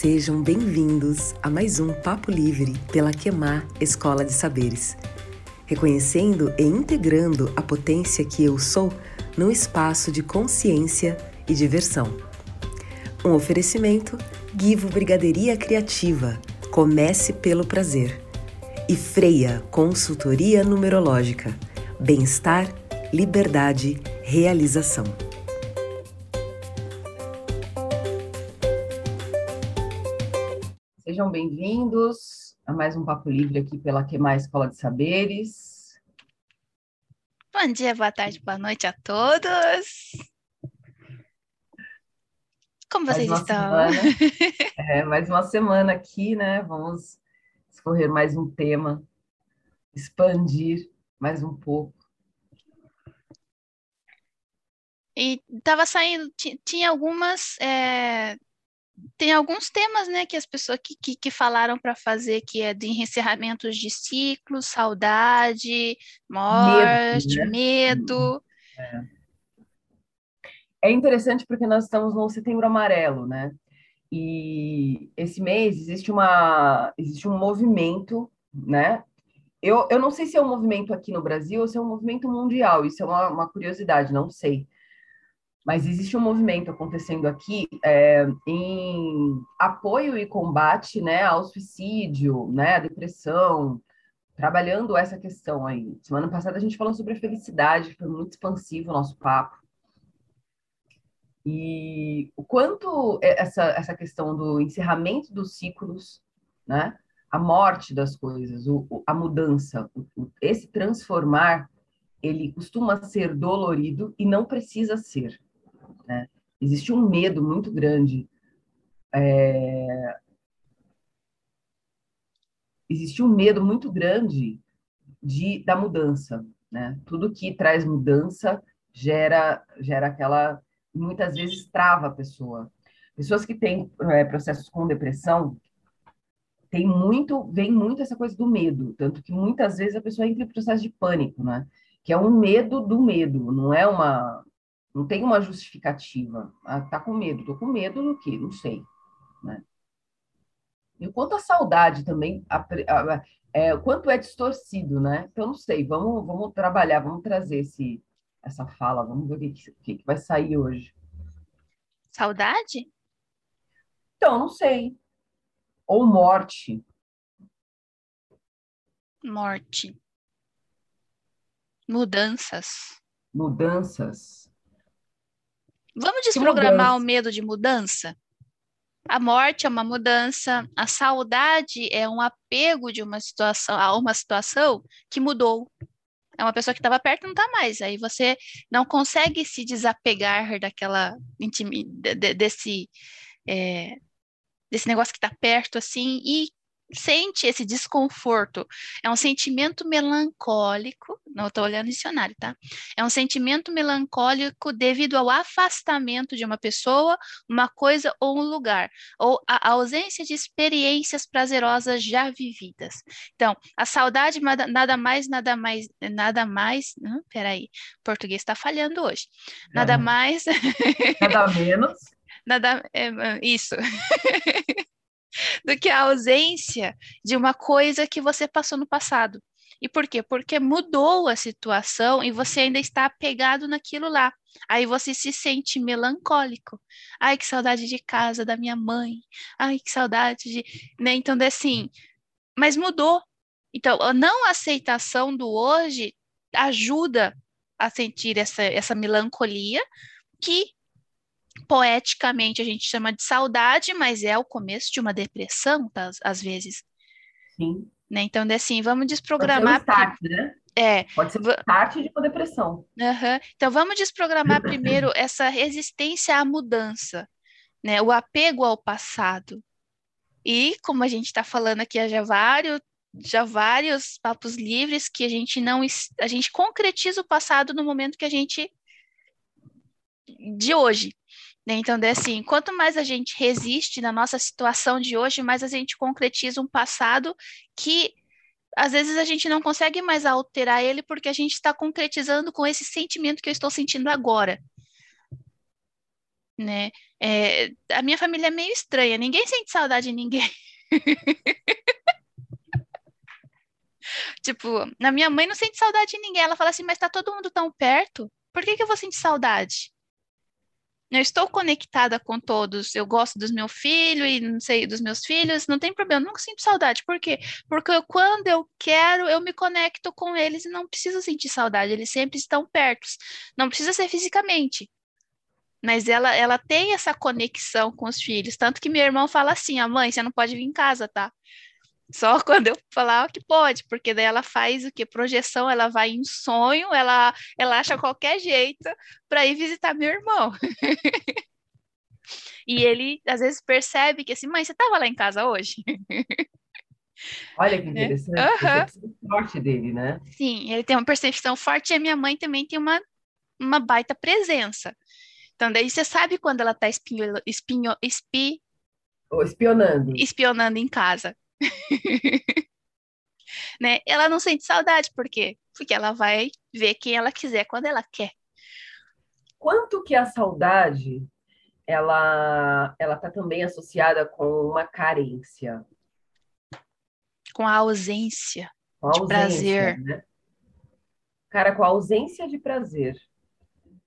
Sejam bem-vindos a mais um Papo Livre pela Quemar Escola de Saberes, reconhecendo e integrando a potência que eu sou num espaço de consciência e diversão. Um oferecimento Guivo Brigaderia Criativa. Comece pelo prazer. E Freia Consultoria Numerológica. Bem-estar, liberdade, realização. Sejam bem-vindos a mais um Papo Livre aqui pela Queimar Escola de Saberes. Bom dia, boa tarde, boa noite a todos. Como vocês estão? é, mais uma semana aqui, né? Vamos escorrer mais um tema, expandir mais um pouco. E estava saindo, tinha algumas é, tem alguns temas, né, que as pessoas que, que, que falaram para fazer, que é de encerramentos de ciclos, saudade, morte, medo. Né? medo. É. é interessante porque nós estamos no setembro amarelo, né? E esse mês existe uma existe um movimento, né? Eu, eu não sei se é um movimento aqui no Brasil ou se é um movimento mundial, isso é uma, uma curiosidade, não sei mas existe um movimento acontecendo aqui é, em apoio e combate né, ao suicídio, né, à depressão, trabalhando essa questão aí. Semana passada a gente falou sobre a felicidade, foi muito expansivo o nosso papo. E o quanto essa, essa questão do encerramento dos ciclos, né, a morte das coisas, o, a mudança, esse transformar, ele costuma ser dolorido e não precisa ser. Né? Existe um medo muito grande. É... Existe um medo muito grande de, da mudança. Né? Tudo que traz mudança gera, gera aquela. Muitas vezes trava a pessoa. Pessoas que têm é, processos com depressão tem muito, vem muito essa coisa do medo, tanto que muitas vezes a pessoa entra em processo de pânico, né? Que é um medo do medo, não é uma, não tem uma justificativa. Ah, tá com medo. Tô com medo do quê? Não sei. Né? E o quanto a saudade também, a, a, é, o quanto é distorcido, né? Então, não sei. Vamos, vamos trabalhar, vamos trazer esse, essa fala. Vamos ver o que, que, que vai sair hoje. Saudade? Então, não sei. Ou morte. Morte. Mudanças. Mudanças. Vamos desprogramar o medo de mudança? A morte é uma mudança, a saudade é um apego de uma situação a uma situação que mudou. É uma pessoa que estava perto não está mais. Aí você não consegue se desapegar daquela desse é, desse negócio que está perto assim e sente esse desconforto. É um sentimento melancólico, não estou olhando o dicionário, tá? É um sentimento melancólico devido ao afastamento de uma pessoa, uma coisa ou um lugar, ou a ausência de experiências prazerosas já vividas. Então, a saudade nada mais, nada mais, nada mais. Hum, peraí, português está falhando hoje. Nada é. mais. Nada menos. Nada, é, isso. do que a ausência de uma coisa que você passou no passado. E por quê? Porque mudou a situação e você ainda está apegado naquilo lá. Aí você se sente melancólico. Ai, que saudade de casa da minha mãe. Ai, que saudade de. Né? Então, assim, mas mudou. Então, a não aceitação do hoje ajuda a sentir essa, essa melancolia que poeticamente a gente chama de saudade, mas é o começo de uma depressão, tá, às vezes. Sim. Né? Então, assim, vamos desprogramar. Pode ser um start, né? É. Pode ser um start de uma depressão. Uhum. Então, vamos desprogramar primeiro essa resistência à mudança, né? O apego ao passado. E, como a gente está falando aqui já vários, já vários papos livres que a gente não a gente concretiza o passado no momento que a gente de hoje. Né? Então, é assim, quanto mais a gente resiste na nossa situação de hoje, mais a gente concretiza um passado que às vezes a gente não consegue mais alterar ele porque a gente está concretizando com esse sentimento que eu estou sentindo agora. Né? É, a minha família é meio estranha, ninguém sente saudade de ninguém. tipo, a minha mãe não sente saudade de ninguém. Ela fala assim, mas tá todo mundo tão perto, por que que eu vou sentir saudade? Eu estou conectada com todos. Eu gosto dos meus filhos e não sei dos meus filhos, não tem problema, nunca sinto saudade. Por quê? Porque eu, quando eu quero, eu me conecto com eles e não preciso sentir saudade. Eles sempre estão perto. Não precisa ser fisicamente. Mas ela, ela tem essa conexão com os filhos. Tanto que meu irmão fala assim: a mãe, você não pode vir em casa, tá? Só quando eu falar que pode, porque daí ela faz o que? Projeção, ela vai em sonho, ela, ela acha qualquer jeito para ir visitar meu irmão. e ele às vezes percebe que assim, mãe, você estava lá em casa hoje? Olha que né? interessante, é. percepção forte dele, né? Sim, ele tem uma percepção forte e a minha mãe também tem uma, uma baita presença. Então, daí você sabe quando ela está espinho, espinho, espi... espionando. espionando em casa. né? Ela não sente saudade, por quê? Porque ela vai ver quem ela quiser quando ela quer. Quanto que a saudade ela ela está também associada com uma carência, com a ausência com a de ausência, prazer, né? Cara, com a ausência de prazer,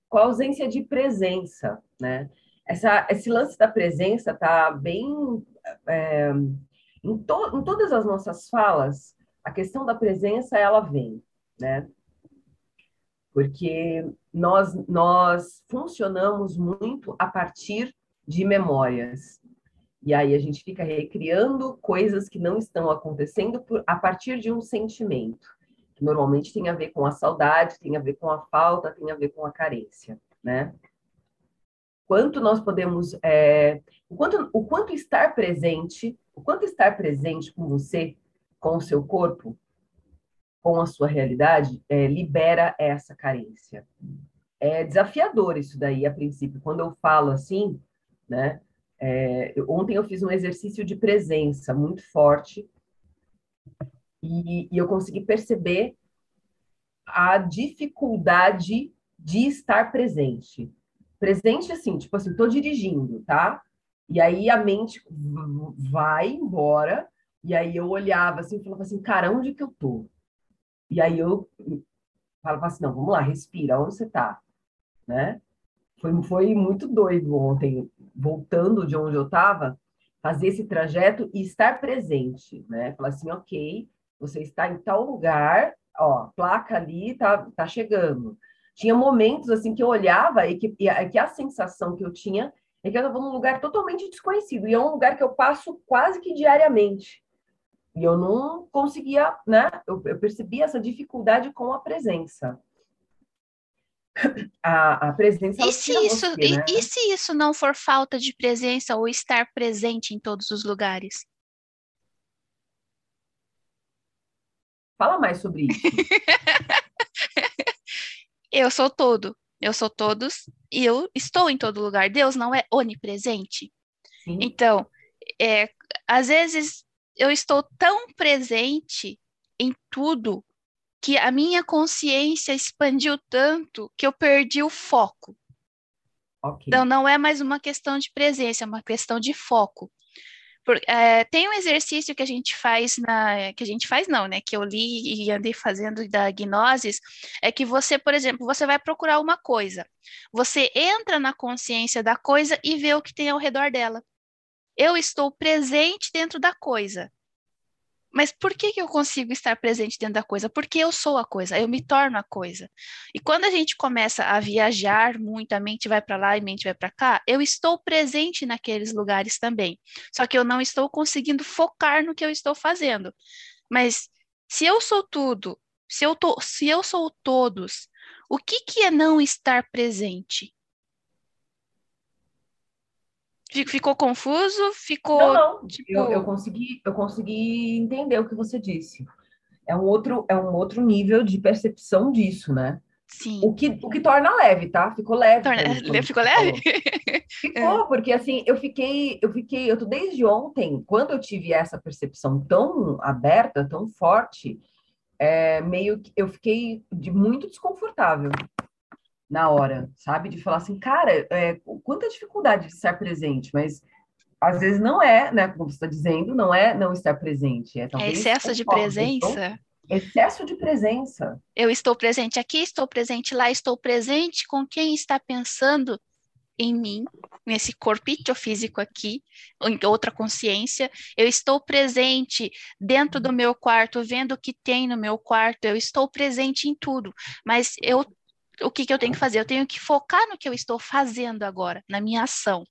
com a ausência de presença, né? Essa, esse lance da presença tá bem é, em, to, em todas as nossas falas, a questão da presença, ela vem, né? Porque nós, nós funcionamos muito a partir de memórias. E aí a gente fica recriando coisas que não estão acontecendo por, a partir de um sentimento, que normalmente tem a ver com a saudade, tem a ver com a falta, tem a ver com a carência, né? Quanto nós podemos, é, o, quanto, o quanto estar presente o quanto estar presente com você, com o seu corpo, com a sua realidade, é, libera essa carência. É desafiador isso daí, a princípio. Quando eu falo assim, né? É, ontem eu fiz um exercício de presença muito forte e, e eu consegui perceber a dificuldade de estar presente. Presente assim, tipo assim, tô dirigindo, tá? E aí a mente vai embora, e aí eu olhava assim e falava assim, cara, onde que eu tô? E aí eu falava assim, não, vamos lá, respira, onde você tá? Né? Foi, foi muito doido ontem, voltando de onde eu estava, fazer esse trajeto e estar presente, né? Falar assim, ok, você está em tal lugar, ó, placa ali tá, tá chegando. Tinha momentos assim que eu olhava e que, e que a sensação que eu tinha é que eu estava num lugar totalmente desconhecido. E é um lugar que eu passo quase que diariamente. E eu não conseguia, né? Eu, eu percebi essa dificuldade com a presença. A, a presença. E se, isso, você, e, né? e se isso não for falta de presença ou estar presente em todos os lugares? Fala mais sobre isso. eu sou todo. Eu sou todos e eu estou em todo lugar. Deus não é onipresente. Sim. Então, é, às vezes eu estou tão presente em tudo que a minha consciência expandiu tanto que eu perdi o foco. Okay. Então, não é mais uma questão de presença, é uma questão de foco. Por, é, tem um exercício que a gente faz na que a gente faz não, né? Que eu li e andei fazendo da gnosis, é que você, por exemplo, você vai procurar uma coisa, você entra na consciência da coisa e vê o que tem ao redor dela. Eu estou presente dentro da coisa. Mas por que, que eu consigo estar presente dentro da coisa? Porque eu sou a coisa, eu me torno a coisa. E quando a gente começa a viajar muito, a mente vai para lá e a mente vai para cá, eu estou presente naqueles lugares também. Só que eu não estou conseguindo focar no que eu estou fazendo. Mas se eu sou tudo, se eu, tô, se eu sou todos, o que, que é não estar presente? Ficou confuso? Ficou. Não, não. Tipo... Eu, eu, consegui, eu consegui entender o que você disse. É um outro, é um outro nível de percepção disso, né? Sim. O que, o que torna leve, tá? Ficou leve. Torna... Ficou leve? Ficou, é. porque assim, eu fiquei, eu fiquei, eu tô desde ontem, quando eu tive essa percepção tão aberta, tão forte, é, meio que eu fiquei de muito desconfortável na hora, sabe? De falar assim, cara, é, quanta dificuldade de estar presente, mas às vezes não é, né? Como você está dizendo, não é não estar presente. É, é excesso de presença. Excesso de presença. Eu estou presente aqui, estou presente lá, estou presente com quem está pensando em mim, nesse corpício físico aqui, em outra consciência. Eu estou presente dentro do meu quarto, vendo o que tem no meu quarto. Eu estou presente em tudo, mas eu o que, que eu tenho que fazer? Eu tenho que focar no que eu estou fazendo agora, na minha ação,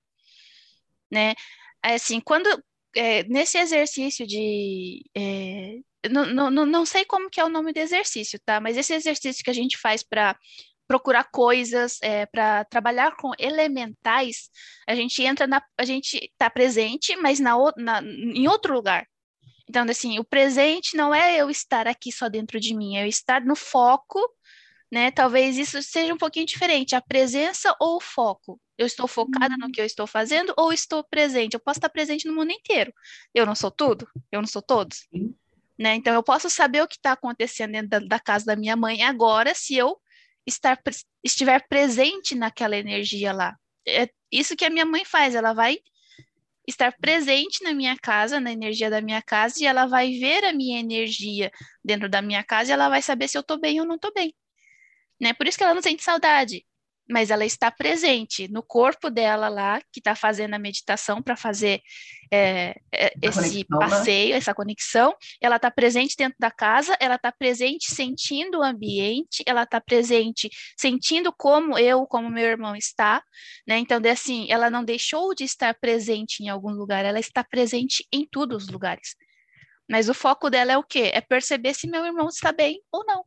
né? Assim, quando é, nesse exercício de é, não, não, não sei como que é o nome do exercício, tá? Mas esse exercício que a gente faz para procurar coisas, é, para trabalhar com elementais, a gente entra na, a gente está presente, mas na, na, em outro lugar. Então, assim, o presente não é eu estar aqui só dentro de mim, é eu estar no foco né? Talvez isso seja um pouquinho diferente, a presença ou o foco. Eu estou focada no uhum. que eu estou fazendo ou estou presente? Eu posso estar presente no mundo inteiro. Eu não sou tudo? Eu não sou todos? Né? Então, eu posso saber o que está acontecendo dentro da, da, casa da minha mãe agora se eu estar, estiver presente naquela energia lá. É isso que a minha mãe faz, ela vai estar presente na minha casa, na energia da minha casa, e ela vai ver a minha energia dentro da minha casa e ela vai saber se eu estou bem ou não estou bem né? Por isso que ela não sente saudade, mas ela está presente no corpo dela lá, que está fazendo a meditação para fazer é, é, esse conexão, né? passeio, né? essa conexão. Ela está presente dentro da casa, ela está presente sentindo o ambiente, ela está presente sentindo como eu, como meu irmão está, né? Então, assim, ela não deixou de estar presente em algum lugar, ela está presente em todos os lugares. Mas o foco dela é o quê? É perceber se meu irmão está bem ou não.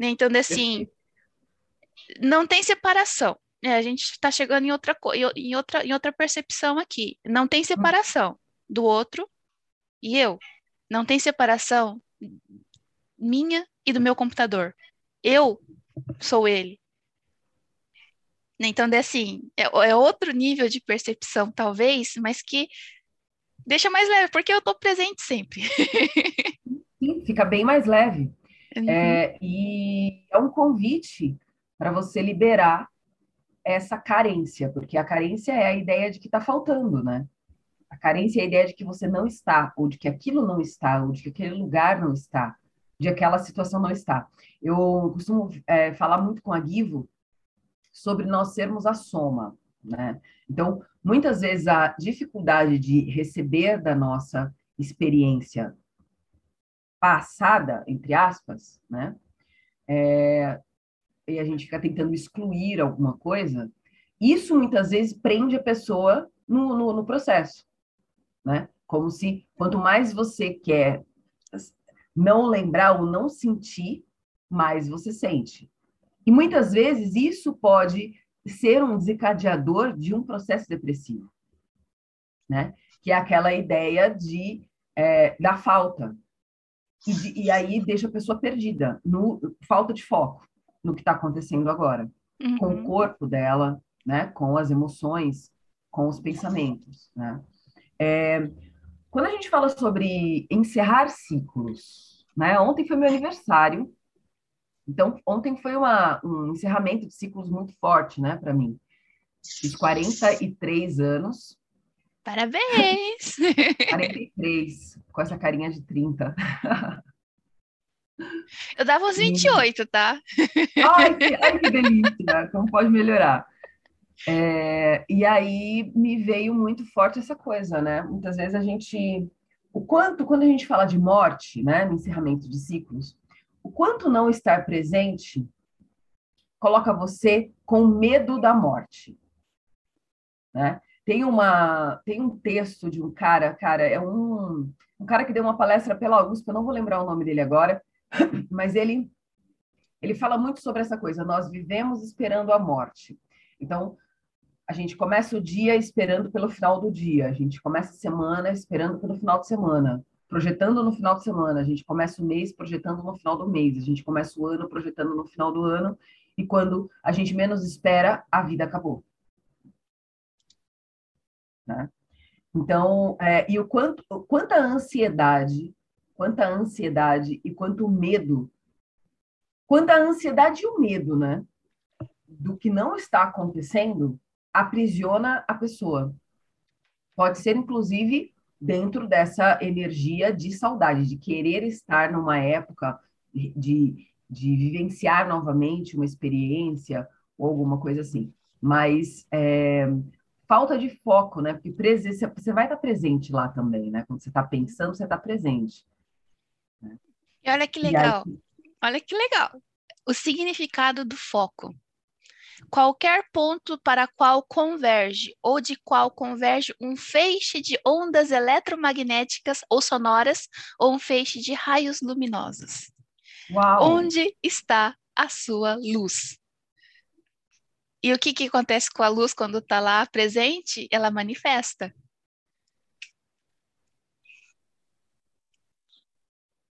Né? Então, assim, não tem separação. É, a gente está chegando em outra, em, outra, em outra percepção aqui. Não tem separação do outro e eu. Não tem separação minha e do meu computador. Eu sou ele. Então, assim, é, é outro nível de percepção, talvez, mas que deixa mais leve, porque eu estou presente sempre. Sim, fica bem mais leve. Uhum. É, e é um convite para você liberar essa carência, porque a carência é a ideia de que está faltando, né? A carência é a ideia de que você não está, ou de que aquilo não está, ou de que aquele lugar não está, de que aquela situação não está. Eu costumo é, falar muito com a Guivo sobre nós sermos a soma, né? Então, muitas vezes a dificuldade de receber da nossa experiência passada, entre aspas, né? É, e a gente fica tentando excluir alguma coisa, isso muitas vezes prende a pessoa no, no, no processo, né? Como se quanto mais você quer não lembrar ou não sentir, mais você sente. E muitas vezes isso pode ser um desencadeador de um processo depressivo, né? Que é aquela ideia de é, da falta, e, e, aí deixa a pessoa perdida, no falta de foco no que está acontecendo agora, uhum. com o uhum. corpo dela, né, com as emoções, com os pensamentos, né? É, quando a gente fala sobre encerrar ciclos, né? Ontem foi meu aniversário, então ontem foi uma, um encerramento de ciclos muito forte, né, para mim. Fiz 43 anos. Parabéns! 43 com essa carinha de 30. Eu dava uns 28, tá? Ai, que, ai, que delícia! Como pode melhorar? É, e aí me veio muito forte essa coisa, né? Muitas vezes a gente. O quanto, quando a gente fala de morte, né, no encerramento de ciclos, o quanto não estar presente coloca você com medo da morte, né? Tem uma tem um texto de um cara, cara, é um um cara que deu uma palestra pela USP, eu não vou lembrar o nome dele agora, mas ele ele fala muito sobre essa coisa, nós vivemos esperando a morte. Então, a gente começa o dia esperando pelo final do dia, a gente começa a semana esperando pelo final de semana, projetando no final de semana, a gente começa o mês projetando no final do mês, a gente começa o ano projetando no final do ano, e quando a gente menos espera, a vida acabou. Né? Então, é, e o quanto, quanta ansiedade, quanta ansiedade e quanto medo, quanta ansiedade e o medo, né? do que não está acontecendo aprisiona a pessoa. Pode ser, inclusive, dentro dessa energia de saudade, de querer estar numa época de, de vivenciar novamente uma experiência ou alguma coisa assim. Mas é, falta de foco, né? Porque você vai estar presente lá também, né? Quando você está pensando, você está presente. Né? E olha que legal, aí... olha que legal. O significado do foco. Qualquer ponto para qual converge ou de qual converge um feixe de ondas eletromagnéticas ou sonoras ou um feixe de raios luminosos. Uau. Onde está a sua luz? E o que, que acontece com a luz quando está lá presente? Ela manifesta.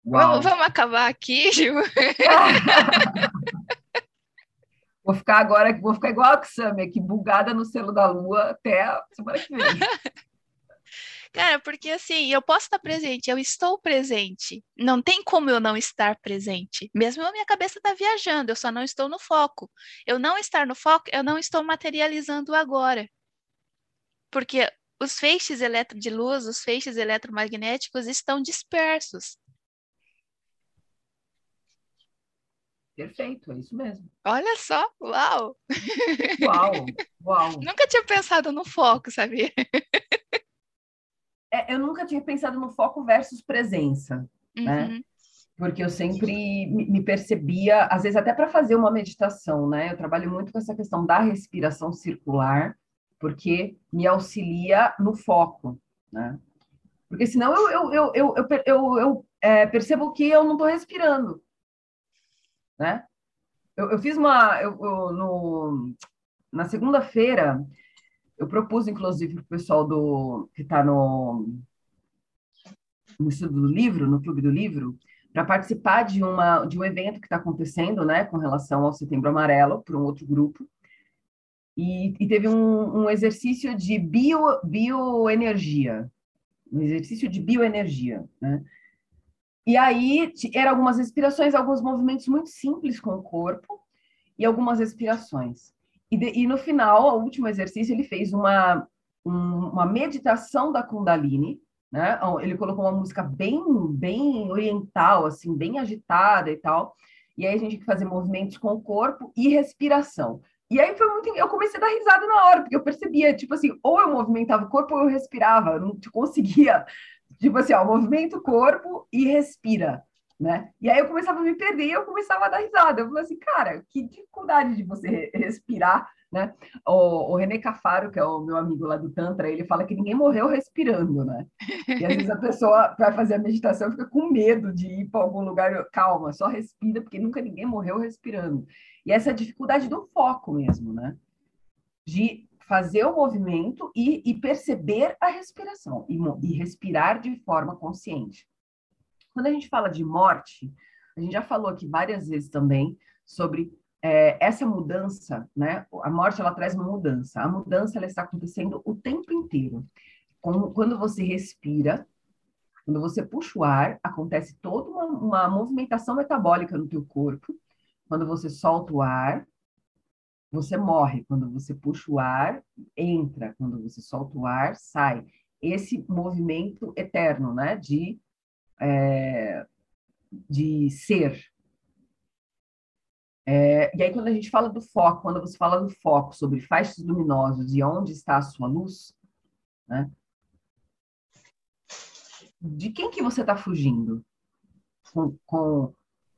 Vamos, vamos, acabar aqui, Gil? vou ficar agora, vou ficar igual a Xami, aqui bugada no selo da lua até semana que vem. Cara, porque assim, eu posso estar presente, eu estou presente. Não tem como eu não estar presente. Mesmo a minha cabeça está viajando, eu só não estou no foco. Eu não estar no foco, eu não estou materializando agora. Porque os feixes eletro de luz, os feixes eletromagnéticos estão dispersos. Perfeito, é isso mesmo. Olha só, uau! Uau, uau! Nunca tinha pensado no foco, sabia? é, eu nunca tinha pensado no foco versus presença, né? uhum. né? Porque eu sempre me percebia, às vezes até para fazer uma meditação, né? Eu trabalho muito com essa questão da respiração circular, porque me auxilia no foco, né? Porque senão eu, eu, eu, eu, eu, eu, eu é, percebo que eu não estou respirando, né? Eu, eu fiz uma... Eu, eu no, na segunda-feira, eu propus, inclusive, para o pessoal do, que está no, no estudo do livro, no Clube do Livro, para participar de, uma, de um evento que está acontecendo, né, com relação ao Setembro Amarelo, para um outro grupo. E, e teve um, um, exercício de bio, bioenergia, um exercício de bioenergia, né? E aí eram algumas respirações, alguns movimentos muito simples com o corpo e algumas respirações. E, de, e no final, o último exercício, ele fez uma, um, uma meditação da Kundalini, né? Ele colocou uma música bem, bem oriental, assim, bem agitada e tal. E aí a gente tinha que fazer movimentos com o corpo e respiração. E aí foi muito. Eu comecei a dar risada na hora, porque eu percebia, tipo assim, ou eu movimentava o corpo ou eu respirava. Eu não conseguia. Tipo assim, ó, movimento corpo e respira né? E aí eu começava a me perder e eu começava a dar risada. Eu falei assim, cara, que dificuldade de você respirar, né? O, o René Cafaro, que é o meu amigo lá do Tantra, ele fala que ninguém morreu respirando, né? E às vezes a pessoa vai fazer a meditação fica com medo de ir para algum lugar, calma, só respira, porque nunca ninguém morreu respirando. E essa dificuldade do foco mesmo, né? De fazer o movimento e, e perceber a respiração, e, e respirar de forma consciente. Quando a gente fala de morte, a gente já falou aqui várias vezes também sobre é, essa mudança, né? A morte ela traz uma mudança. A mudança ela está acontecendo o tempo inteiro. Quando você respira, quando você puxa o ar, acontece toda uma, uma movimentação metabólica no teu corpo. Quando você solta o ar, você morre. Quando você puxa o ar, entra. Quando você solta o ar, sai. Esse movimento eterno, né? De é, de ser. É, e aí, quando a gente fala do foco, quando você fala do foco sobre faixas luminosos e onde está a sua luz, né? De quem que você está fugindo com, com,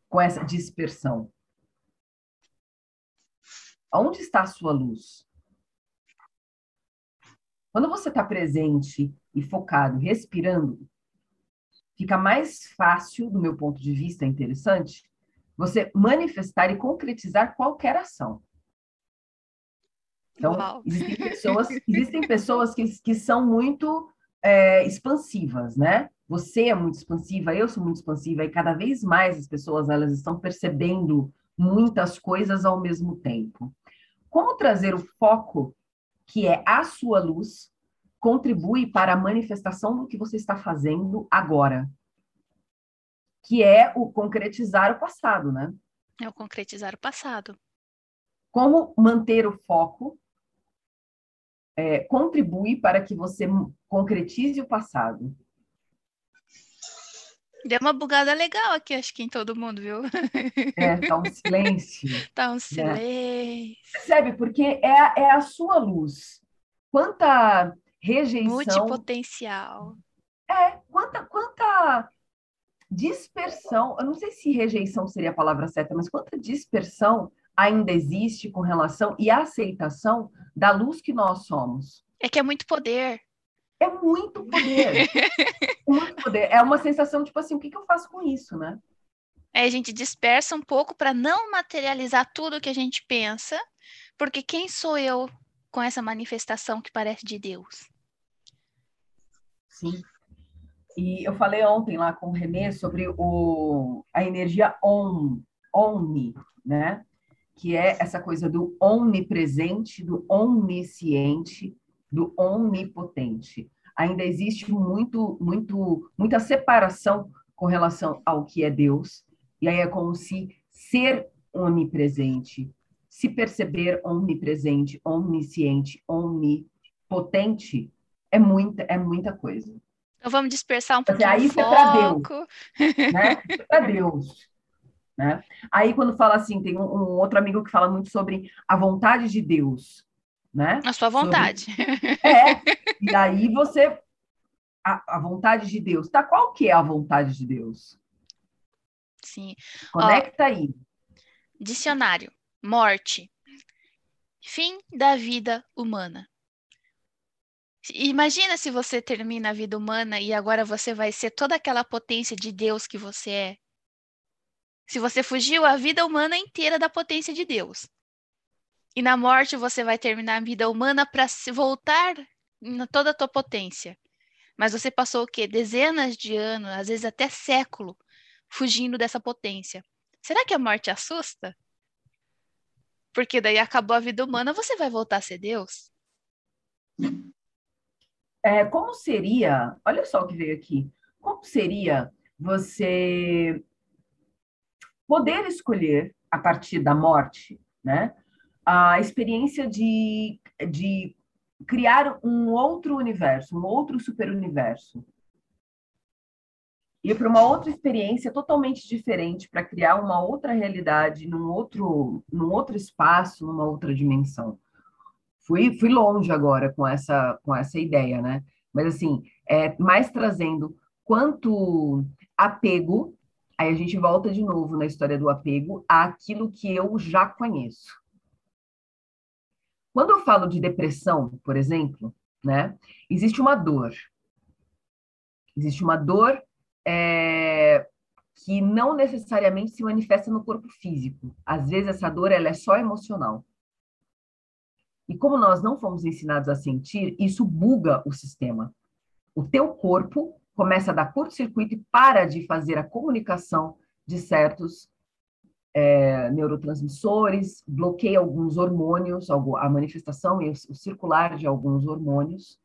com essa dispersão? Onde está a sua luz? Quando você está presente e focado, respirando, fica mais fácil, do meu ponto de vista, interessante, você manifestar e concretizar qualquer ação. Então, existem pessoas, existem pessoas que, que são muito é, expansivas, né? Você é muito expansiva, eu sou muito expansiva, e cada vez mais as pessoas elas estão percebendo muitas coisas ao mesmo tempo. Como trazer o foco, que é a sua luz, contribui para a manifestação do que você está fazendo agora, que é o concretizar o passado, né? É o concretizar o passado. Como manter o foco é, contribui para que você concretize o passado. Deu uma bugada legal aqui, acho que em todo mundo, viu? É, tá um silêncio. Tá um né? silêncio. Percebe? Porque é, é a sua luz. Quanta rejeição. Multipotencial. É, quanta, quanta dispersão. Eu não sei se rejeição seria a palavra certa, mas quanta dispersão ainda existe com relação e aceitação da luz que nós somos. É que é muito poder. É muito poder. muito poder. É uma sensação, tipo assim, o que, que eu faço com isso, né? É, a gente dispersa um pouco para não materializar tudo que a gente pensa, porque quem sou eu com essa manifestação que parece de Deus? Sim. E eu falei ontem lá com o Renê sobre o, a energia on, omni, né? Que é essa coisa do onipresente, do onisciente, do onipotente. Ainda existe muito, muito, muita separação com relação ao que é Deus, e aí é como se ser onipresente, se perceber onipresente, onisciente, onipotente, é muita, é muita coisa. Então vamos dispersar um pouquinho aí o foco. É para Deus, né? É para Deus. Né? Aí quando fala assim, tem um, um, outro amigo que fala muito sobre a vontade de Deus né? A sua vontade. Sobre... É, e aí você. A, a, vontade de Deus. Tá, qual que é a vontade de Deus? Sim. Conecta Ó, aí. Dicionário. Morte. Fim da vida humana. Imagina se você termina a vida humana e agora você vai ser toda aquela potência de Deus que você é. Se você fugiu a vida humana inteira da potência de Deus. E na morte você vai terminar a vida humana para voltar na toda a tua potência. Mas você passou o quê? Dezenas de anos, às vezes até século, fugindo dessa potência. Será que a morte assusta? Porque daí acabou a vida humana, você vai voltar a ser Deus? É, como seria, olha só o que veio aqui, como seria você poder escolher a partir da morte, né? a experiência de, de criar um outro universo, um outro super-universo. Ir para uma outra experiência totalmente diferente para criar uma outra realidade num outro, num outro espaço, numa outra dimensão. Fui, fui longe agora com essa, com essa ideia, né? Mas, assim, é, mais trazendo quanto apego, aí a gente volta de novo na história do apego, àquilo que eu já conheço. Quando eu falo de depressão, por exemplo, né, existe uma dor. Existe uma dor é, que não necessariamente se manifesta no corpo físico. Às vezes essa dor ela é só emocional. E como nós não fomos ensinados a sentir, isso buga o sistema. O teu corpo começa a dar curto-circuito e para de fazer a comunicação de certos é, neurotransmissores, bloqueia alguns hormônios, a manifestação e o circular de alguns hormônios.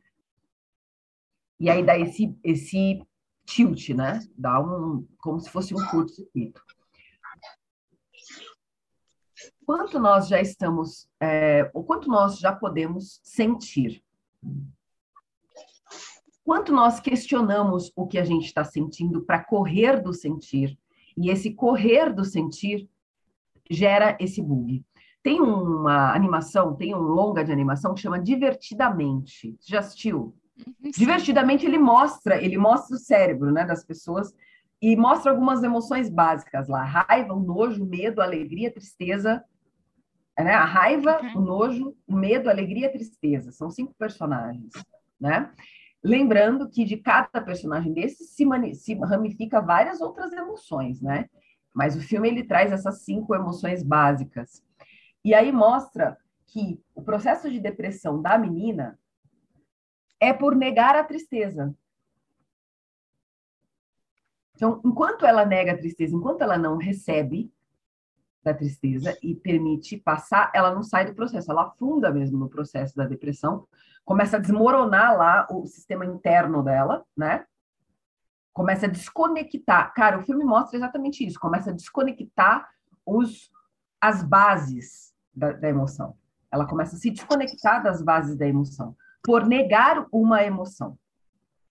E aí dá esse, esse tilt, né? Dá um, como se fosse um curto-circuito. Quanto nós já estamos, é, o quanto nós já podemos sentir? Quanto nós questionamos o que a gente está sentindo para correr do sentir? E esse correr do sentir gera esse bug. Tem uma animação, tem um longa de animação que chama Divertidamente. Já assistiu? Uhum. Divertidamente ele mostra, ele mostra o cérebro, né, das pessoas e mostra algumas emoções básicas lá: raiva, o nojo, medo, alegria, tristeza. Né? A raiva, uhum. o nojo, o medo, a alegria, a tristeza. São cinco personagens, né? Lembrando que de cada personagem desses se, se ramifica várias outras emoções, né? Mas o filme ele traz essas cinco emoções básicas. E aí mostra que o processo de depressão da menina é por negar a tristeza. Então, enquanto ela nega a tristeza, enquanto ela não recebe da tristeza e permite passar, ela não sai do processo, ela afunda mesmo no processo da depressão, começa a desmoronar lá o sistema interno dela, né? começa a desconectar. Cara, o filme mostra exatamente isso, começa a desconectar os, as bases da, da emoção. Ela começa a se desconectar das bases da emoção, por negar uma emoção.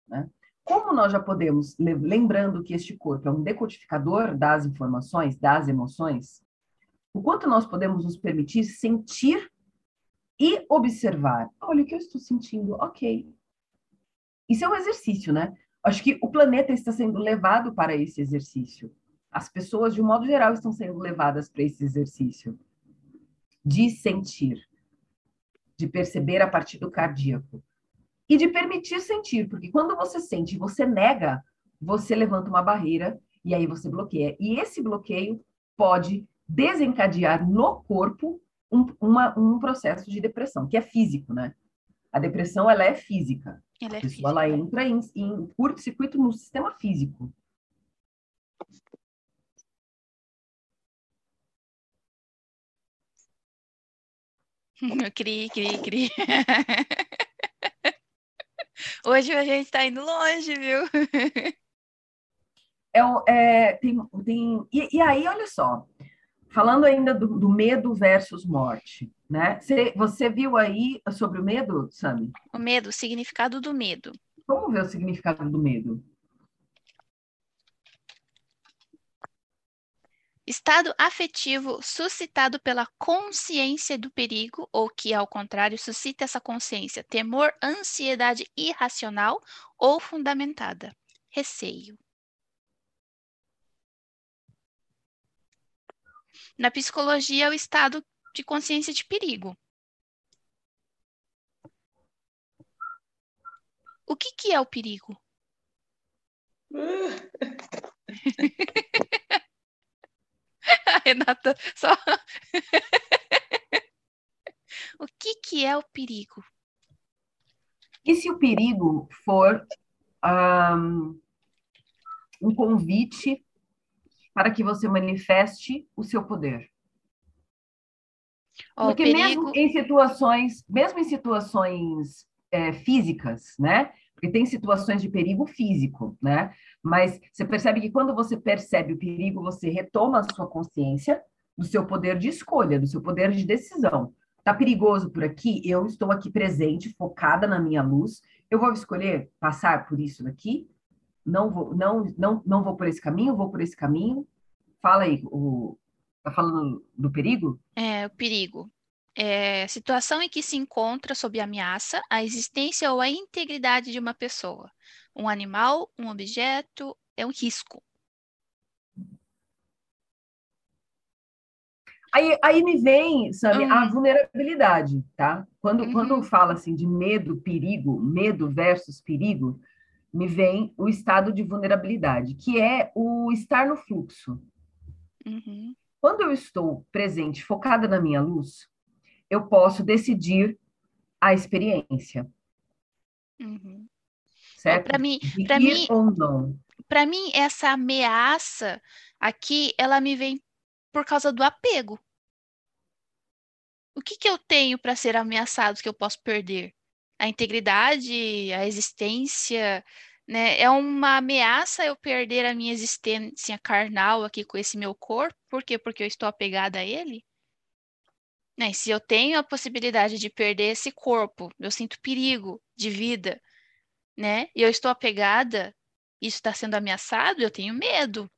Né? Como nós já podemos, lembrando que este corpo é um decodificador das informações, das emoções, o quanto nós podemos nos permitir sentir e observar. Olha o que eu estou sentindo, ok. Isso é um exercício, né? Acho que o planeta está sendo levado para esse exercício. As pessoas, de um modo geral, estão sendo levadas para esse exercício de sentir, de perceber a partir do cardíaco e de permitir sentir, porque quando você sente e você nega, você levanta uma barreira e aí você bloqueia. E esse bloqueio pode desencadear no corpo um, uma, um processo de depressão, que é físico, né? A depressão, ela é física. Ela é a pessoa, física. ela entra em, em curto-circuito no sistema físico. Cri, cri, cri. Hoje a gente está indo longe, viu? É, é, tem, tem, e, e, aí, olha só, falando ainda do, do, medo versus morte, né? Você, você viu aí sobre o medo, Sami? O medo, o significado do medo. Vamos ver o significado do medo. Estado afetivo suscitado pela consciência do perigo, ou que, ao contrário, suscita essa consciência, temor, ansiedade irracional ou fundamentada, receio. Na psicologia, é o estado de consciência de perigo. O que, que é o perigo? Renata, só. o que, que é o perigo? E se o perigo for um, um convite para que você manifeste o seu poder. Oh, Porque perigo... mesmo em situações, mesmo em situações é, físicas, né? Porque tem situações de perigo físico, né? Mas você percebe que quando você percebe o perigo, você retoma a sua consciência do seu poder de escolha, do seu poder de decisão. Tá perigoso por aqui? Eu estou aqui presente, focada na minha luz. Eu vou escolher passar por isso daqui não vou, não, não, não vou por esse caminho, vou por esse caminho. Fala aí, o, tá falando do perigo? É, o perigo. É, situação em que se encontra sob ameaça a existência ou a integridade de uma pessoa, um animal, um objeto, é um risco. Aí, aí me vem, Sami, uhum. a vulnerabilidade, tá? Quando, uhum. quando fala assim de medo, perigo, medo versus perigo, me vem o estado de vulnerabilidade, que é o estar no fluxo. Uhum. Quando eu estou presente, focada na minha luz, eu posso decidir a experiência. Uhum. Certo? Para mim, para mim. Para mim, essa ameaça aqui, ela me vem por causa do apego. O que, que eu tenho para ser ameaçado que eu posso perder? a integridade, a existência, né? É uma ameaça eu perder a minha existência carnal aqui com esse meu corpo, por quê? Porque eu estou apegada a ele. Né? Se eu tenho a possibilidade de perder esse corpo, eu sinto perigo de vida, né? E eu estou apegada, isso está sendo ameaçado, eu tenho medo.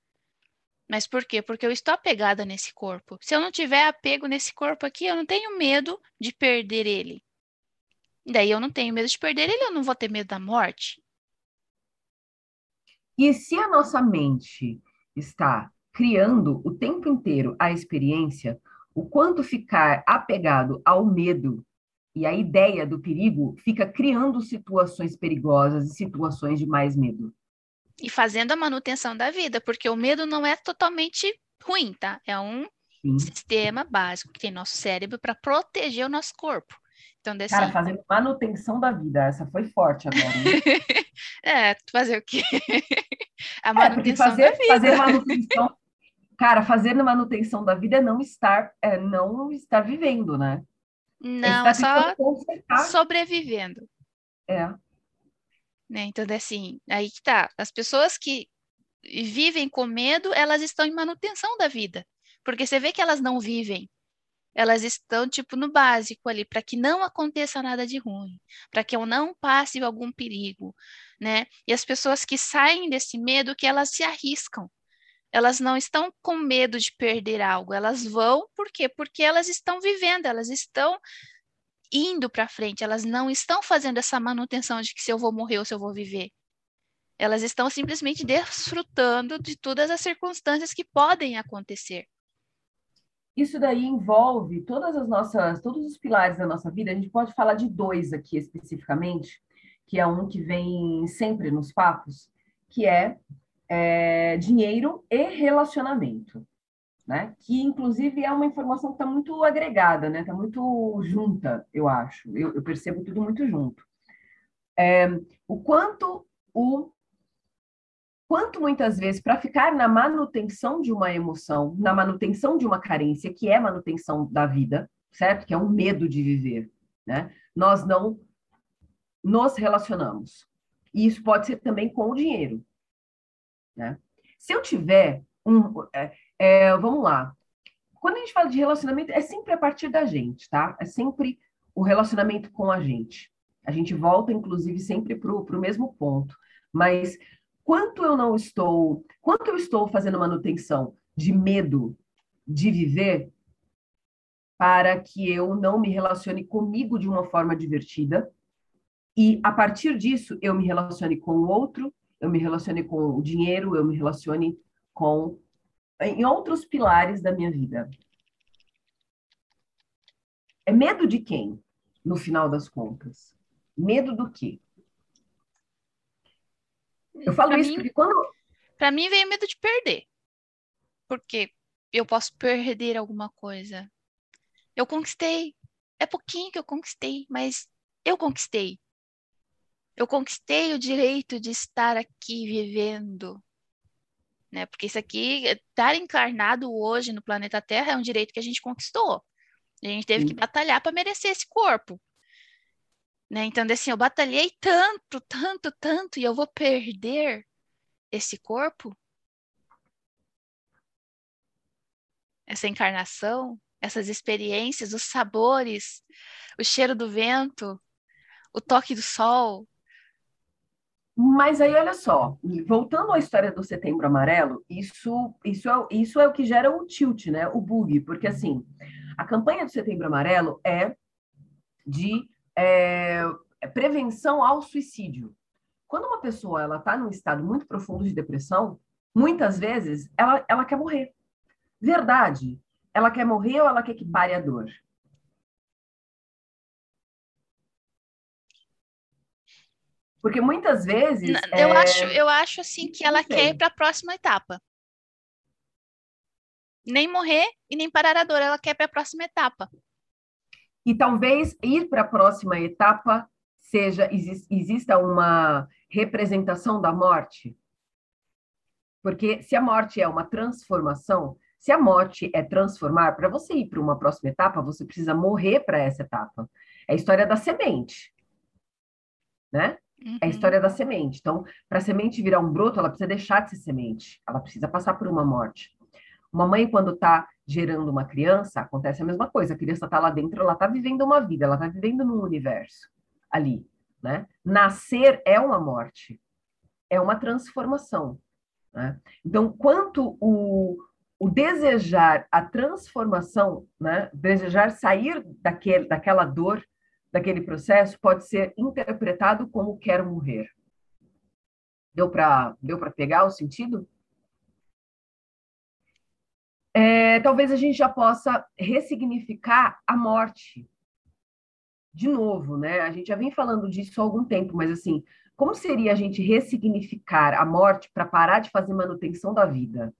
Mas por quê? Porque eu estou apegada nesse corpo. Se eu não tiver apego nesse corpo aqui, eu não tenho medo de perder ele. Daí eu não tenho medo de perder ele, eu não vou ter medo da morte. E se a nossa mente está criando o tempo inteiro a experiência, o quanto ficar apegado ao medo e a ideia do perigo fica criando situações perigosas e situações de mais medo. E fazendo a manutenção da vida, porque o medo não é totalmente ruim, tá? É um Sim. sistema básico que tem nosso cérebro para proteger o nosso corpo. Então, desse... Cara, fazendo manutenção da vida, essa foi forte agora. é, fazer o quê? A manutenção é, fazer, da vida. Fazer manutenção, cara, fazer manutenção da vida é não estar, é não estar vivendo, né? Não, é só sobrevivendo. É. Né? Então, assim, aí que tá. As pessoas que vivem com medo, elas estão em manutenção da vida. Porque você vê que elas não vivem elas estão tipo no básico ali, para que não aconteça nada de ruim, para que eu não passe algum perigo, né? E as pessoas que saem desse medo, que elas se arriscam. Elas não estão com medo de perder algo, elas vão, por quê? Porque elas estão vivendo, elas estão indo para frente, elas não estão fazendo essa manutenção de que se eu vou morrer ou se eu vou viver. Elas estão simplesmente desfrutando de todas as circunstâncias que podem acontecer. Isso daí envolve todas as nossas, todos os pilares da nossa vida. A gente pode falar de dois aqui especificamente, que é um que vem sempre nos papos, que é, é dinheiro e relacionamento, né? Que inclusive é uma informação que está muito agregada, né? Está muito junta, eu acho. Eu, eu percebo tudo muito junto. É, o quanto o quanto muitas vezes para ficar na manutenção de uma emoção, na manutenção de uma carência, que é manutenção da vida, certo? Que é um medo de viver, né? Nós não nos relacionamos. E isso pode ser também com o dinheiro, né? Se eu tiver um, é, é, vamos lá. Quando a gente fala de relacionamento, é sempre a partir da gente, tá? É sempre o relacionamento com a gente. A gente volta, inclusive, sempre para o mesmo ponto. Mas quanto eu não estou, quanto eu estou fazendo manutenção de medo de viver para que eu não me relacione comigo de uma forma divertida e a partir disso eu me relacione com o outro, eu me relacione com o dinheiro, eu me relacione com em outros pilares da minha vida. É medo de quem, no final das contas? Medo do quê? Eu falo pra isso mim, porque quando. Pra mim veio medo de perder. Porque eu posso perder alguma coisa. Eu conquistei. É pouquinho que eu conquistei, mas eu conquistei. Eu conquistei o direito de estar aqui vivendo. Né? Porque isso aqui, estar encarnado hoje no planeta Terra é um direito que a gente conquistou. A gente teve que batalhar para merecer esse corpo. Né? Então, assim, eu batalhei tanto, tanto, tanto, e eu vou perder esse corpo? Essa encarnação, essas experiências, os sabores, o cheiro do vento, o toque do sol. Mas aí, olha só, voltando à história do Setembro Amarelo, isso, isso, é, isso é o que gera o tilt, né? O bug, porque assim, a campanha do Setembro Amarelo é de é, é, prevenção ao suicídio. Quando uma pessoa ela está num estado muito profundo de depressão, muitas vezes ela, ela quer morrer. Verdade. Ela quer morrer ou ela quer que pare a dor? Porque muitas vezes. Eu, é... acho, eu acho assim que ela quer ir para a próxima etapa. Nem morrer e nem parar a dor, ela quer para a próxima etapa e talvez ir para a próxima etapa seja exista uma representação da morte. Porque se a morte é uma transformação, se a morte é transformar, para você ir para uma próxima etapa, você precisa morrer para essa etapa. É a história da semente. Né? Uhum. É a história da semente. Então, para a semente virar um broto, ela precisa deixar de ser semente. Ela precisa passar por uma morte. Uma mãe, quando está gerando uma criança, acontece a mesma coisa. A criança está lá dentro, ela está vivendo uma vida, ela está vivendo num universo ali, né? Nascer é uma morte, é uma transformação. Né? Então, quanto o, o desejar a transformação, né? desejar sair daquele, daquela dor, daquele processo, pode ser interpretado como quero morrer. Deu para deu pegar o sentido? é, talvez a gente já possa ressignificar a morte. De novo, né? A gente já vem falando disso há algum tempo, mas assim, como seria a gente ressignificar a morte para parar de fazer manutenção da vida?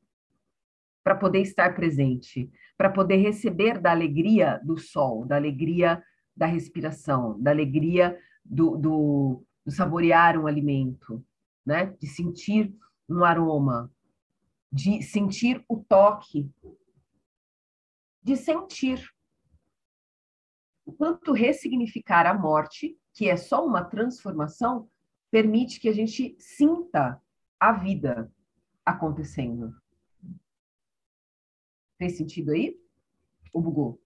Para poder estar presente, para poder receber da alegria do sol, da alegria da respiração, da alegria do, do, do saborear um alimento, né? De sentir um aroma, de sentir o toque, de sentir. O quanto ressignificar a morte, que é só uma transformação, permite que a gente sinta a vida acontecendo. Fez sentido aí? Ou bugou?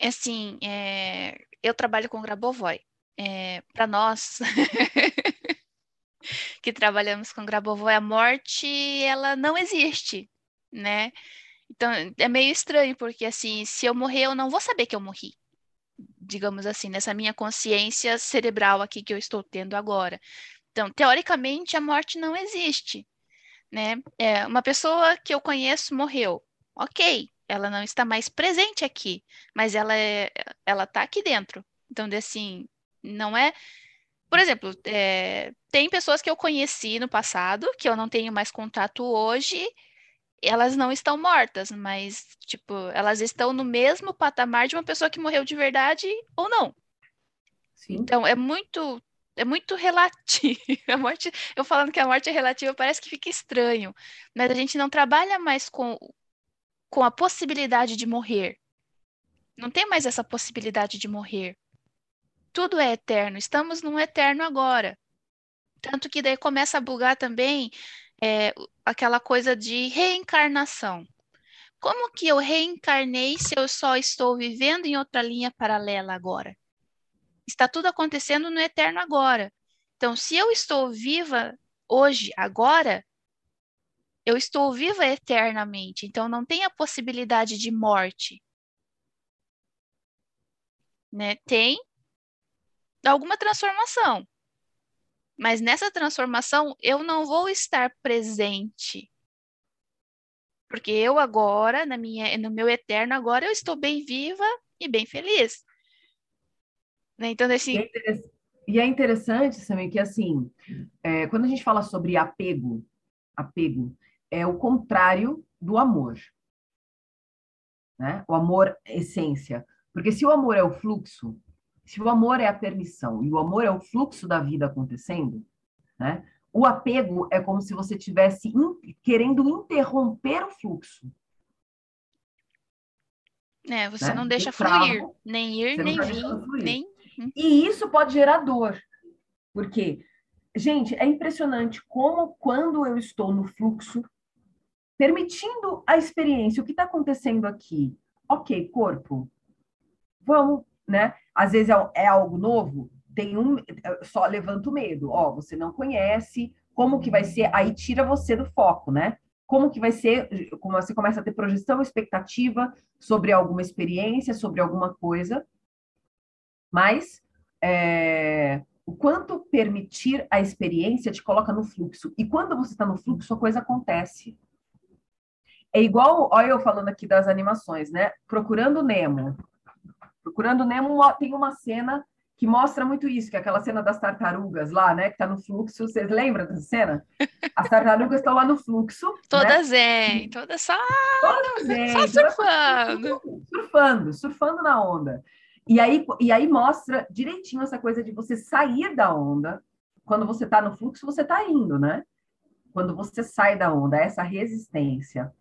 Assim, é, eu trabalho com Grabovoi. É, Para nós que trabalhamos com Grabovoi, a morte ela não existe, né? Então é meio estranho porque assim, se eu morrer, eu não vou saber que eu morri, digamos assim, nessa minha consciência cerebral aqui que eu estou tendo agora. Então, teoricamente, a morte não existe, né? É, uma pessoa que eu conheço morreu, ok, ela não está mais presente aqui, mas ela é, ela está aqui dentro. Então, assim, não é. Por exemplo, é, tem pessoas que eu conheci no passado, que eu não tenho mais contato hoje, elas não estão mortas, mas, tipo, elas estão no mesmo patamar de uma pessoa que morreu de verdade ou não. Sim. Então, é muito é muito relativo. A morte, eu falando que a morte é relativa, parece que fica estranho, mas a gente não trabalha mais com com a possibilidade de morrer. Não tem mais essa possibilidade de morrer. Tudo é eterno, estamos num eterno agora. Tanto que daí começa a bugar também é, aquela coisa de reencarnação. Como que eu reencarnei se eu só estou vivendo em outra linha paralela agora? Está tudo acontecendo no eterno agora. Então, se eu estou viva hoje, agora, eu estou viva eternamente, então não tem a possibilidade de morte. Né? Tem alguma transformação. Mas nessa transformação eu não vou estar presente. Porque eu agora, na minha, no meu eterno agora, eu estou bem viva e bem feliz. Né? Então, assim. E é interessante, Samir, que assim, é, quando a gente fala sobre apego, apego, é o contrário do amor. Né? O amor é essência. Porque se o amor é o fluxo, se o amor é a permissão e o amor é o fluxo da vida acontecendo, né? o apego é como se você tivesse in, querendo interromper o fluxo. É, você né? não deixa fluir, nem ir, nem vir, nem... Hum. E isso pode gerar dor. Porque, gente, é impressionante como quando eu estou no fluxo, permitindo a experiência. O que está acontecendo aqui? Ok, corpo, vamos, né? Às vezes é, é, algo novo, tem um, só levanta o medo. Ó, você não conhece, como que vai ser? Aí tira você do foco, né? Como que vai ser? Como você começa a ter projeção, expectativa sobre alguma experiência, sobre alguma coisa. Mas é, o quanto permitir a experiência te coloca no fluxo. E quando você está no fluxo, a coisa acontece. É igual, olha eu falando aqui das animações, né? Procurando Nemo. Procurando Nemo tem uma cena que mostra muito isso, que é aquela cena das tartarugas lá, né? Que tá no fluxo. Vocês lembram dessa cena? As tartarugas estão lá no fluxo. Né? Todas né? zen, todas só, todas zen, só surfando. Surfando, surfando na onda. E aí, e aí mostra direitinho essa coisa de você sair da onda. Quando você está no fluxo, você está indo, né? Quando você sai da onda, essa resistência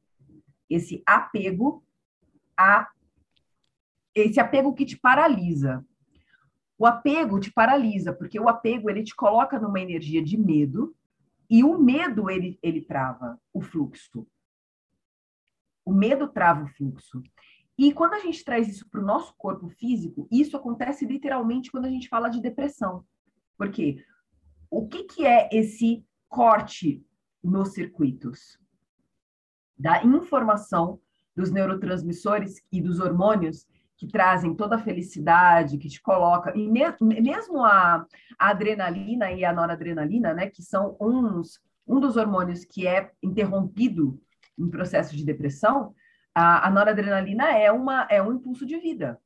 esse apego a esse apego que te paralisa. O apego te paralisa, porque o apego ele te coloca numa energia de medo e o medo ele, ele trava o fluxo. O medo trava o fluxo. E quando a gente traz isso para o nosso corpo físico, isso acontece literalmente quando a gente fala de depressão. Porque o que, que é esse corte nos circuitos? Da informação dos neurotransmissores e dos hormônios que trazem toda a felicidade, que te coloca, e mesmo a, a adrenalina e a noradrenalina, né, que são uns, um dos hormônios que é interrompido em processo de depressão, a, a noradrenalina é, uma, é um impulso de vida.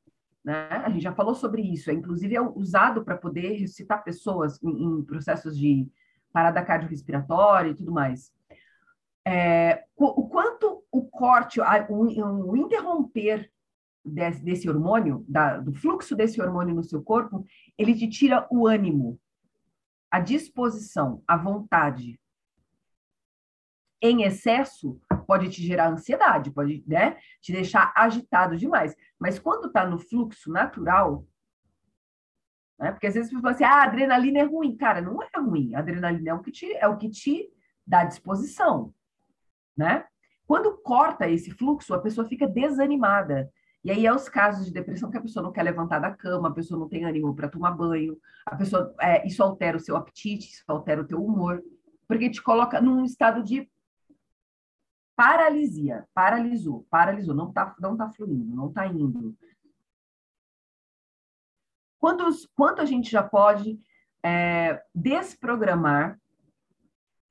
Né? A gente já falou sobre isso, é, inclusive é usado para poder ressuscitar pessoas em, em processos de parada cardiorrespiratória e tudo mais é, o quanto o corte, o, interromper desse, desse hormônio, da, do fluxo desse hormônio no seu corpo, ele te tira o ânimo, a disposição, a vontade. Em excesso, pode te gerar ansiedade, pode né, te deixar agitado demais. Mas quando está no fluxo natural, né, porque às vezes você fala assim, ah, a adrenalina é ruim. Cara, não é ruim. A adrenalina é o que te, é o que te dá disposição né? Quando corta esse fluxo, a pessoa fica desanimada. E aí é os casos de depressão que a pessoa não quer levantar da cama, a pessoa não tem ânimo para tomar banho, a pessoa é, isso altera o seu apetite, isso altera o teu humor, porque te coloca num estado de paralisia, paralisou, paralisou, não está não tá fluindo, não está indo. Quantos, quanto a gente já pode é, desprogramar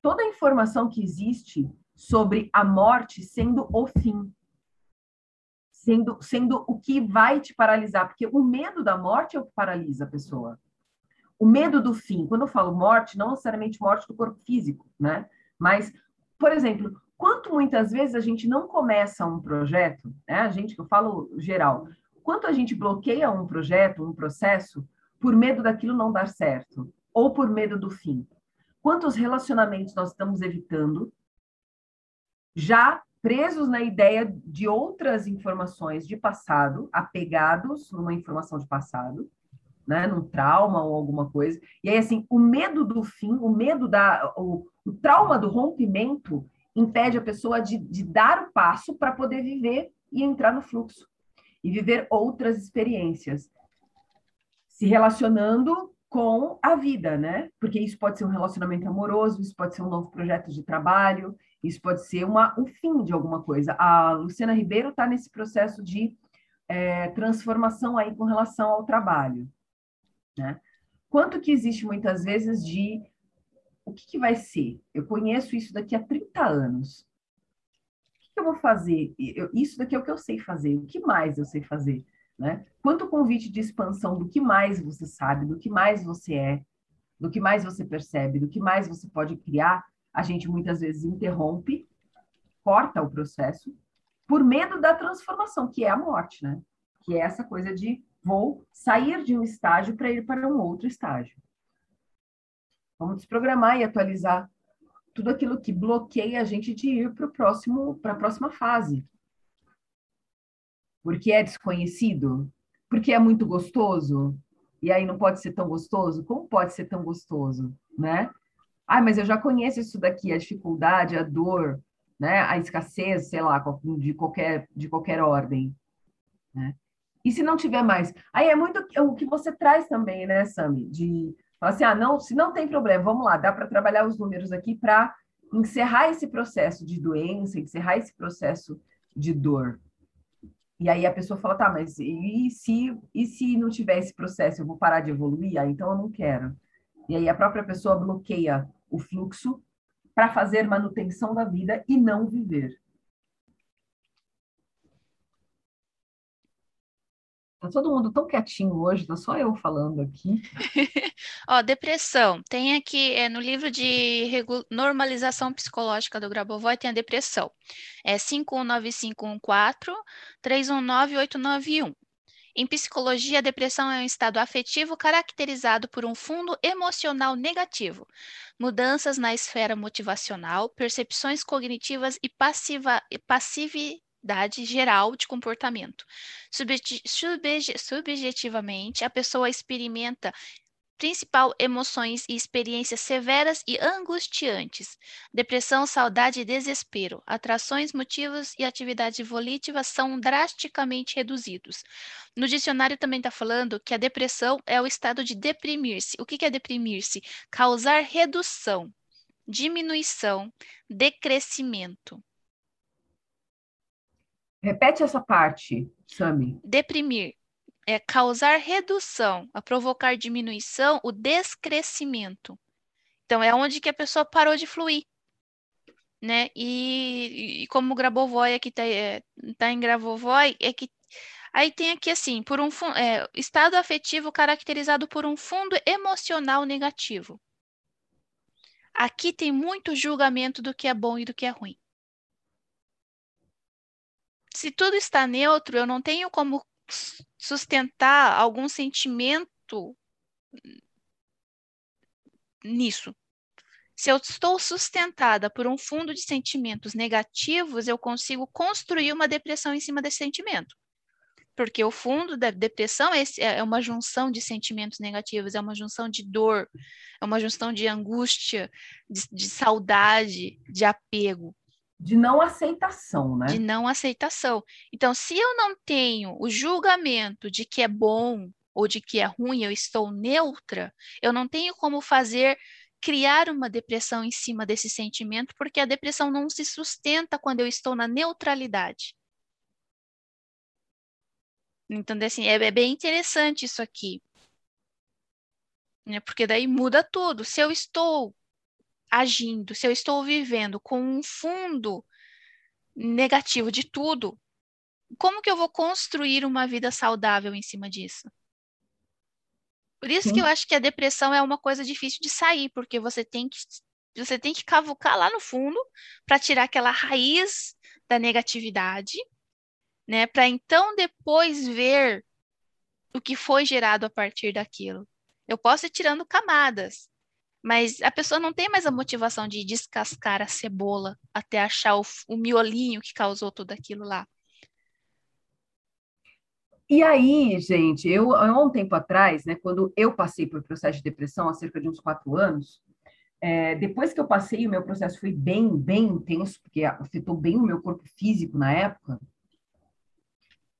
toda a informação que existe sobre a morte sendo o fim, sendo, sendo o que vai te paralisar, porque o medo da morte é o que paralisa a pessoa. O medo do fim, quando eu falo morte, não necessariamente morte do corpo físico, né? Mas, por exemplo, quanto muitas vezes a gente não começa um projeto, né? A gente que eu falo geral, quanto a gente bloqueia um projeto, um processo, por medo daquilo não dar certo, ou por medo do fim. Quantos relacionamentos nós estamos evitando, já presos na ideia de outras informações de passado, apegados numa informação de passado, né, num trauma ou alguma coisa. E aí, assim, o medo do fim, o medo da. O, o trauma do rompimento impede a pessoa de, de dar o passo para poder viver e entrar no fluxo e viver outras experiências, se relacionando com a vida, né? Porque isso pode ser um relacionamento amoroso, isso pode ser um novo projeto de trabalho, isso pode ser uma, um fim de alguma coisa. A Luciana Ribeiro está nesse processo de é, transformação aí com relação ao trabalho, né? Quanto que existe muitas vezes de o que, que vai ser? Eu conheço isso daqui a 30 anos. O que, que eu vou fazer? Eu, isso daqui é o que eu sei fazer. O que mais eu sei fazer? Né? Quanto convite de expansão do que mais você sabe, do que mais você é, do que mais você percebe, do que mais você pode criar, a gente muitas vezes interrompe, corta o processo, por medo da transformação, que é a morte, né? Que é essa coisa de vou sair de um estágio para ir para um outro estágio. Vamos desprogramar e atualizar tudo aquilo que bloqueia a gente de ir para o próximo, para a próxima fase porque é desconhecido, porque é muito gostoso, e aí não pode ser tão gostoso? Como pode ser tão gostoso, né? Ah, mas eu já conheço isso daqui, a dificuldade, a dor, né? A escassez, sei lá, de qualquer, de qualquer ordem, né? E se não tiver mais? Aí é muito o que você traz também, né, Sami? De falar assim, ah, não, se não tem problema, vamos lá, dá para trabalhar os números aqui para encerrar esse processo de doença, encerrar esse processo de dor, e aí a pessoa fala, tá, mas e se, e se não tiver esse processo, eu vou parar de evoluir? Ah, então eu não quero. E aí a própria pessoa bloqueia o fluxo para fazer manutenção da vida e não viver. Tá todo mundo tão quietinho hoje, tá só eu falando aqui. Ó, depressão. Tem aqui é, no livro de normalização psicológica do Grabovoi, tem a depressão. É 519514 319891. Em psicologia, a depressão é um estado afetivo caracterizado por um fundo emocional negativo, mudanças na esfera motivacional, percepções cognitivas e passiva, passividade geral de comportamento. subjetivamente, a pessoa experimenta principal emoções e experiências severas e angustiantes. Depressão, saudade e desespero. Atrações, motivos e atividade volitiva são drasticamente reduzidos. No dicionário também está falando que a depressão é o estado de deprimir-se. O que, que é deprimir-se? Causar redução, diminuição, decrescimento. Repete essa parte, Sami. Deprimir é causar redução, a provocar diminuição, o descrescimento. Então é onde que a pessoa parou de fluir, né? E, e como o Grabovoi aqui está é, tá em Grabovoi, é que aí tem aqui assim, por um é, estado afetivo caracterizado por um fundo emocional negativo. Aqui tem muito julgamento do que é bom e do que é ruim se tudo está neutro, eu não tenho como sustentar algum sentimento nisso. Se eu estou sustentada por um fundo de sentimentos negativos, eu consigo construir uma depressão em cima desse sentimento. Porque o fundo da depressão é, é uma junção de sentimentos negativos, é uma junção de dor, é uma junção de angústia, de, de saudade, de apego de não aceitação, né? De não aceitação. Então, se eu não tenho o julgamento de que é bom ou de que é ruim, eu estou neutra, eu não tenho como fazer criar uma depressão em cima desse sentimento, porque a depressão não se sustenta quando eu estou na neutralidade. Então, assim, é, é bem interessante isso aqui. Né? Porque daí muda tudo. Se eu estou agindo, se eu estou vivendo com um fundo negativo de tudo, como que eu vou construir uma vida saudável em cima disso? Por isso Sim. que eu acho que a depressão é uma coisa difícil de sair, porque você tem que você tem que cavucar lá no fundo para tirar aquela raiz da negatividade, né? Para então depois ver o que foi gerado a partir daquilo. Eu posso ir tirando camadas, mas a pessoa não tem mais a motivação de descascar a cebola até achar o, o miolinho que causou tudo aquilo lá. E aí, gente, eu há um tempo atrás, né, quando eu passei por processo de depressão, há cerca de uns quatro anos, é, depois que eu passei, o meu processo foi bem, bem intenso, porque afetou bem o meu corpo físico na época.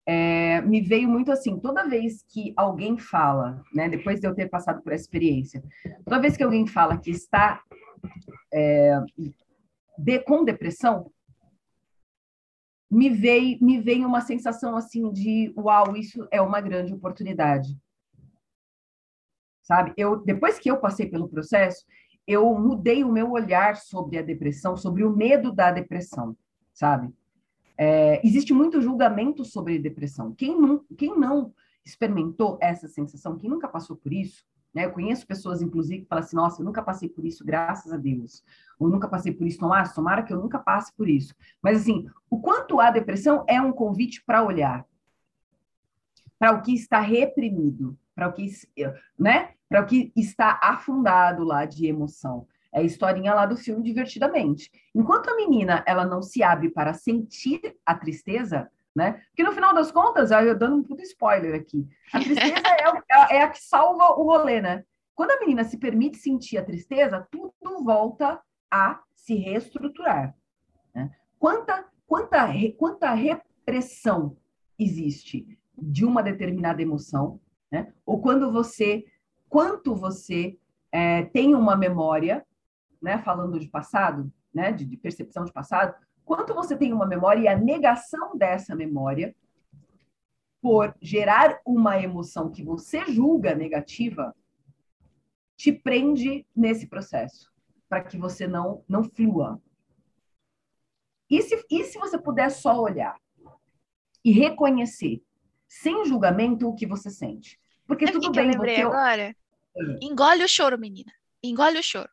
É, me veio muito assim, toda vez que alguém fala, né, depois de eu ter passado por essa experiência, toda vez que alguém fala que está é, de, com depressão, me veio, me veio uma sensação assim de uau, isso é uma grande oportunidade. Sabe? Eu depois que eu passei pelo processo, eu mudei o meu olhar sobre a depressão, sobre o medo da depressão, sabe? É, existe muito julgamento sobre depressão. Quem não, quem não experimentou essa sensação, quem nunca passou por isso, né? Eu conheço pessoas, inclusive, que falam assim: nossa, eu nunca passei por isso, graças a Deus. Ou nunca passei por isso, tomara, tomara que eu nunca passe por isso. Mas, assim, o quanto a depressão é um convite para olhar para o que está reprimido, para o que, né? Para o que está afundado lá de emoção. É a historinha lá do filme Divertidamente. Enquanto a menina ela não se abre para sentir a tristeza, né? Porque no final das contas, eu dando um puto spoiler aqui, a tristeza é, é, a que salva o rolê, né? Quando a menina se permite sentir a tristeza, tudo volta a se reestruturar. Né? Quanta, quanta, quanta repressão existe de uma determinada emoção, né? Ou quando você, quanto você é, tem uma memória, né? Falando de passado, né? De, de percepção de passado, quanto você tem uma memória e a negação dessa memória por gerar uma emoção que você julga negativa te prende nesse processo para que você não não flua. E se, e se você puder só olhar e reconhecer, sem julgamento, o que você sente? Porque Sabe tudo que bem. Eu lembrei agora? Eu... Engole o choro, menina. Engole o choro.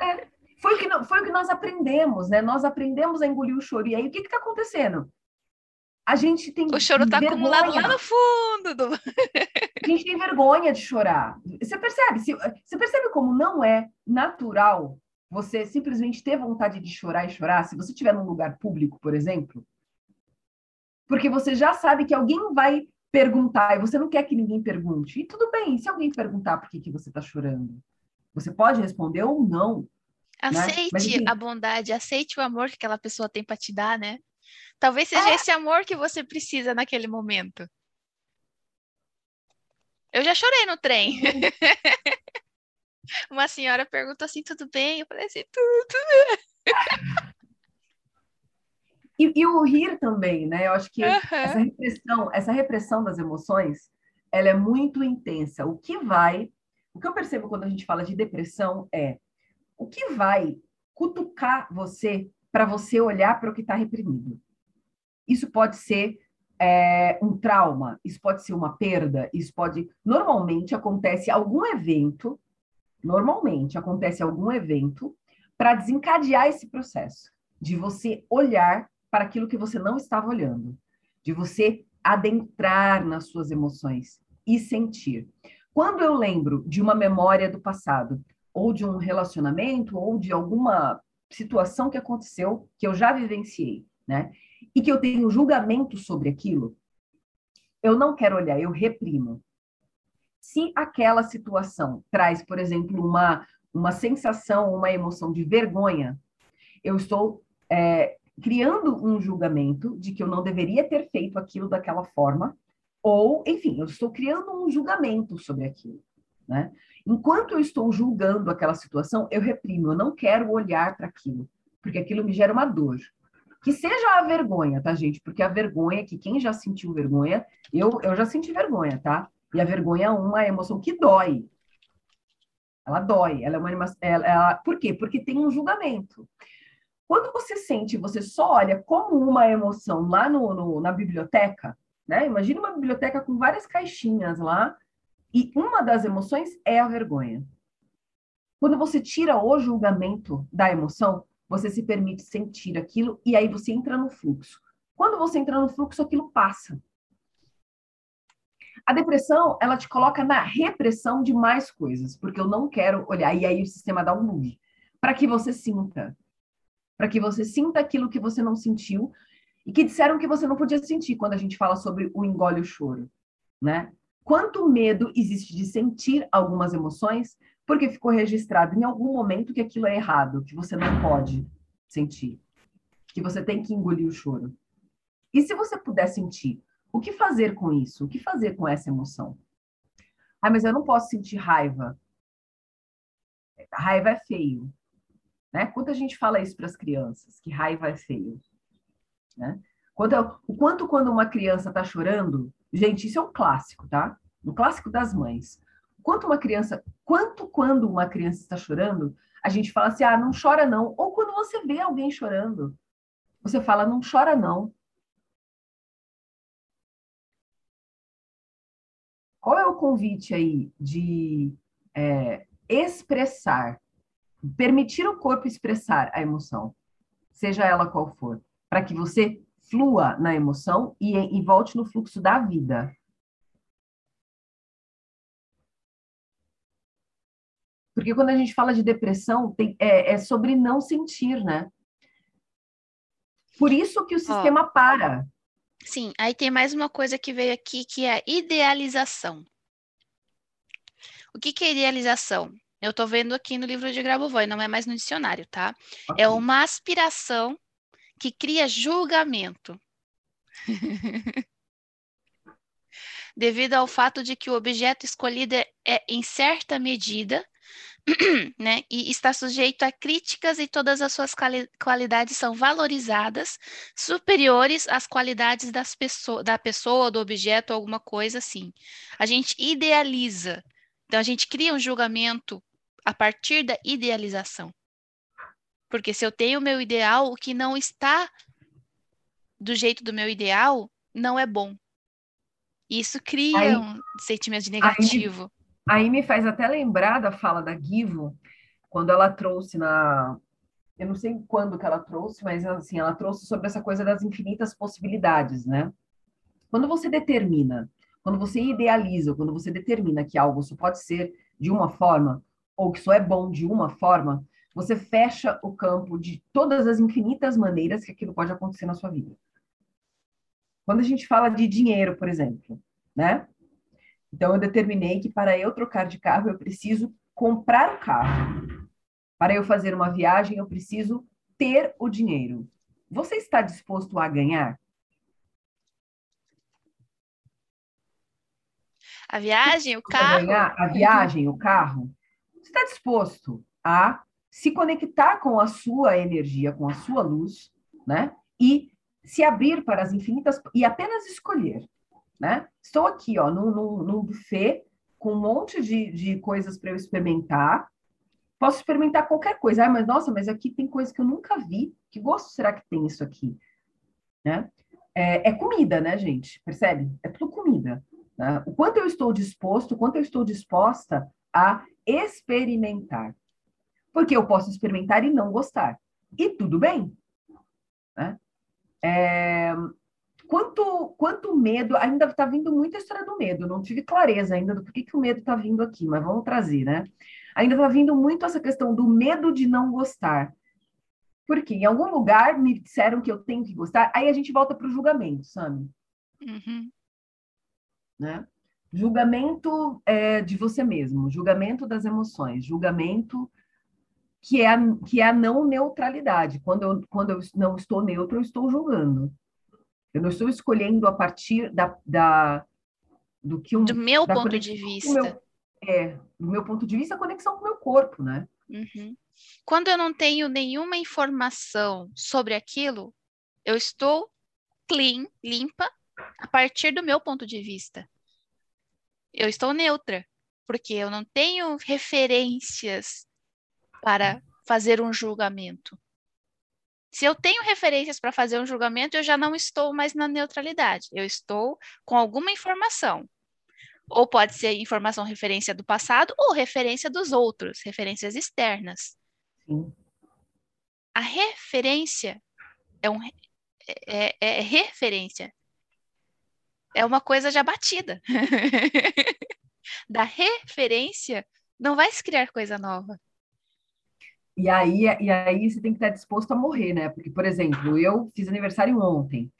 É, é, foi, o que, foi o que nós aprendemos, né? Nós aprendemos a engolir o choro. E aí, o que está acontecendo? A gente tem. O choro está acumulado lá no fundo. Do... a gente tem vergonha de chorar. Você percebe? Você percebe como não é natural você simplesmente ter vontade de chorar e chorar se você estiver num lugar público, por exemplo? Porque você já sabe que alguém vai perguntar e você não quer que ninguém pergunte. E tudo bem, se alguém perguntar por que, que você está chorando, você pode responder ou não. Aceite né? Mas, a bondade, aceite o amor que aquela pessoa tem para te dar, né? Talvez seja é. esse amor que você precisa naquele momento. Eu já chorei no trem. Uma senhora perguntou assim, tudo bem? Eu falei assim, tudo. E, e, o rir também, né? Eu acho que uhum. essa repressão, essa repressão das emoções, ela é muito intensa. O que vai o que eu percebo quando a gente fala de depressão é o que vai cutucar você para você olhar para o que está reprimido. Isso pode ser é, um trauma, isso pode ser uma perda, isso pode. Normalmente acontece algum evento, normalmente acontece algum evento para desencadear esse processo de você olhar para aquilo que você não estava olhando, de você adentrar nas suas emoções e sentir. Quando eu lembro de uma memória do passado, ou de um relacionamento, ou de alguma situação que aconteceu, que eu já vivenciei, né? E que eu tenho julgamento sobre aquilo, eu não quero olhar, eu reprimo. Se aquela situação traz, por exemplo, uma, uma sensação, uma emoção de vergonha, eu estou é, criando um julgamento de que eu não deveria ter feito aquilo daquela forma, ou, enfim, eu estou criando um julgamento sobre aquilo. Né? Enquanto eu estou julgando aquela situação, eu reprimo, eu não quero olhar para aquilo, porque aquilo me gera uma dor. Que seja a vergonha, tá, gente? Porque a vergonha, que quem já sentiu vergonha, eu, eu já senti vergonha, tá? E a vergonha é uma emoção que dói. Ela dói, ela é uma animação. Ela, ela, por quê? Porque tem um julgamento. Quando você sente, você só olha como uma emoção lá no, no, na biblioteca, né? Imagina uma biblioteca com várias caixinhas lá, e uma das emoções é a vergonha. Quando você tira o julgamento da emoção, você se permite sentir aquilo e aí você entra no fluxo. Quando você entra no fluxo, aquilo passa. A depressão, ela te coloca na repressão de mais coisas, porque eu não quero olhar. E aí o sistema dá um bug. Para que você sinta. Para que você sinta aquilo que você não sentiu e que disseram que você não podia sentir quando a gente fala sobre o engole o choro, né? Quanto medo existe de sentir algumas emoções porque ficou registrado em algum momento que aquilo é errado, que você não pode sentir, que você tem que engolir o choro. E se você puder sentir, o que fazer com isso? O que fazer com essa emoção? Ah, mas eu não posso sentir raiva. Raiva é feio. Né? Quanta gente fala isso para as crianças, que raiva é feio. Né? Quanto, o quanto quando uma criança está chorando, gente, isso é um clássico, tá? Um clássico das mães quanto uma criança, quanto quando uma criança está chorando, a gente fala assim, ah, não chora não. Ou quando você vê alguém chorando, você fala, não chora não. Qual é o convite aí de é, expressar, permitir o corpo expressar a emoção, seja ela qual for, para que você flua na emoção e, e volte no fluxo da vida. Porque quando a gente fala de depressão, tem, é, é, sobre não sentir, né? Por isso que o sistema oh, para. Sim, aí tem mais uma coisa que veio aqui, que é a idealização. O que, que é idealização? Eu estou vendo aqui no livro de Grabovoi, não é mais no dicionário, tá? Okay. É uma aspiração que cria julgamento. Devido ao fato de que o objeto escolhido é, é em certa medida, né? E está sujeito a críticas e todas as suas quali qualidades são valorizadas, superiores às qualidades das pessoa, da pessoa, do objeto, alguma coisa assim. A gente idealiza. Então, a gente cria um julgamento a partir da idealização. Porque se eu tenho o meu ideal, o que não está do jeito do meu ideal não é bom. Isso cria aí, um sentimento de negativo. Aí Aí me faz até lembrar da fala da Givo, quando ela trouxe na. Eu não sei quando que ela trouxe, mas assim, ela trouxe sobre essa coisa das infinitas possibilidades, né? Quando você determina, quando você idealiza, quando você determina que algo só pode ser de uma forma, ou que só é bom de uma forma, você fecha o campo de todas as infinitas maneiras que aquilo pode acontecer na sua vida. Quando a gente fala de dinheiro, por exemplo, né? Então, eu determinei que para eu trocar de carro, eu preciso comprar o carro. Para eu fazer uma viagem, eu preciso ter o dinheiro. Você está disposto a ganhar? A viagem, o carro? A, a viagem, o carro. Você está disposto a se conectar com a sua energia, com a sua luz, né? E se abrir para as infinitas e apenas escolher né? Estou aqui, ó, num, buffet com um monte de, de coisas para eu experimentar. Posso experimentar qualquer coisa. Ah, mas nossa, mas aqui tem coisa que eu nunca vi. Que gosto será que tem isso aqui? Né? É, é comida, né, gente? Percebe? É tudo comida. Né? O quanto eu estou disposto, o quanto eu estou disposta a experimentar. Porque eu posso experimentar e não gostar. E tudo bem. Né? É, Quanto, quanto medo, ainda está vindo muita história do medo, não tive clareza ainda do porquê que o medo está vindo aqui, mas vamos trazer, né? Ainda está vindo muito essa questão do medo de não gostar. Porque em algum lugar me disseram que eu tenho que gostar, aí a gente volta para o julgamento, sabe? Uhum. Né? Julgamento é, de você mesmo, julgamento das emoções, julgamento que é a, que é a não neutralidade. Quando eu, quando eu não estou neutro, eu estou julgando. Eu não estou escolhendo a partir da, da do que um, do meu ponto de vista. Meu, é, do meu ponto de vista, a conexão com o meu corpo, né? Uhum. Quando eu não tenho nenhuma informação sobre aquilo, eu estou clean, limpa, a partir do meu ponto de vista. Eu estou neutra, porque eu não tenho referências para fazer um julgamento. Se eu tenho referências para fazer um julgamento, eu já não estou mais na neutralidade. Eu estou com alguma informação. Ou pode ser informação referência do passado ou referência dos outros, referências externas. Sim. A referência é, um, é, é, é referência. É uma coisa já batida. da referência não vai se criar coisa nova. E aí, e aí você tem que estar disposto a morrer, né? Porque, por exemplo, eu fiz aniversário ontem.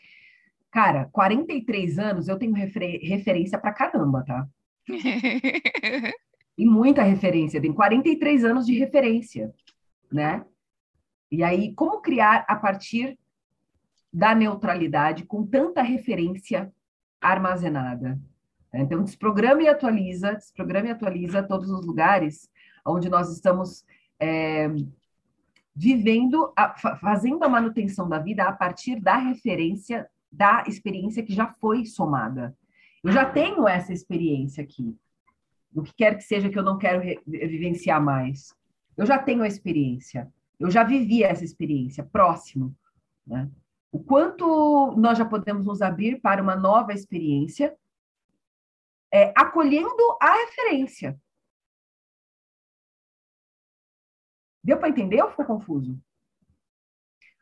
Cara, 43 anos eu tenho refer referência pra caramba, tá? e muita referência, tem 43 anos de referência, né? E aí, como criar a partir da neutralidade com tanta referência armazenada? Então, desprograma e atualiza, desprograma e atualiza todos os lugares onde nós estamos é, vivendo, a, fazendo a manutenção da vida a partir da referência da experiência que já foi somada. Eu já tenho essa experiência aqui. O que quer que seja que eu não quero vivenciar mais. Eu já tenho a experiência. Eu já vivi essa experiência próximo. Né? O quanto nós já podemos nos abrir para uma nova experiência, é, acolhendo a referência. Deu para entender ou ficou confuso?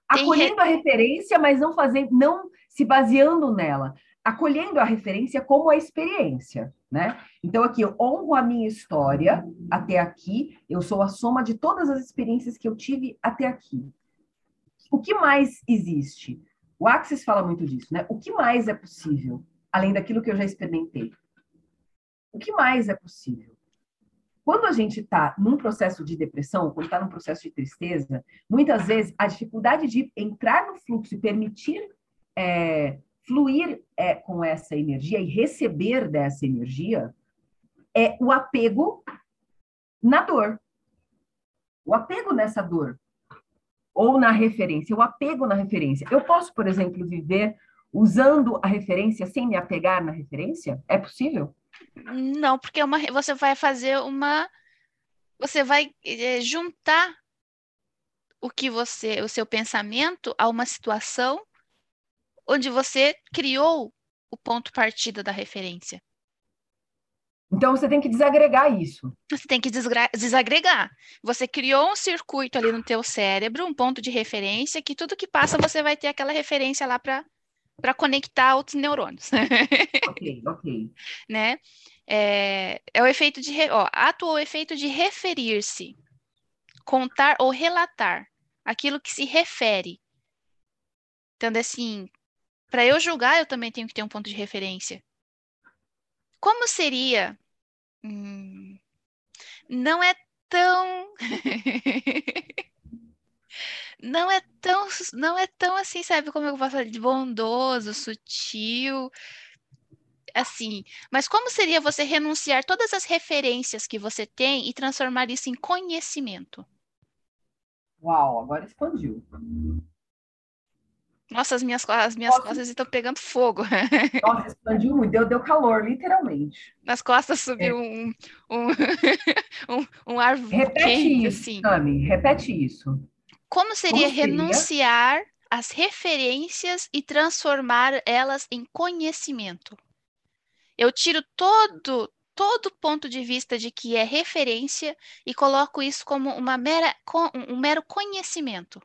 Acolhendo a referência, mas não fazendo, não se baseando nela, acolhendo a referência como a experiência, né? Então aqui eu honro a minha história até aqui, eu sou a soma de todas as experiências que eu tive até aqui. O que mais existe? O Axis fala muito disso, né? O que mais é possível além daquilo que eu já experimentei? O que mais é possível? Quando a gente está num processo de depressão, quando está num processo de tristeza, muitas vezes a dificuldade de entrar no fluxo e permitir é, fluir é, com essa energia e receber dessa energia é o apego na dor. O apego nessa dor. Ou na referência. O apego na referência. Eu posso, por exemplo, viver usando a referência sem me apegar na referência? É possível? Não, porque é uma, você vai fazer uma. Você vai é, juntar o que você, o seu pensamento a uma situação onde você criou o ponto partida da referência. Então você tem que desagregar isso. Você tem que desagregar. Você criou um circuito ali no teu cérebro, um ponto de referência, que tudo que passa você vai ter aquela referência lá para para conectar outros neurônios. ok, ok. né? É, é o efeito de, ó, atua o efeito de referir-se, contar ou relatar aquilo que se refere. Então, assim, para eu julgar, eu também tenho que ter um ponto de referência. Como seria? Hum, não é tão. não é tão. Não é tão assim, sabe como eu posso falar? De bondoso, sutil. Assim. Mas como seria você renunciar todas as referências que você tem e transformar isso em conhecimento? Uau, agora expandiu. Nossa, as minhas, as minhas Nossa. costas estão pegando fogo. Nossa, expandiu muito, deu, deu calor, literalmente. Nas costas subiu é. um, um, um, um, ar repete quente, isso, assim. Tami, repete isso. Como seria, renunciar às referências e transformar elas em conhecimento? Eu tiro todo todo ponto de vista de que é referência e coloco isso como uma mera, um mero conhecimento.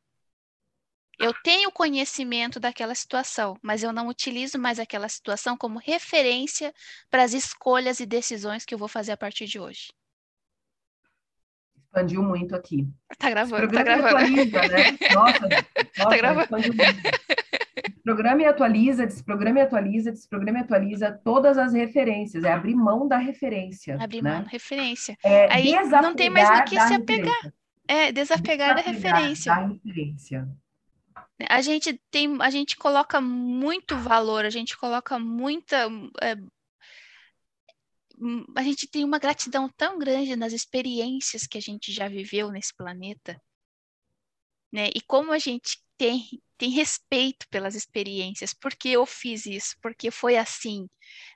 Eu tenho conhecimento daquela situação, mas eu não utilizo mais aquela situação como referência para as escolhas e decisões que eu vou fazer a partir de hoje. Expandiu muito aqui. Tá gravando, tá gravando. Atualiza, né? Nossa, nossa tá gravando. Programa e atualiza, desprograma e atualiza, desprograma e atualiza todas as referências. É abrir mão da referência. Abrir né? mão da referência. É Aí não tem mais no que se apegar. Referência. É, desapegar, desapegar da referência. Da referência. A gente tem, a gente coloca muito valor, a gente coloca muita. É, a gente tem uma gratidão tão grande nas experiências que a gente já viveu nesse planeta, né? E como a gente tem, tem respeito pelas experiências, porque eu fiz isso, porque foi assim,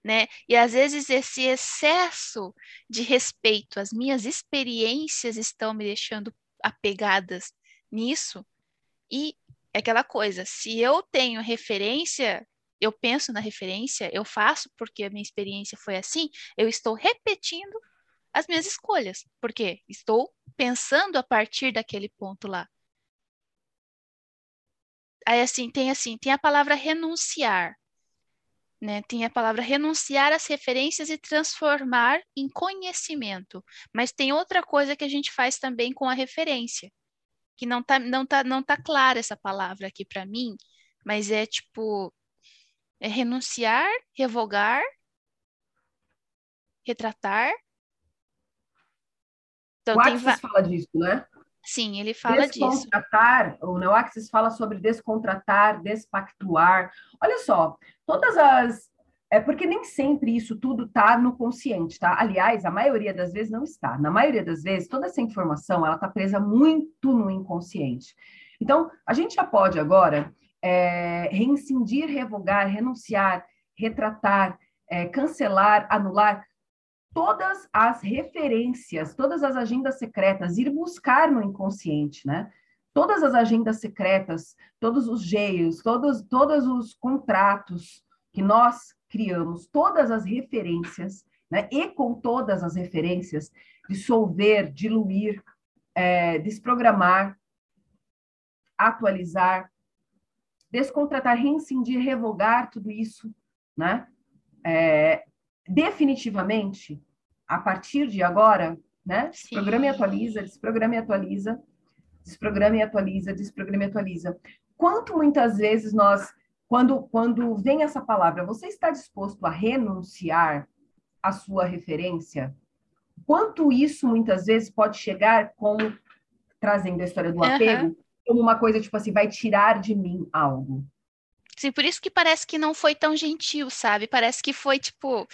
né? E às vezes esse excesso de respeito às minhas experiências estão me deixando apegadas nisso, e é aquela coisa, se eu tenho referência, eu penso na referência, eu faço porque a minha experiência foi assim, eu estou repetindo as minhas escolhas, porque estou pensando a partir daquele ponto lá. Aí assim, tem assim, tem a palavra renunciar, né? Tem a palavra renunciar às referências e transformar em conhecimento. Mas tem outra coisa que a gente faz também com a referência, que não tá, não tá, não tá clara essa palavra aqui para mim, mas é tipo é renunciar, revogar, retratar. Então, o Axis fala disso, né? Sim, ele fala descontratar, disso. O Neoaxis fala sobre descontratar, despactuar. Olha só, todas as. É porque nem sempre isso tudo está no consciente, tá? Aliás, a maioria das vezes não está. Na maioria das vezes, toda essa informação ela está presa muito no inconsciente. Então, a gente já pode agora é, reincindir, revogar, renunciar, retratar, é, cancelar, anular todas as referências, todas as agendas secretas, ir buscar no inconsciente, né? Todas as agendas secretas, todos os geios, todos, todos os contratos que nós criamos, todas as referências, né? E com todas as referências, dissolver, diluir, é, desprogramar, atualizar, descontratar, reincindir, revogar tudo isso, né? É, definitivamente, a partir de agora, né? Desprograma e atualiza, desprograma e atualiza, desprograma e atualiza, desprograma e atualiza. Quanto muitas vezes nós, quando, quando vem essa palavra, você está disposto a renunciar à sua referência? Quanto isso muitas vezes pode chegar como, trazendo a história do apego, uhum como uma coisa tipo assim, vai tirar de mim algo. Sim, por isso que parece que não foi tão gentil, sabe? Parece que foi tipo,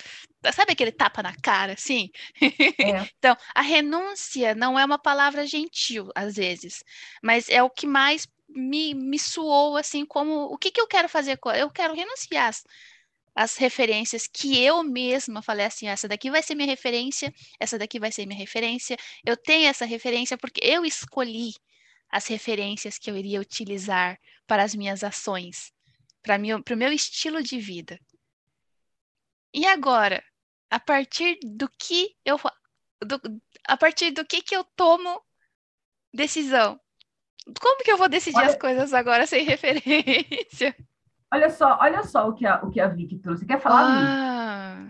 sabe aquele tapa na cara, assim? É. então, a renúncia não é uma palavra gentil, às vezes, mas é o que mais me, me suou, assim, como o que, que eu quero fazer? Eu quero renunciar às, às referências que eu mesma falei assim: essa daqui vai ser minha referência, essa daqui vai ser minha referência, eu tenho essa referência porque eu escolhi as referências que eu iria utilizar para as minhas ações, para o meu estilo de vida. E agora, a partir do que eu do, a partir do que que eu tomo decisão? Como que eu vou decidir olha, as coisas agora sem referência? Olha só, olha só o que a, o que a Vicky trouxe. Quer falar, ah.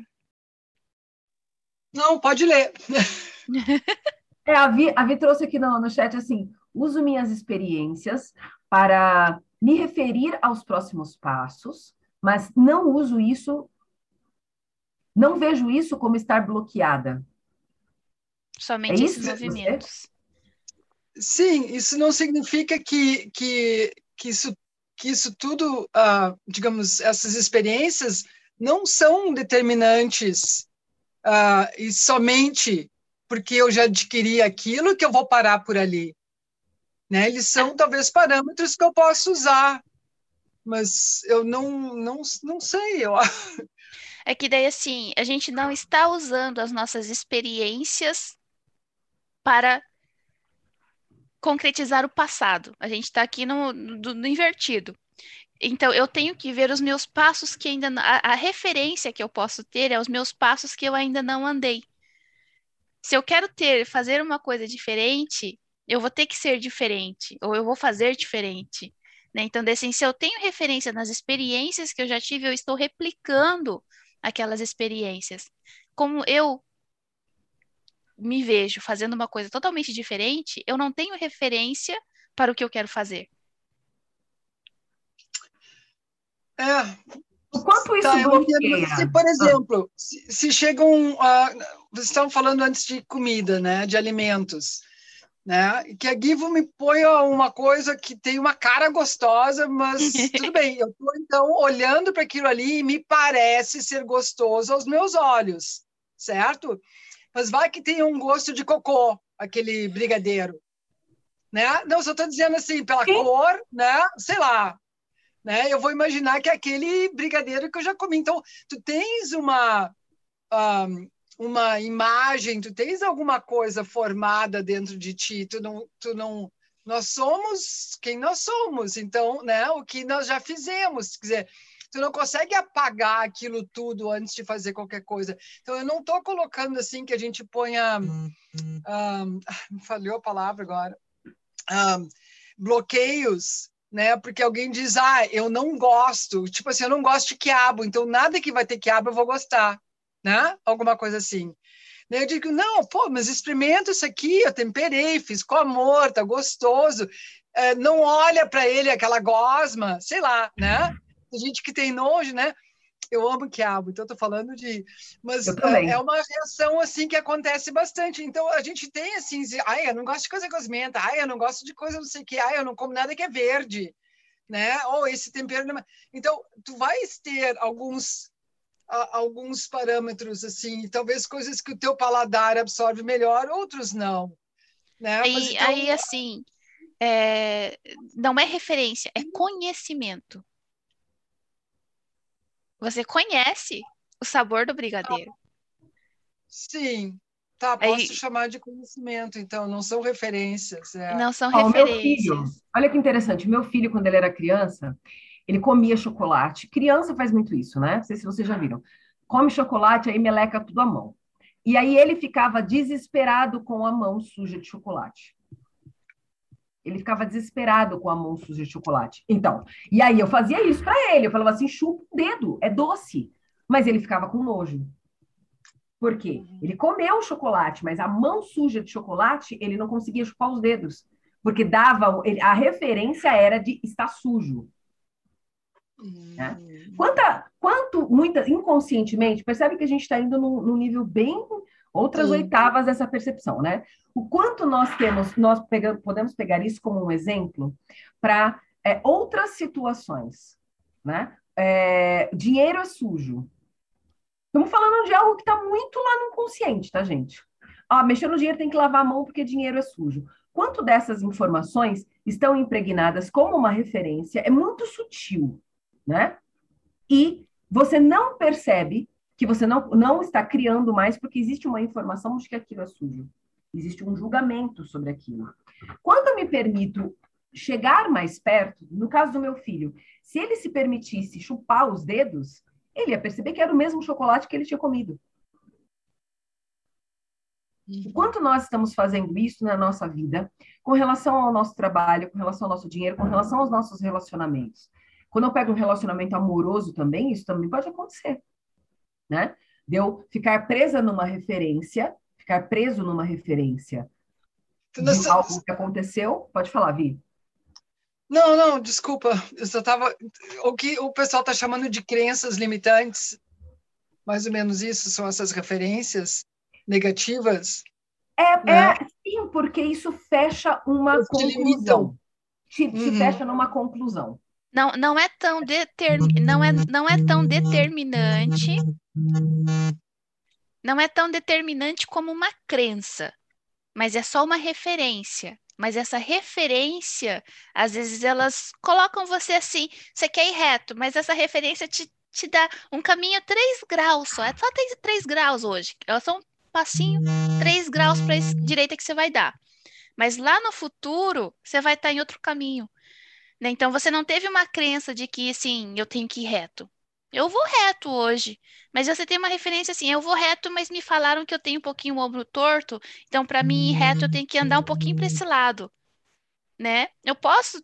Não, pode ler. é, a Vi, a Vi trouxe aqui no, no chat assim: uso minhas experiências para me referir aos próximos passos, mas não uso isso, não vejo isso como estar bloqueada. Somente é esses movimentos. Sim, isso não significa que, que, que, isso, que isso tudo, uh, digamos, essas experiências não são determinantes uh, e somente porque eu já adquiri aquilo que eu vou parar por ali. Né? Eles são talvez parâmetros que eu posso usar, mas eu não, não, não sei. Eu... É que daí assim, a gente não está usando as nossas experiências para concretizar o passado. A gente está aqui no, no, no, invertido. Então, eu tenho que ver os meus passos que ainda. A, a referência que eu posso ter é os meus passos que eu ainda não andei. Se eu quero ter, fazer uma coisa diferente, eu vou ter que ser diferente, ou eu vou fazer diferente. Né? Então, assim, se eu tenho referência nas experiências que eu já tive, eu estou replicando aquelas experiências. Como eu me vejo fazendo uma coisa totalmente diferente, eu não tenho referência para o que eu quero fazer. É. O quanto isso tá, bloqueia? Se, por exemplo, ah. se, se chegam. Uh, vocês estavam falando antes de comida, né? De alimentos. Né? Que a Givo me põe uma coisa que tem uma cara gostosa, mas tudo bem, eu estou então olhando para aquilo ali e me parece ser gostoso aos meus olhos, certo? Mas vai que tem um gosto de cocô, aquele brigadeiro, né? Não, só estou dizendo assim, pela Sim. cor, né? Sei lá, né? Eu vou imaginar que é aquele brigadeiro que eu já comi. Então, tu tens uma um, uma imagem, tu tens alguma coisa formada dentro de ti, tu não, tu não, nós somos quem nós somos, então, né, o que nós já fizemos, quer dizer, tu não consegue apagar aquilo tudo antes de fazer qualquer coisa. Então, eu não estou colocando assim que a gente ponha, um, falhou a palavra agora, um, bloqueios né? Porque alguém diz, ah, eu não gosto, tipo assim, eu não gosto de quiabo, então nada que vai ter quiabo eu vou gostar né? Alguma coisa assim. Eu digo, não, pô, mas experimenta isso aqui, eu temperei, fiz com amor, tá gostoso. É, não olha para ele aquela gosma, sei lá, né? Tem gente que tem nojo, né? Eu amo quiabo, então estou falando de. Mas é, é uma reação assim que acontece bastante. Então a gente tem assim, ai, eu não gosto de coisa cosmenta, ai, eu não gosto de coisa não sei o que, ai, eu não como nada que é verde, né? Ou esse tempero. Não... Então, tu vais ter alguns a, alguns parâmetros, assim, talvez coisas que o teu paladar absorve melhor, outros não. Né? Aí, então... aí assim, é, não é referência, é conhecimento. Você conhece o sabor do brigadeiro. Sim, Tá, posso Aí, chamar de conhecimento, então, não são referências. É. Não são referências. Filho, olha que interessante, meu filho, quando ele era criança, ele comia chocolate. Criança faz muito isso, né? Não sei se vocês já viram. Come chocolate, aí meleca tudo à mão. E aí ele ficava desesperado com a mão suja de chocolate. Ele ficava desesperado com a mão suja de chocolate. Então, e aí eu fazia isso para ele. Eu falava assim: chupa o dedo, é doce. Mas ele ficava com nojo. Por quê? Ele comeu o chocolate, mas a mão suja de chocolate, ele não conseguia chupar os dedos. Porque dava. A referência era de estar sujo. Né? Hum. Quanta, quanto, muita, inconscientemente, percebe que a gente está indo num, num, nível bem outras Sim. oitavas dessa percepção, né? O quanto nós temos, nós pegamos, podemos pegar isso como um exemplo para é, outras situações, né? É, dinheiro é sujo. Estamos falando de algo que está muito lá no inconsciente, tá, gente? Ah, mexer no dinheiro tem que lavar a mão porque dinheiro é sujo. Quanto dessas informações estão impregnadas como uma referência é muito sutil, né? E você não percebe que você não, não está criando mais porque existe uma informação de que aquilo é sujo. Existe um julgamento sobre aquilo. Quando eu me permito chegar mais perto, no caso do meu filho, se ele se permitisse chupar os dedos, ele ia perceber que era o mesmo chocolate que ele tinha comido. O quanto nós estamos fazendo isso na nossa vida, com relação ao nosso trabalho, com relação ao nosso dinheiro, com relação aos nossos relacionamentos. Quando eu pego um relacionamento amoroso também, isso também pode acontecer, né? De eu ficar presa numa referência, ficar preso numa referência de algo que aconteceu. Pode falar, Vi. Não, não, desculpa. Eu só tava. O que o pessoal está chamando de crenças limitantes, mais ou menos isso, são essas referências negativas. É, né? é sim, porque isso fecha uma conclusão. Te, te uhum. fecha numa conclusão. Não, não é tão deter, não é, não é tão determinante. Não é tão determinante como uma crença, mas é só uma referência. Mas essa referência, às vezes elas colocam você assim, você quer ir reto, mas essa referência te, te dá um caminho 3 graus só. É só 3 graus hoje. É só um passinho 3 graus para a direita que você vai dar. Mas lá no futuro, você vai estar em outro caminho. Né? Então você não teve uma crença de que assim, eu tenho que ir reto. Eu vou reto hoje, mas você tem uma referência assim, eu vou reto, mas me falaram que eu tenho um pouquinho o ombro torto, então para mim ir reto eu tenho que andar um pouquinho para esse lado, né? Eu posso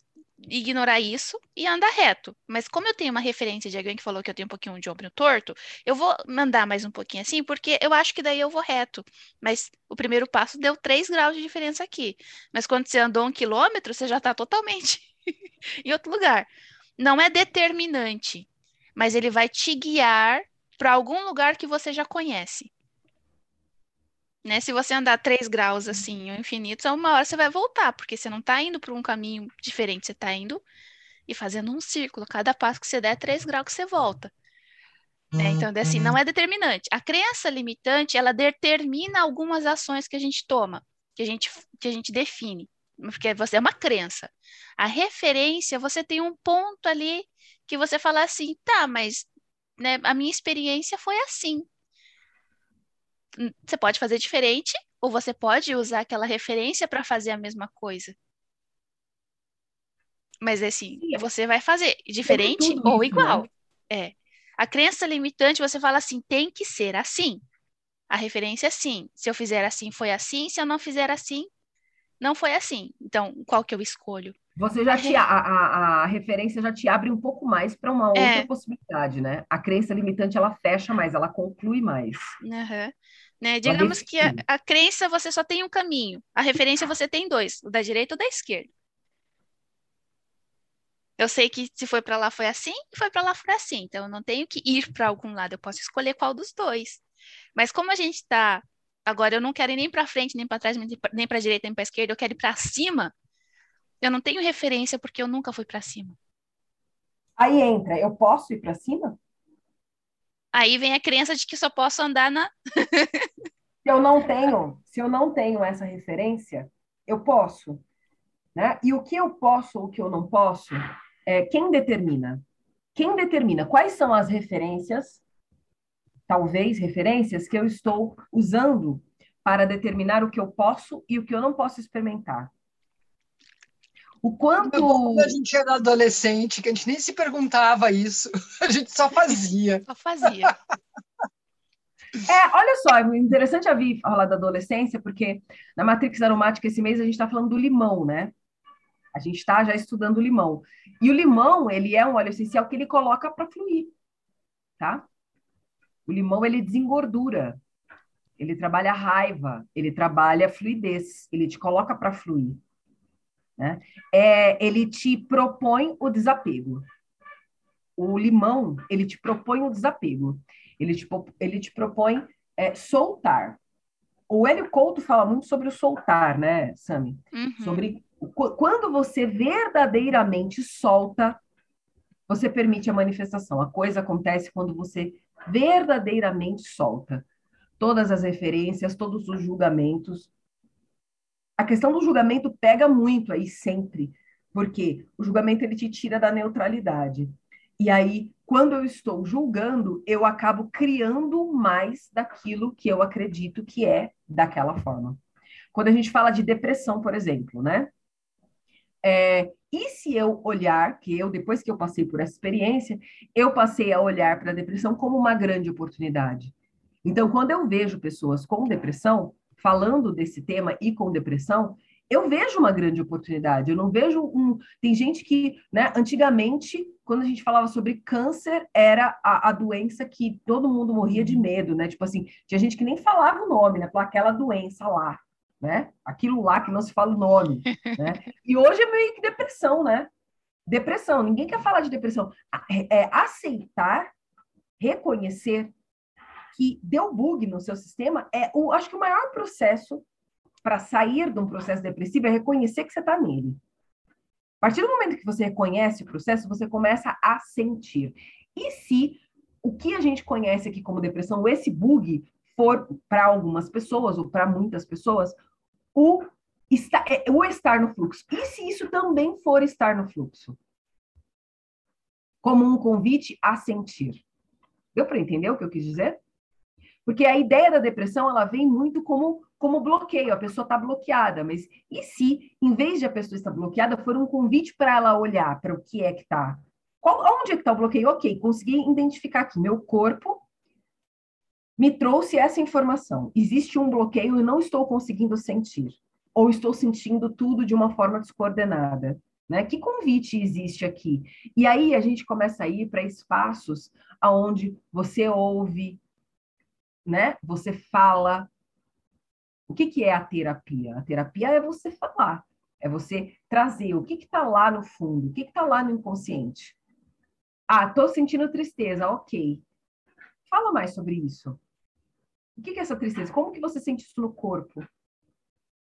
ignorar isso e andar reto, mas como eu tenho uma referência de alguém que falou que eu tenho um pouquinho de ombro torto, eu vou andar mais um pouquinho assim, porque eu acho que daí eu vou reto. Mas o primeiro passo deu 3 graus de diferença aqui. Mas quando você andou um quilômetro, você já está totalmente em outro lugar. Não é determinante, mas ele vai te guiar para algum lugar que você já conhece. Né? Se você andar 3 graus assim, o infinito, uma hora você vai voltar, porque você não está indo para um caminho diferente, você está indo e fazendo um círculo. Cada passo que você der, é 3 graus que você volta. Né? Então, assim, não é determinante. A crença limitante, ela determina algumas ações que a gente toma, que a gente, que a gente define, porque você é uma crença. A referência, você tem um ponto ali que você fala assim, tá, mas né, a minha experiência foi assim. Hum, você pode fazer diferente, ou você pode usar aquela referência para fazer a mesma coisa. Mas assim, Sim. você vai fazer diferente ou isso, igual. Né? É. A crença limitante, você fala assim, tem que ser assim. A referência é assim. Se eu fizer assim, foi assim. Se eu não fizer assim, não foi assim. Então, qual que eu escolho? Você já a te, a, a, a, referência já te abre um pouco mais para uma outra é. possibilidade, né? A crença limitante ela fecha mais, ela conclui mais. Uhum. Né? Digamos que a, a, crença você só tem um caminho, a referência você tem dois, o da direita ou da esquerda. Eu sei que se foi para lá foi assim e foi para lá foi assim, então eu não tenho que ir para algum lado, eu posso escolher qual dos dois. Mas como a gente está agora, eu não quero ir nem para frente, nem para trás, nem para direita, nem para esquerda, eu quero ir para cima. Eu não tenho referência porque eu nunca fui para cima. Aí entra, eu posso ir para cima? Aí vem a crença de que só posso andar na. se eu não tenho, se eu não tenho essa referência, eu posso, né? E o que eu posso ou o que eu não posso, é quem determina? Quem determina quais são as referências, talvez referências que eu estou usando para determinar o que eu posso e o que eu não posso experimentar. O quanto. Quando a gente era adolescente, que a gente nem se perguntava isso, a gente só fazia. só fazia. É, olha só, é interessante a Vi falar da adolescência, porque na Matrix Aromática esse mês a gente está falando do limão, né? A gente está já estudando o limão. E o limão, ele é um óleo essencial que ele coloca para fluir, tá? O limão, ele desengordura. Ele trabalha a raiva, ele trabalha a fluidez, ele te coloca para fluir. Né? É, ele te propõe o desapego. O limão, ele te propõe o desapego. Ele te, ele te propõe é, soltar. O Hélio Couto fala muito sobre o soltar, né, Sami? Uhum. Sobre quando você verdadeiramente solta, você permite a manifestação. A coisa acontece quando você verdadeiramente solta todas as referências, todos os julgamentos, a questão do julgamento pega muito aí sempre, porque o julgamento ele te tira da neutralidade. E aí, quando eu estou julgando, eu acabo criando mais daquilo que eu acredito que é daquela forma. Quando a gente fala de depressão, por exemplo, né? É, e se eu olhar, que eu, depois que eu passei por essa experiência, eu passei a olhar para a depressão como uma grande oportunidade. Então, quando eu vejo pessoas com depressão, falando desse tema e com depressão, eu vejo uma grande oportunidade. Eu não vejo um. Tem gente que, né, antigamente, quando a gente falava sobre câncer, era a, a, doença que todo mundo morria de medo, né? Tipo assim, tinha gente que nem falava o nome, né? Aquela doença lá, né? Aquilo lá que não se fala o nome, né? E hoje é meio que depressão, né? Depressão, ninguém quer falar de depressão. É, é aceitar, reconhecer que deu bug no seu sistema é o, acho que o maior processo para sair de um processo depressivo é reconhecer que você está nele. A partir do momento que você reconhece o processo, você começa a sentir. E se o que a gente conhece aqui como depressão, esse bug, for para algumas pessoas ou para muitas pessoas, o é, o estar no fluxo. E se isso também for estar no fluxo? Como um convite a sentir. Deu para entender o que eu quis dizer? Porque a ideia da depressão, ela vem muito como, como bloqueio, a pessoa está bloqueada, mas e se, em vez de a pessoa estar bloqueada, for um convite para ela olhar para o que é que está? Onde é que está o bloqueio? Ok, consegui identificar aqui, meu corpo me trouxe essa informação. Existe um bloqueio e não estou conseguindo sentir. Ou estou sentindo tudo de uma forma descoordenada. Né? Que convite existe aqui? E aí a gente começa a ir para espaços aonde você ouve, né? Você fala. O que, que é a terapia? A terapia é você falar, é você trazer o que está lá no fundo, o que está lá no inconsciente. Ah, estou sentindo tristeza, ok. Fala mais sobre isso. O que é essa tristeza? Como que você sente isso no corpo?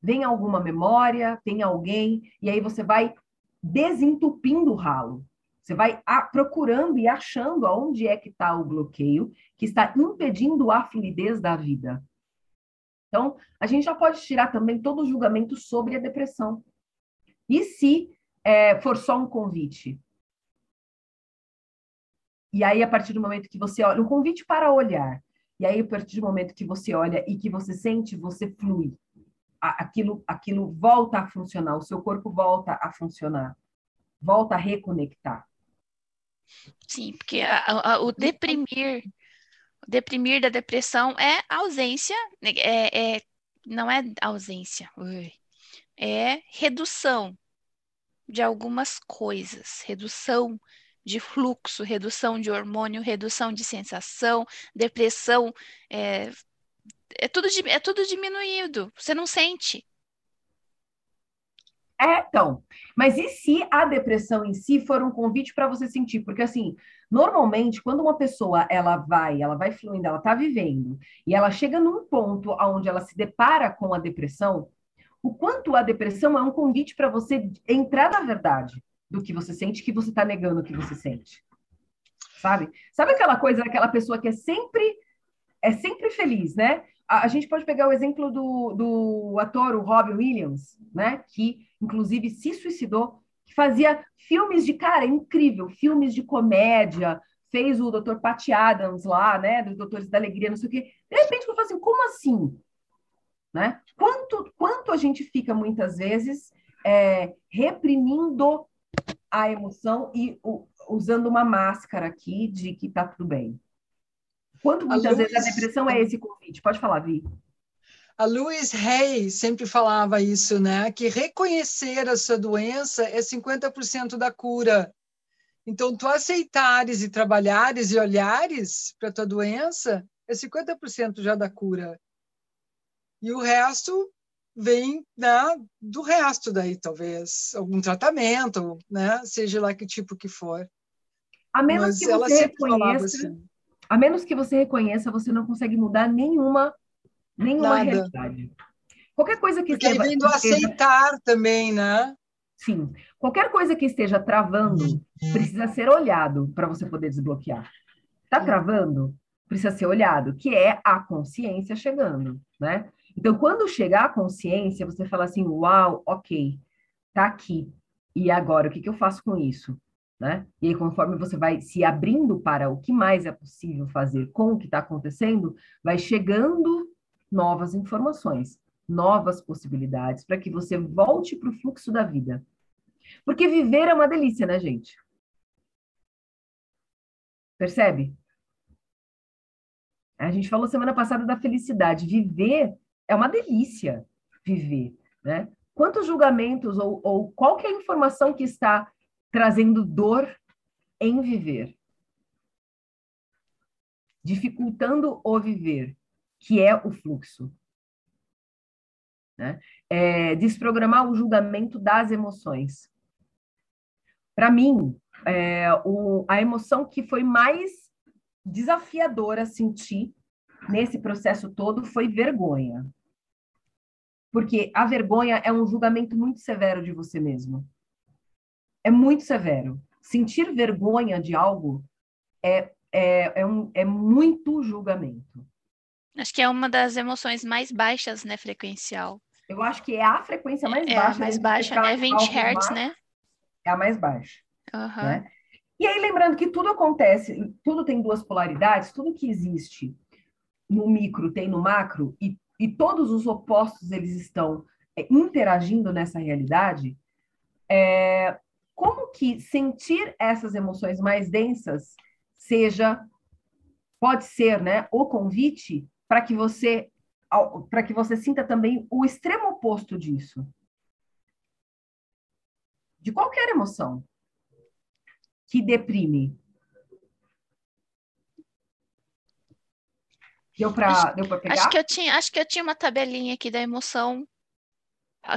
Vem alguma memória, tem alguém, e aí você vai desentupindo o ralo. Você vai procurando e achando aonde é que está o bloqueio que está impedindo a fluidez da vida. Então, a gente já pode tirar também todo o julgamento sobre a depressão. E se é, for só um convite? E aí, a partir do momento que você olha, um convite para olhar, e aí, a partir do momento que você olha e que você sente, você flui. Aquilo, aquilo volta a funcionar, o seu corpo volta a funcionar, volta a reconectar. Sim, porque a, a, o deprimir, o deprimir da depressão é ausência, é, é não é ausência, é redução de algumas coisas, redução de fluxo, redução de hormônio, redução de sensação, depressão, é, é, tudo, é tudo diminuído, você não sente. É, então. Mas e se a depressão em si for um convite para você sentir? Porque assim, normalmente quando uma pessoa ela vai, ela vai fluindo, ela está vivendo e ela chega num ponto onde ela se depara com a depressão, o quanto a depressão é um convite para você entrar na verdade do que você sente, que você está negando o que você sente. Sabe? Sabe aquela coisa daquela pessoa que é sempre é sempre feliz, né? A, a gente pode pegar o exemplo do, do ator, o Robin Williams, né? Que inclusive se suicidou, que fazia filmes de cara incrível, filmes de comédia, fez o Dr. Pat Adams lá, né, dos Doutores da Alegria, não sei o quê. De repente eu falo assim, como assim? Né? Quanto, quanto a gente fica muitas vezes é, reprimindo a emoção e o, usando uma máscara aqui de que tá tudo bem. Quanto muitas vezes a depressão é esse convite? Pode falar, Vi. A Louise Hay sempre falava isso, né? Que reconhecer a sua doença é 50% da cura. Então, tu aceitares e trabalhares e olhares para tua doença é 50% já da cura. E o resto vem né, do resto daí, talvez algum tratamento, né? Seja lá que tipo que for. A menos Mas que você reconheça, assim. a menos que você reconheça, você não consegue mudar nenhuma Nenhuma Nada. realidade. Qualquer coisa que Porque esteja... Porque aceitar também, né? Sim. Qualquer coisa que esteja travando precisa ser olhado para você poder desbloquear. Está travando? Precisa ser olhado, que é a consciência chegando, né? Então, quando chegar a consciência, você fala assim, uau, ok, tá aqui. E agora, o que, que eu faço com isso? Né? E aí, conforme você vai se abrindo para o que mais é possível fazer com o que está acontecendo, vai chegando novas informações, novas possibilidades, para que você volte para o fluxo da vida. Porque viver é uma delícia, né, gente? Percebe? A gente falou semana passada da felicidade. Viver é uma delícia. Viver, né? Quantos julgamentos ou, ou qual é a informação que está trazendo dor em viver? Dificultando o viver que é o fluxo. Né? É, desprogramar o julgamento das emoções. Para mim, é, o, a emoção que foi mais desafiadora sentir nesse processo todo foi vergonha. Porque a vergonha é um julgamento muito severo de você mesmo. É muito severo. Sentir vergonha de algo é, é, é, um, é muito julgamento. Acho que é uma das emoções mais baixas, né, frequencial. Eu acho que é a frequência mais é, baixa. É a mais baixa, né? 20 Hz, né? É a mais baixa. Uhum. Né? E aí, lembrando que tudo acontece, tudo tem duas polaridades, tudo que existe no micro tem no macro, e, e todos os opostos eles estão é, interagindo nessa realidade, é, como que sentir essas emoções mais densas seja, pode ser, né, o convite para que você para que você sinta também o extremo oposto disso. De qualquer emoção que deprime. Deu para deu para pegar? Acho que eu tinha, acho que eu tinha uma tabelinha aqui da emoção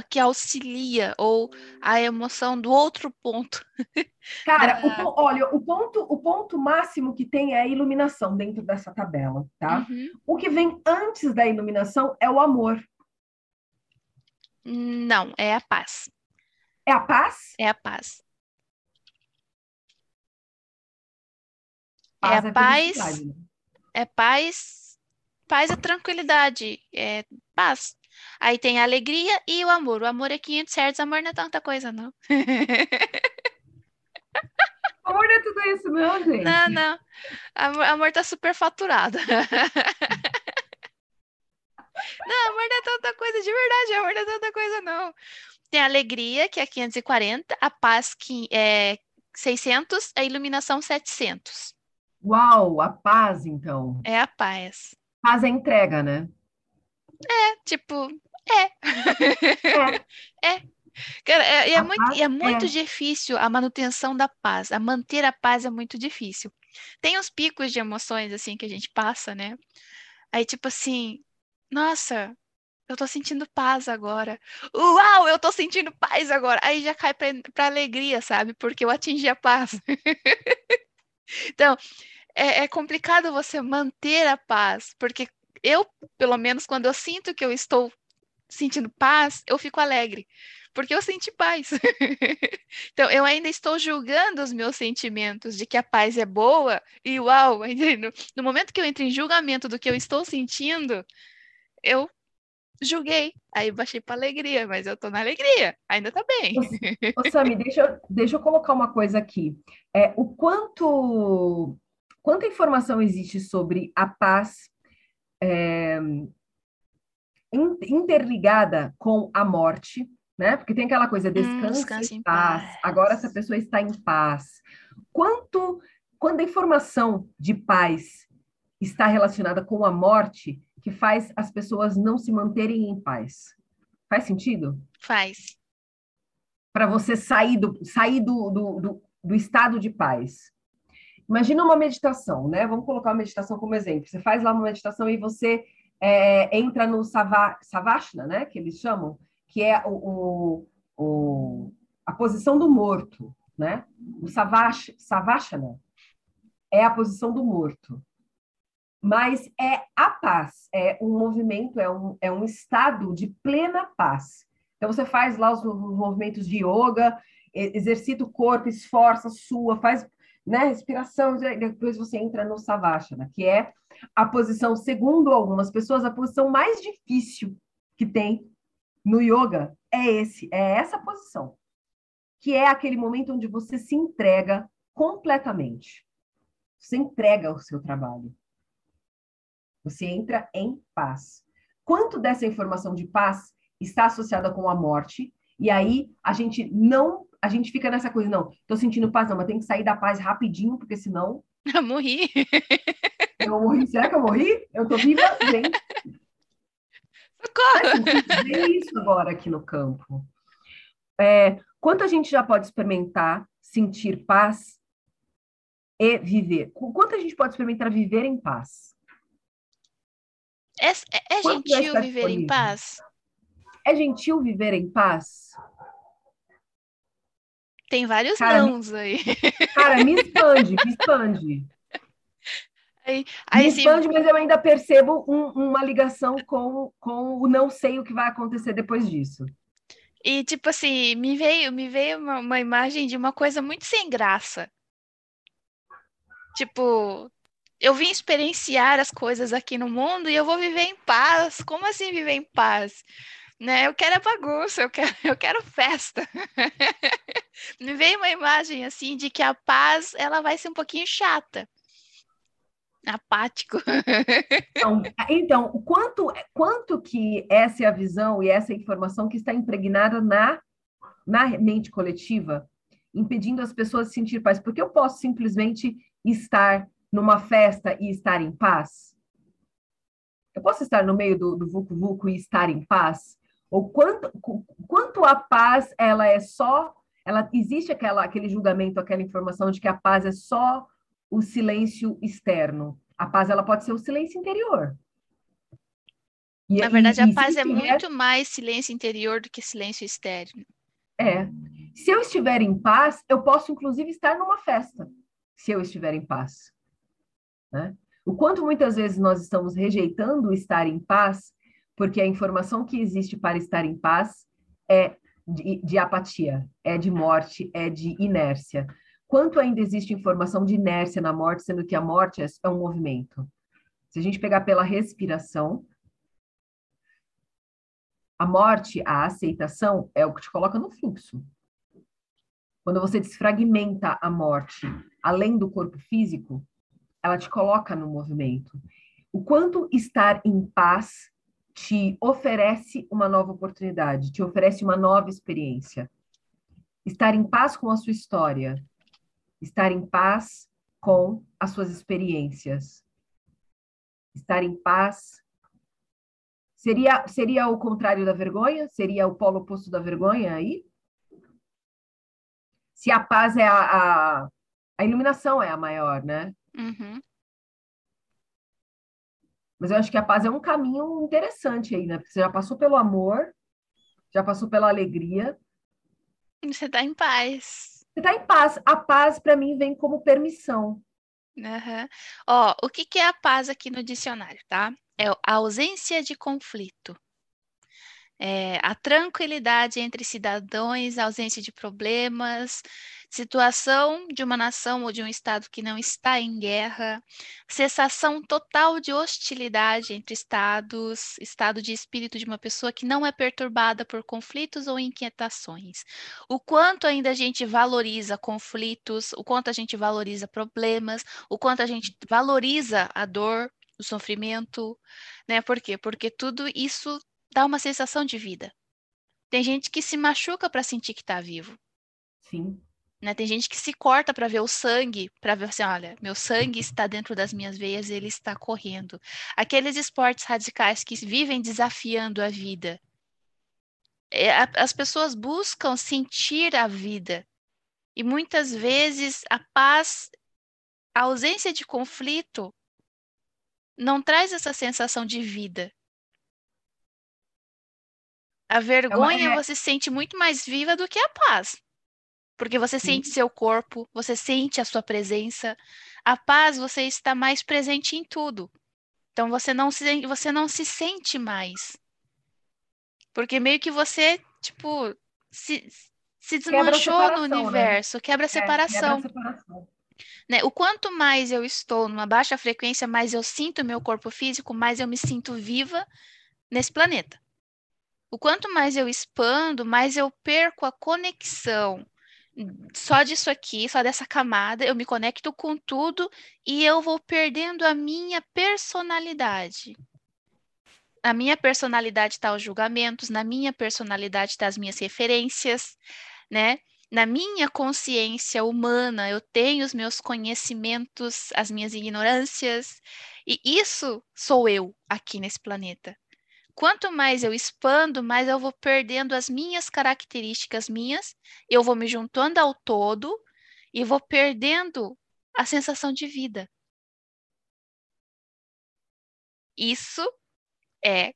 que auxilia ou a emoção do outro ponto. Cara, da... o, olha, o ponto, o ponto máximo que tem é a iluminação dentro dessa tabela, tá? Uhum. O que vem antes da iluminação é o amor. Não, é a paz. É a paz? É a paz. paz é a é paz. Né? É paz. Paz é tranquilidade, é paz. Aí tem a alegria e o amor. O amor é 500 Hz, amor não é tanta coisa, não. Amor não é tudo isso, não, gente. Não, não. Amor, amor tá super faturado. Não, amor não é tanta coisa, de verdade, amor não é tanta coisa, não. Tem a alegria, que é 540, a paz, que é 600, a iluminação 700. Uau, a paz, então. É a paz. Paz é entrega, né? É, tipo, é. É. é. Cara, é, é muito, é muito é. difícil a manutenção da paz. A manter a paz é muito difícil. Tem os picos de emoções, assim, que a gente passa, né? Aí, tipo assim, nossa, eu tô sentindo paz agora. Uau, eu tô sentindo paz agora. Aí já cai pra, pra alegria, sabe? Porque eu atingi a paz. então, é, é complicado você manter a paz, porque eu, pelo menos, quando eu sinto que eu estou sentindo paz, eu fico alegre, porque eu senti paz. então, eu ainda estou julgando os meus sentimentos de que a paz é boa, e uau, no, no momento que eu entro em julgamento do que eu estou sentindo, eu julguei. Aí baixei para alegria, mas eu tô na alegria, ainda tá bem. Ô, Sami, deixa, eu, deixa eu colocar uma coisa aqui. É, o quanto quanta informação existe sobre a paz é, interligada com a morte, né? Porque tem aquela coisa, descanse hum, em paz. paz. Agora essa pessoa está em paz. Quanto, quando a informação de paz está relacionada com a morte, que faz as pessoas não se manterem em paz. Faz sentido? Faz. Para você sair, do, sair do, do, do, do, estado de paz. Imagina uma meditação, né? Vamos colocar a meditação como exemplo. Você faz lá uma meditação e você é, entra no sava, savashana, né? Que eles chamam, que é o, o, o a posição do morto, né? O savash, savashana é a posição do morto mas é a paz, é um movimento, é um, é um estado de plena paz. Então, você faz lá os movimentos de yoga, exercita o corpo, esforça, sua, faz né, respiração, depois você entra no Savasana, que é a posição, segundo algumas pessoas, a posição mais difícil que tem no yoga é esse, é essa posição, que é aquele momento onde você se entrega completamente. Você entrega o seu trabalho. Você entra em paz. Quanto dessa informação de paz está associada com a morte? E aí a gente não, a gente fica nessa coisa, não, tô sentindo paz, não, mas tem que sair da paz rapidinho, porque senão. Eu morri. Eu morri. Será que eu morri? Eu tô viva, gente. Socorro! Ver isso agora aqui no campo. É, quanto a gente já pode experimentar sentir paz e viver? Quanto a gente pode experimentar viver em paz? É, é, é gentil viver em paz? É gentil viver em paz? Tem vários cara, nãos aí. Cara, me expande, me expande. Aí, aí, me expande, mas eu ainda percebo um, uma ligação com, com o não sei o que vai acontecer depois disso. E, tipo assim, me veio, me veio uma, uma imagem de uma coisa muito sem graça. Tipo, eu vim experienciar as coisas aqui no mundo e eu vou viver em paz. Como assim viver em paz? Né? Eu quero a bagunça, eu quero, eu quero festa. Me veio uma imagem assim de que a paz ela vai ser um pouquinho chata. Apático. Então, então quanto, quanto que essa é a visão e essa é informação que está impregnada na, na mente coletiva, impedindo as pessoas de sentir paz? Porque eu posso simplesmente estar numa festa e estar em paz? Eu posso estar no meio do, do vucu vucu e estar em paz? Ou quanto, quanto a paz ela é só, ela existe aquela, aquele julgamento, aquela informação de que a paz é só o silêncio externo. A paz ela pode ser o silêncio interior. E, Na verdade, a paz é muito mais silêncio interior do que silêncio externo. É. Se eu estiver em paz, eu posso, inclusive, estar numa festa, se eu estiver em paz. Né? O quanto muitas vezes nós estamos rejeitando estar em paz, porque a informação que existe para estar em paz é de, de apatia, é de morte, é de inércia. Quanto ainda existe informação de inércia na morte, sendo que a morte é, é um movimento? Se a gente pegar pela respiração, a morte, a aceitação, é o que te coloca no fluxo. Quando você desfragmenta a morte além do corpo físico, ela te coloca no movimento. O quanto estar em paz te oferece uma nova oportunidade, te oferece uma nova experiência. Estar em paz com a sua história, estar em paz com as suas experiências, estar em paz Seria, seria o contrário da vergonha? Seria o polo oposto da vergonha aí? Se a paz é a, a, a iluminação é a maior, né? Uhum. Mas eu acho que a paz é um caminho interessante aí, né? Porque você já passou pelo amor, já passou pela alegria. Você está em paz. Você está em paz. A paz, para mim, vem como permissão. Uhum. Ó, o que, que é a paz aqui no dicionário, tá? é a ausência de conflito. É, a tranquilidade entre cidadãos, ausência de problemas, situação de uma nação ou de um estado que não está em guerra, cessação total de hostilidade entre estados, estado de espírito de uma pessoa que não é perturbada por conflitos ou inquietações. O quanto ainda a gente valoriza conflitos, o quanto a gente valoriza problemas, o quanto a gente valoriza a dor, o sofrimento, né? Por quê? Porque tudo isso dá uma sensação de vida. Tem gente que se machuca para sentir que está vivo. Sim. Né? Tem gente que se corta para ver o sangue, para ver assim, olha, meu sangue está dentro das minhas veias, ele está correndo. Aqueles esportes radicais que vivem desafiando a vida. É, as pessoas buscam sentir a vida. E muitas vezes a paz, a ausência de conflito, não traz essa sensação de vida. A vergonha é uma... você sente muito mais viva do que a paz. Porque você Sim. sente seu corpo, você sente a sua presença. A paz você está mais presente em tudo. Então você não se, você não se sente mais. Porque meio que você, tipo, se, se desmanchou no né? universo, né? quebra a separação. É, quebra a separação. Né? O quanto mais eu estou numa baixa frequência, mais eu sinto meu corpo físico, mais eu me sinto viva nesse planeta. O quanto mais eu expando, mais eu perco a conexão só disso aqui, só dessa camada, eu me conecto com tudo e eu vou perdendo a minha personalidade. A minha personalidade está os julgamentos, na minha personalidade está as minhas referências, né? na minha consciência humana, eu tenho os meus conhecimentos, as minhas ignorâncias, e isso sou eu aqui nesse planeta. Quanto mais eu expando, mais eu vou perdendo as minhas características minhas, eu vou me juntando ao todo e vou perdendo a sensação de vida. Isso é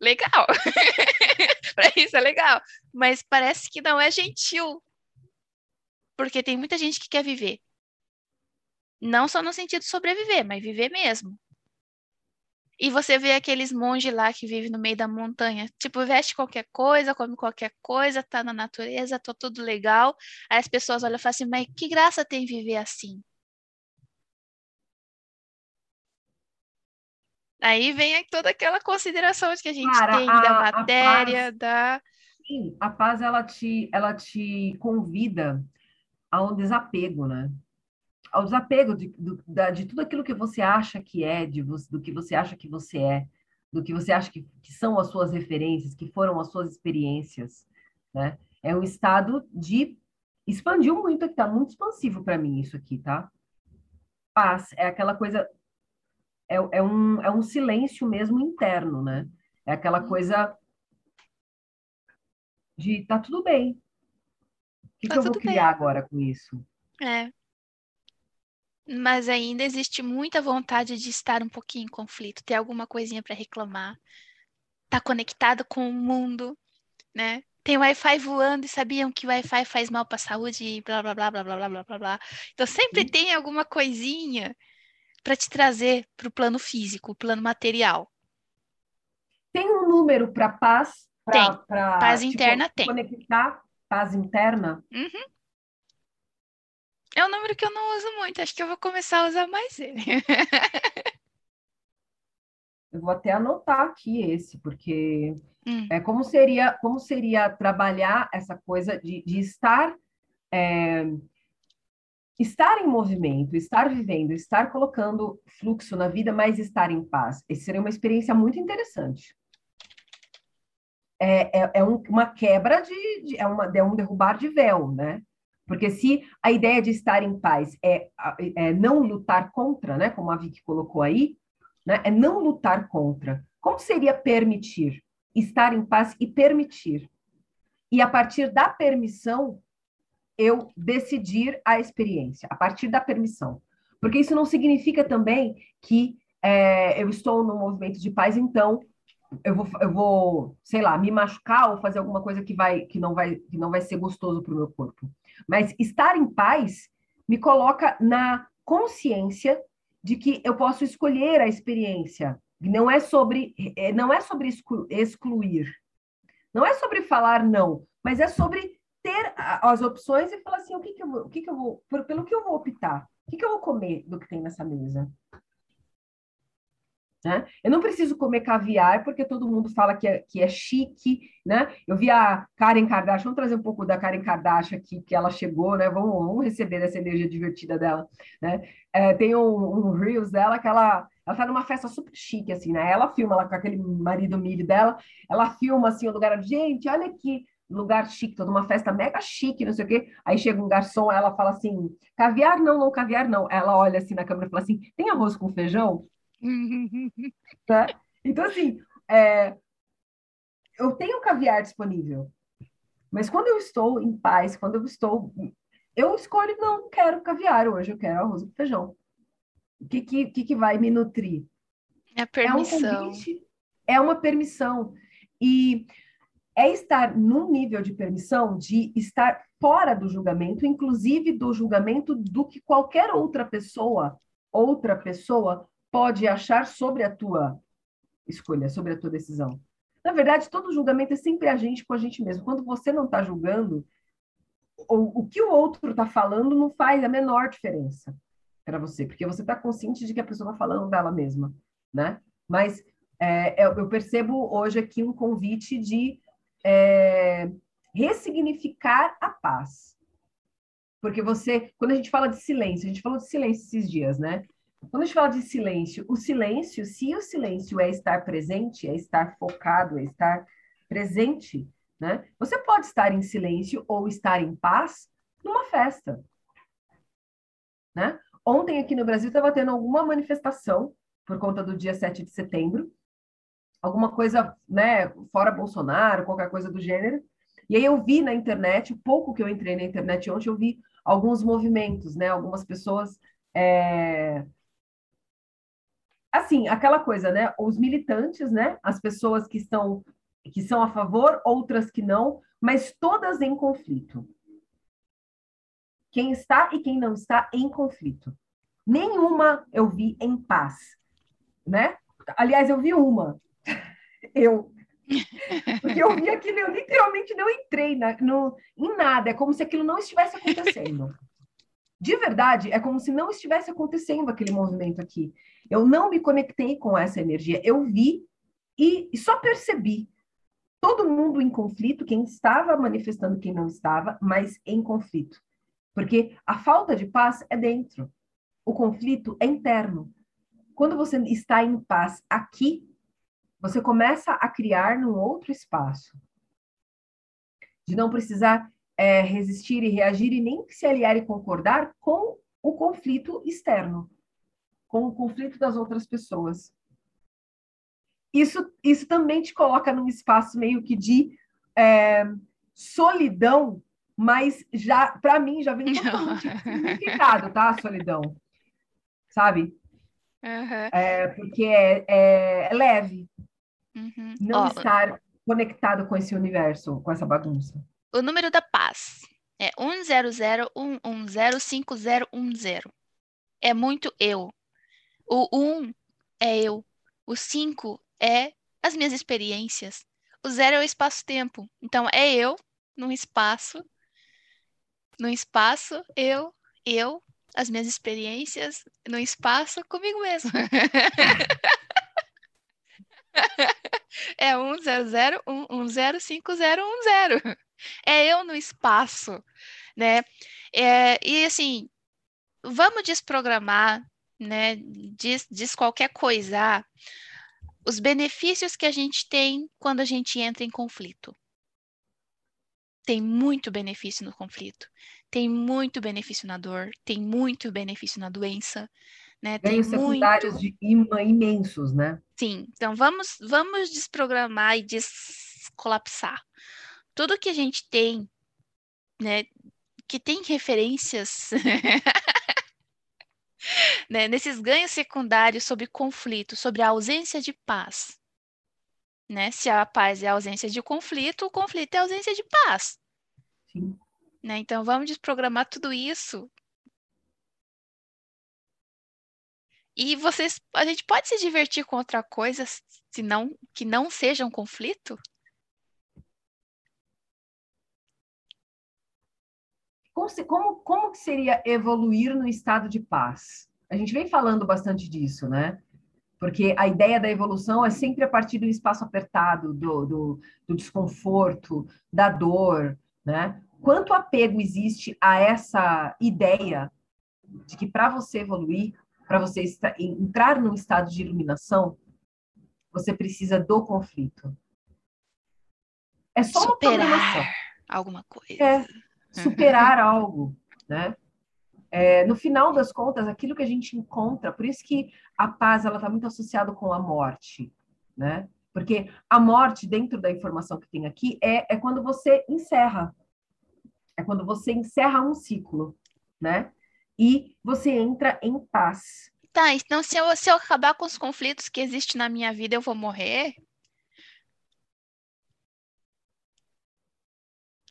legal. para isso é legal. Mas parece que não é gentil. Porque tem muita gente que quer viver. Não só no sentido de sobreviver, mas viver mesmo. E você vê aqueles monges lá que vivem no meio da montanha, tipo, veste qualquer coisa, come qualquer coisa, tá na natureza, tá tudo legal. Aí as pessoas olham e falam assim, mas que graça tem viver assim? Aí vem toda aquela consideração de que a gente Cara, tem a, da matéria, paz, da. Sim, a paz ela te, ela te convida a um desapego, né? Ao desapego de, do, da, de tudo aquilo que você acha que é, de, do que você acha que você é, do que você acha que, que são as suas referências, que foram as suas experiências, né? É um estado de expandiu muito, que tá muito expansivo para mim isso aqui, tá? Paz é aquela coisa é, é, um, é um silêncio mesmo interno, né? É aquela coisa de tá tudo bem. O que, tá que eu vou criar bem. agora com isso? É. mas ainda existe muita vontade de estar um pouquinho em conflito, ter alguma coisinha para reclamar, tá conectado com o mundo, né? Tem Wi-Fi voando e sabiam que Wi-Fi faz mal para a saúde e blá blá blá blá blá blá blá blá. Então sempre Sim. tem alguma coisinha para te trazer para o plano físico, o plano material. Tem um número para paz? Pra, tem. Pra, paz tipo, interna tem. Conectar paz interna? Uhum. É um número que eu não uso muito, acho que eu vou começar a usar mais ele. eu vou até anotar aqui esse, porque hum. é como seria como seria trabalhar essa coisa de, de estar é, estar em movimento, estar vivendo, estar colocando fluxo na vida, mas estar em paz. Esse seria uma experiência muito interessante. É, é, é um, uma quebra de, de, é, uma, é um derrubar de véu, né? Porque se a ideia de estar em paz é, é não lutar contra, né? Como a Vicky colocou aí, né? É não lutar contra. Como seria permitir? Estar em paz e permitir. E a partir da permissão, eu decidir a experiência, a partir da permissão. Porque isso não significa também que é, eu estou no movimento de paz, então eu vou, eu vou, sei lá, me machucar ou fazer alguma coisa que, vai, que, não, vai, que não vai ser gostoso para o meu corpo. Mas estar em paz me coloca na consciência de que eu posso escolher a experiência. Não é sobre, é, não é sobre excluir. Não é sobre falar não, mas é sobre ter as opções e falar assim, o que, que eu o que, que eu vou, pelo que eu vou optar? O que, que eu vou comer do que tem nessa mesa? Né? Eu não preciso comer caviar porque todo mundo fala que é, que é chique, né? Eu vi a Karen Kardashian, vamos trazer um pouco da Karen Kardashian aqui, que ela chegou, né? Vamos, vamos receber essa energia divertida dela, né? É, tem um, um Reels dela que ela, ela tá numa festa super chique, assim, né? Ela filma lá com aquele marido milho dela, ela filma, assim, o lugar, gente, olha aqui, lugar chique, toda uma festa mega chique, não sei o quê. Aí chega um garçom, ela fala assim, caviar não, não, caviar não. Ela olha assim na câmera e fala assim, tem arroz com feijão? Né? Então, assim, é, eu tenho caviar disponível, mas quando eu estou em paz, quando eu estou. Eu escolho, não quero caviar hoje, eu quero arroz com feijão. O que, que, que, vai me nutrir? É a permissão. É, um convite, é uma permissão. E é estar num nível de permissão de estar fora do julgamento, inclusive do julgamento do que qualquer outra pessoa, outra pessoa pode achar sobre a tua escolha, sobre a tua decisão. Na verdade, todo julgamento é sempre a gente com a gente mesmo. Quando você não está julgando, o, o que o outro está falando não faz a menor diferença para você, porque você está consciente de que a pessoa está falando dela mesma, né? Mas é, eu percebo hoje aqui um convite de é, ressignificar a paz. Porque você, quando a gente fala de silêncio, a gente falou de silêncio esses dias, né? Quando a gente fala de silêncio, o silêncio, se o silêncio é estar presente, é estar focado, é estar presente, né? Você pode estar em silêncio ou estar em paz numa festa, né? Ontem aqui no Brasil estava tendo alguma manifestação por conta do dia 7 de setembro, alguma coisa, né, fora Bolsonaro, qualquer coisa do gênero. E aí eu vi na internet, o pouco que eu entrei na internet ontem, eu vi alguns movimentos, né, algumas pessoas é, assim, aquela coisa, né? Os militantes, né? As pessoas que estão que são a favor, outras que não, mas todas em conflito. Quem está e quem não está em conflito. Nenhuma eu vi em paz, né? Aliás, eu vi uma. Eu. Porque eu vi aquilo, eu literalmente não entrei na, no, em nada. É como se aquilo não estivesse acontecendo. De verdade, é como se não estivesse acontecendo aquele movimento aqui. Eu não me conectei com essa energia. Eu vi e, só percebi todo mundo em conflito, quem estava manifestando, quem não estava, mas em conflito. Porque a falta de paz é dentro. O conflito é interno. Quando você está em paz aqui, você começa a criar num outro espaço. De não precisar é, resistir e reagir e nem se aliar e concordar com o conflito externo com o conflito das outras pessoas. Isso, isso também te coloca num espaço meio que de é, solidão, mas já para mim já vem totalmente significado, tá? A solidão. sabe? Uhum. É, porque é, é, é leve Uhum. não Ó, estar conectado com esse universo, com essa bagunça. O número da paz é 10011051010. É muito eu. O 1 é eu. O 5 é as minhas experiências. O 0 é o espaço-tempo. Então, é eu num espaço. Num espaço, eu, eu, as minhas experiências, no espaço, comigo mesmo. É 10011051010. É eu no espaço, né? É, e assim, vamos desprogramar, né? Diz, diz qualquer coisa. Os benefícios que a gente tem quando a gente entra em conflito. Tem muito benefício no conflito. Tem muito benefício na dor, tem muito benefício na doença, né? Tem Ganhos muito secundários de ima- imensos, né? Sim, então vamos, vamos desprogramar e descolapsar. Tudo que a gente tem, né, que tem referências né, nesses ganhos secundários sobre conflito, sobre a ausência de paz. Né? Se a paz é a ausência de conflito, o conflito é a ausência de paz. Sim. Né? Então vamos desprogramar tudo isso. E vocês, a gente pode se divertir com outra coisa, se não, que não seja um conflito? Como, como que seria evoluir no estado de paz? A gente vem falando bastante disso, né? Porque a ideia da evolução é sempre a partir do espaço apertado, do, do, do desconforto, da dor, né? Quanto apego existe a essa ideia de que para você evoluir, para você entrar num estado de iluminação, você precisa do conflito. É só uma Superar alguma coisa. é superar algo, né? É, no final das contas, aquilo que a gente encontra, por isso que a paz ela está muito associada com a morte, né? Porque a morte, dentro da informação que tem aqui, é, é quando você encerra, é quando você encerra um ciclo, né? E você entra em paz. Tá, então se eu, se eu acabar com os conflitos que existem na minha vida, eu vou morrer?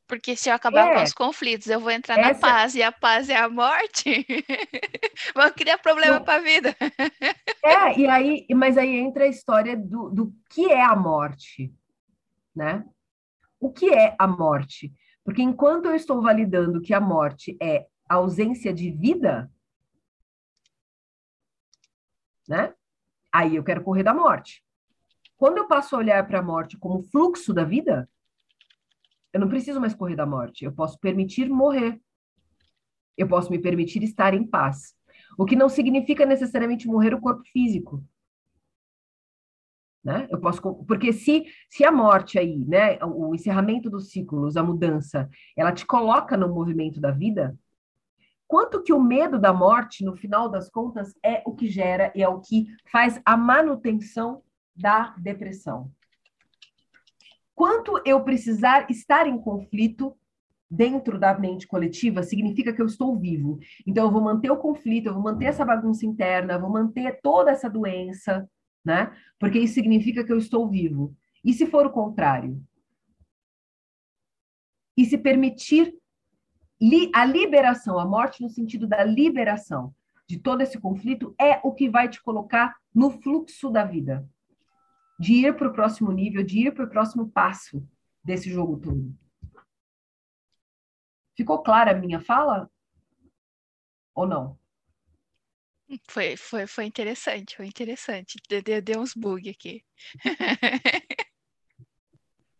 Porque se eu acabar com É. os conflitos, eu vou entrar na Essa- paz e a paz é a morte? Vou criar problema para a vida. É, e aí, mas aí entra a história do, do que é a morte, né? O que é a morte? Porque enquanto eu estou validando que a morte é ausência de vida, né? Aí eu quero correr da morte. Quando eu passo a olhar para a morte como fluxo da vida, eu não preciso mais correr da morte. Eu posso permitir morrer. Eu posso me permitir estar em paz. O que não significa necessariamente morrer o corpo físico. Né? Eu posso, porque se, se a morte aí, né, o encerramento dos ciclos, a mudança, ela te coloca no movimento da vida, quanto que o medo da morte, no final das contas, é o que gera e é o que faz a manutenção da depressão. Quanto eu precisar estar em conflito dentro da mente coletiva significa que eu estou vivo. Então eu vou manter o conflito, eu vou manter essa bagunça interna, eu vou manter toda essa doença, né? Porque isso significa que eu estou vivo. E se for o contrário? E se permitir li a liberação, a morte no sentido da liberação de todo esse conflito é o que vai te colocar no fluxo da vida. De ir para o próximo nível, de ir para o próximo passo desse jogo todo. Ficou clara a minha fala? Ou não? Foi, foi, foi interessante, foi interessante. Deu, deu, deu uns bug aqui.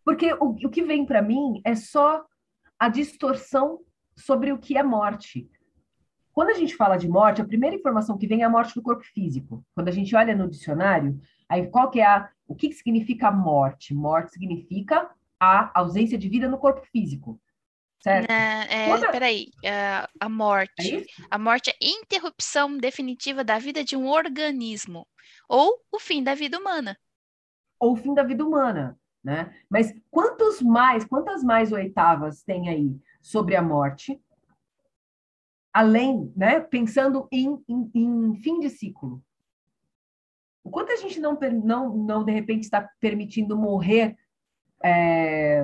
Porque o, o que vem para mim é só a distorção sobre o que é morte. Quando a gente fala de morte, a primeira informação que vem é a morte do corpo físico. Quando a gente olha no dicionário, aí qual que é a, o que, que significa morte? Morte significa a ausência de vida no corpo físico. Certo? É, é, Quando- peraí, é, a É morte. isso? A morte é interrupção definitiva da vida de um organismo, ou o fim da vida humana. Ou o fim da vida humana, né? Mas quantos mais, quantas mais oitavas tem aí sobre a morte? além, né, pensando em, em, em fim de ciclo. O quanto a gente não, não, não de repente, está permitindo morrer é,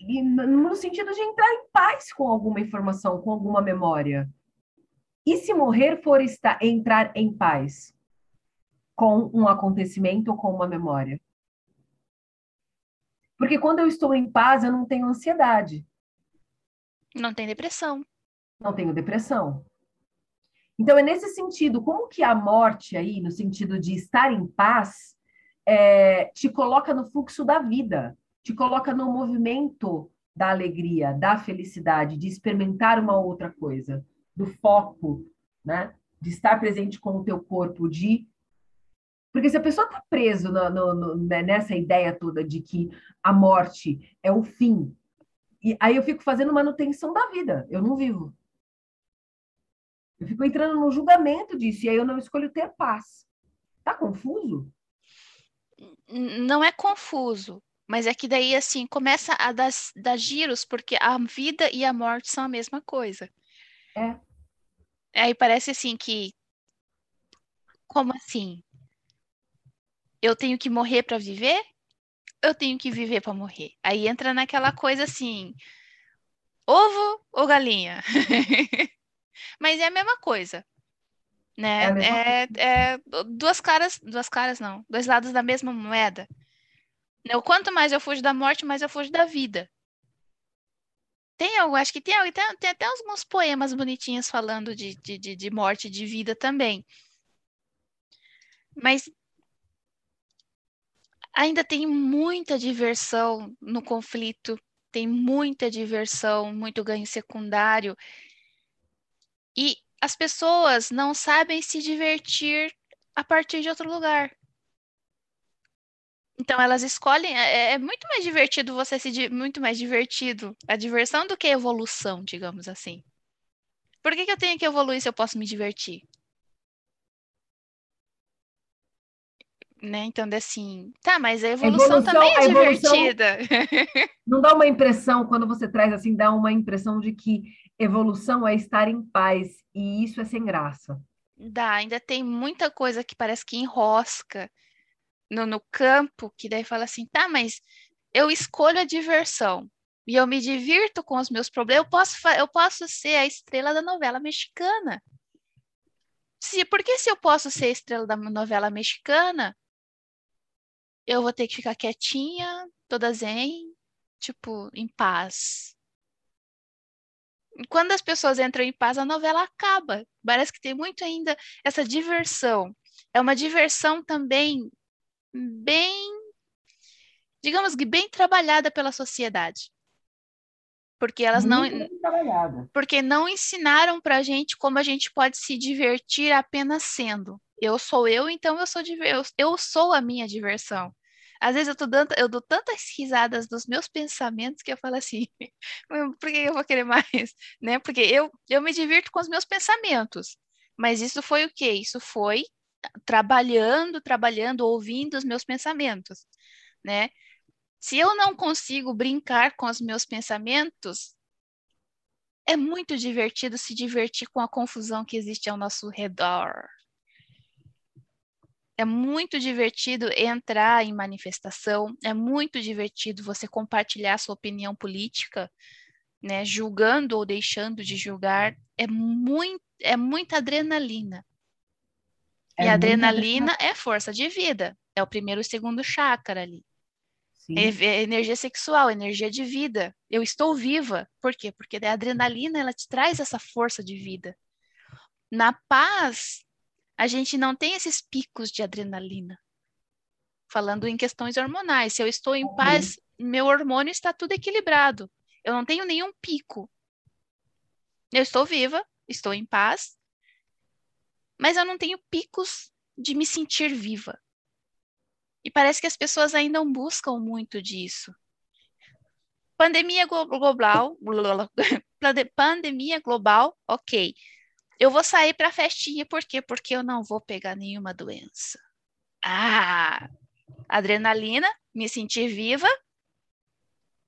no sentido de entrar em paz com alguma informação, com alguma memória. E se morrer for estar, entrar em paz com um acontecimento ou com uma memória? Porque quando eu estou em paz, eu não tenho ansiedade. Não tem depressão não tenho depressão. Então, é nesse sentido, como que a morte aí, no sentido de estar em paz, é, te coloca no fluxo da vida, te coloca no movimento da alegria, da felicidade, de experimentar uma outra coisa, do foco, né? De estar presente com o teu corpo, de porque se a pessoa está no, né, nessa ideia toda de que a morte é o fim, e aí eu fico fazendo manutenção da vida, eu não vivo. Eu fico entrando no julgamento disso, e aí eu não escolho ter paz. Tá confuso? Não é confuso, mas é que daí, assim, começa a dar, dar giros, porque a vida e a morte são a mesma coisa. É. Aí parece assim que. Como assim? Eu tenho que morrer para viver? Eu tenho que viver para morrer. Aí entra naquela coisa assim: ovo ou galinha? Mas é a mesma coisa. Né? É, é, é, duas caras, duas caras não, dois lados da mesma moeda. Né? O quanto mais eu fujo da morte, mais eu fujo da vida. Tem algo, acho que tem, tem, tem até alguns poemas bonitinhos falando de, de, de, de morte e de vida também. Mas ainda tem muita diversão no conflito, tem muita diversão, muito ganho secundário. E as pessoas não sabem se divertir a partir de outro lugar. Então elas escolhem, é, é muito mais divertido você se muito mais divertido a diversão do que a evolução, digamos assim. Por que, que eu tenho que evoluir se eu posso me divertir? Né? Então, assim, tá, mas a evolução, a evolução também é divertida. Não dá uma impressão, quando você traz assim, dá uma impressão de que evolução é estar em paz, e isso é sem graça. Dá, ainda tem muita coisa que parece que enrosca no, no campo, que daí fala assim, tá, mas eu escolho a diversão e eu me divirto com os meus problemas, eu posso, eu posso ser a estrela da novela mexicana. Se, porque se eu posso ser a estrela da novela mexicana, eu vou ter que ficar quietinha, toda zen, tipo, em paz quando as pessoas entram em paz, a novela acaba. Parece que tem muito ainda essa diversão. É uma diversão também bem, digamos que bem trabalhada pela sociedade. Porque elas não. Porque não ensinaram para a gente como a gente pode se divertir apenas sendo. Eu sou eu, então eu sou, eu, eu sou a minha diversão. Às vezes eu, tô dando, eu dou tantas risadas dos meus pensamentos que eu falo assim, por que eu vou querer mais? Né? Porque eu, eu me divirto com os meus pensamentos. Mas isso foi o quê? Isso foi trabalhando, trabalhando, ouvindo os meus pensamentos, né? Se eu não consigo brincar com os meus pensamentos, é muito divertido se divertir com a confusão que existe ao nosso redor é muito divertido entrar em manifestação, é muito divertido você compartilhar sua opinião política, né, julgando ou deixando de julgar, é muito é muita adrenalina. É e a adrenalina é força de vida, é o primeiro e segundo chakra ali. É, é energia sexual, energia de vida. Eu estou viva. Por quê? Porque a adrenalina ela te traz essa força de vida. Na paz, a gente não tem esses picos de adrenalina. Falando em questões hormonais, se eu estou em paz, meu hormônio está tudo equilibrado. Eu não tenho nenhum pico. Eu estou viva, estou em paz, mas eu não tenho picos de me sentir viva. E parece que as pessoas ainda buscam muito disso. Pandemia global, pandemia global, ok. Eu vou sair para festinha, por quê? Porque eu não vou pegar nenhuma doença. Ah, adrenalina, me sentir viva,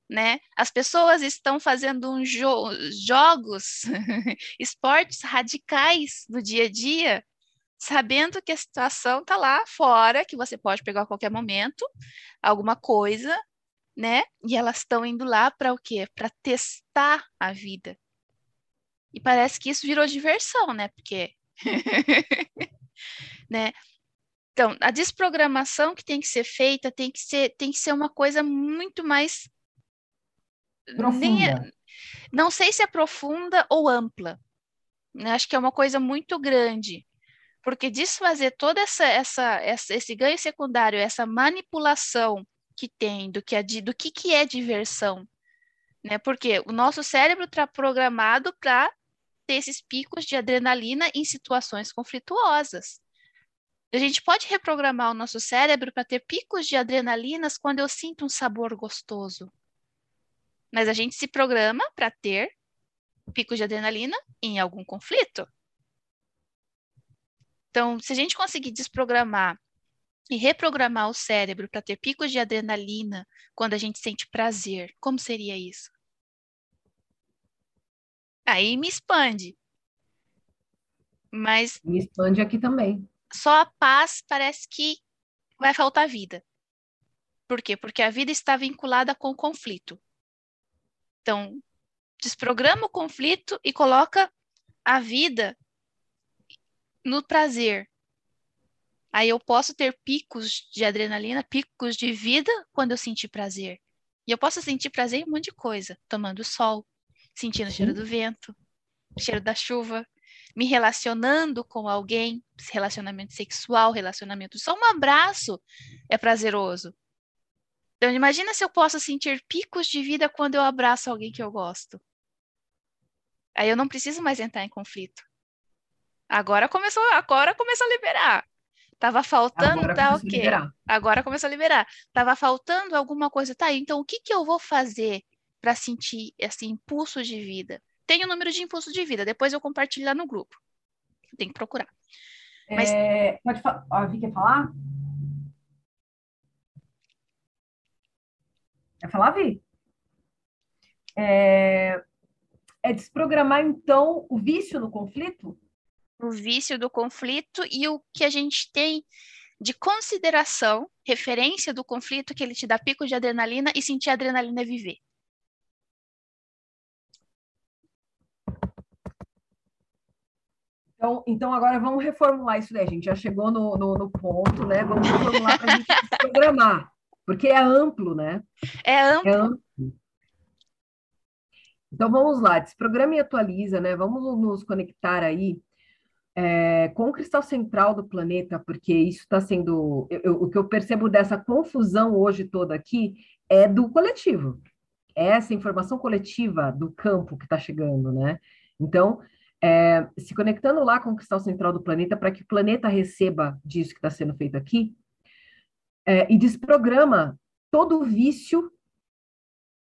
né? As pessoas estão fazendo um jo jogos, esportes radicais no dia a dia, sabendo que a situação está lá fora, que você pode pegar a qualquer momento alguma coisa, né? E elas estão indo lá para o quê? Para testar a vida. E parece que isso virou diversão, né? Porque né? Então, a desprogramação que tem que ser feita tem que ser, tem que ser uma coisa muito mais profunda. Nem, não sei se é profunda ou ampla. Né? Acho que é uma coisa muito grande. Porque desfazer toda essa, essa, essa esse ganho secundário, essa manipulação que tem do que, é, do que, que é diversão, né? Porque o nosso cérebro está programado para ter esses picos de adrenalina em situações conflituosas. A gente pode reprogramar o nosso cérebro para ter picos de adrenalinas quando eu sinto um sabor gostoso. Mas a gente se programa para ter picos de adrenalina em algum conflito. Então, se a gente conseguir desprogramar e reprogramar o cérebro para ter picos de adrenalina quando a gente sente prazer, como seria isso? Aí me expande. Mas. Me expande aqui também. Só a paz parece que vai faltar vida. Por quê? Porque a vida está vinculada com o conflito. Então, desprograma o conflito e coloca a vida no prazer. Aí eu posso ter picos de adrenalina, picos de vida quando eu sentir prazer. E eu posso sentir prazer em um monte de coisa, tomando sol, sentindo o cheiro do vento, o cheiro da chuva, me relacionando com alguém, relacionamento sexual, relacionamento. Só um abraço é prazeroso. Então, imagina se eu posso sentir picos de vida quando eu abraço alguém que eu gosto. Aí eu não preciso mais entrar em conflito. Agora começou, agora começou a liberar. Tava faltando, agora tá ok. Agora começou a liberar. Tava faltando alguma coisa, tá? Então o que que eu vou fazer para sentir esse impulso de vida? Tem o número de impulso de vida, depois eu compartilho lá no grupo. Tem que procurar. Mas... É, pode falar. A Vi quer falar? Quer falar, Vi? É, é desprogramar, então, o vício no conflito? O vício do conflito e o que a gente tem de consideração, referência do conflito, que ele te dá pico de adrenalina e sentir a adrenalina é viver. Então, então agora vamos reformular isso daí. A gente já chegou no, no, no ponto, né? Vamos reformular para a gente programar. Porque é amplo, né? É amplo. É amplo. Então vamos lá, desprograma e atualiza, né? Vamos nos conectar aí é, com o cristal central do planeta, porque isso está sendo. Eu, eu, o que eu percebo dessa confusão hoje toda aqui é do coletivo. É essa informação coletiva do campo que está chegando, né? Então, é, se conectando lá com o cristal central do planeta, para que o planeta receba disso que está sendo feito aqui, é, e desprograma todo o vício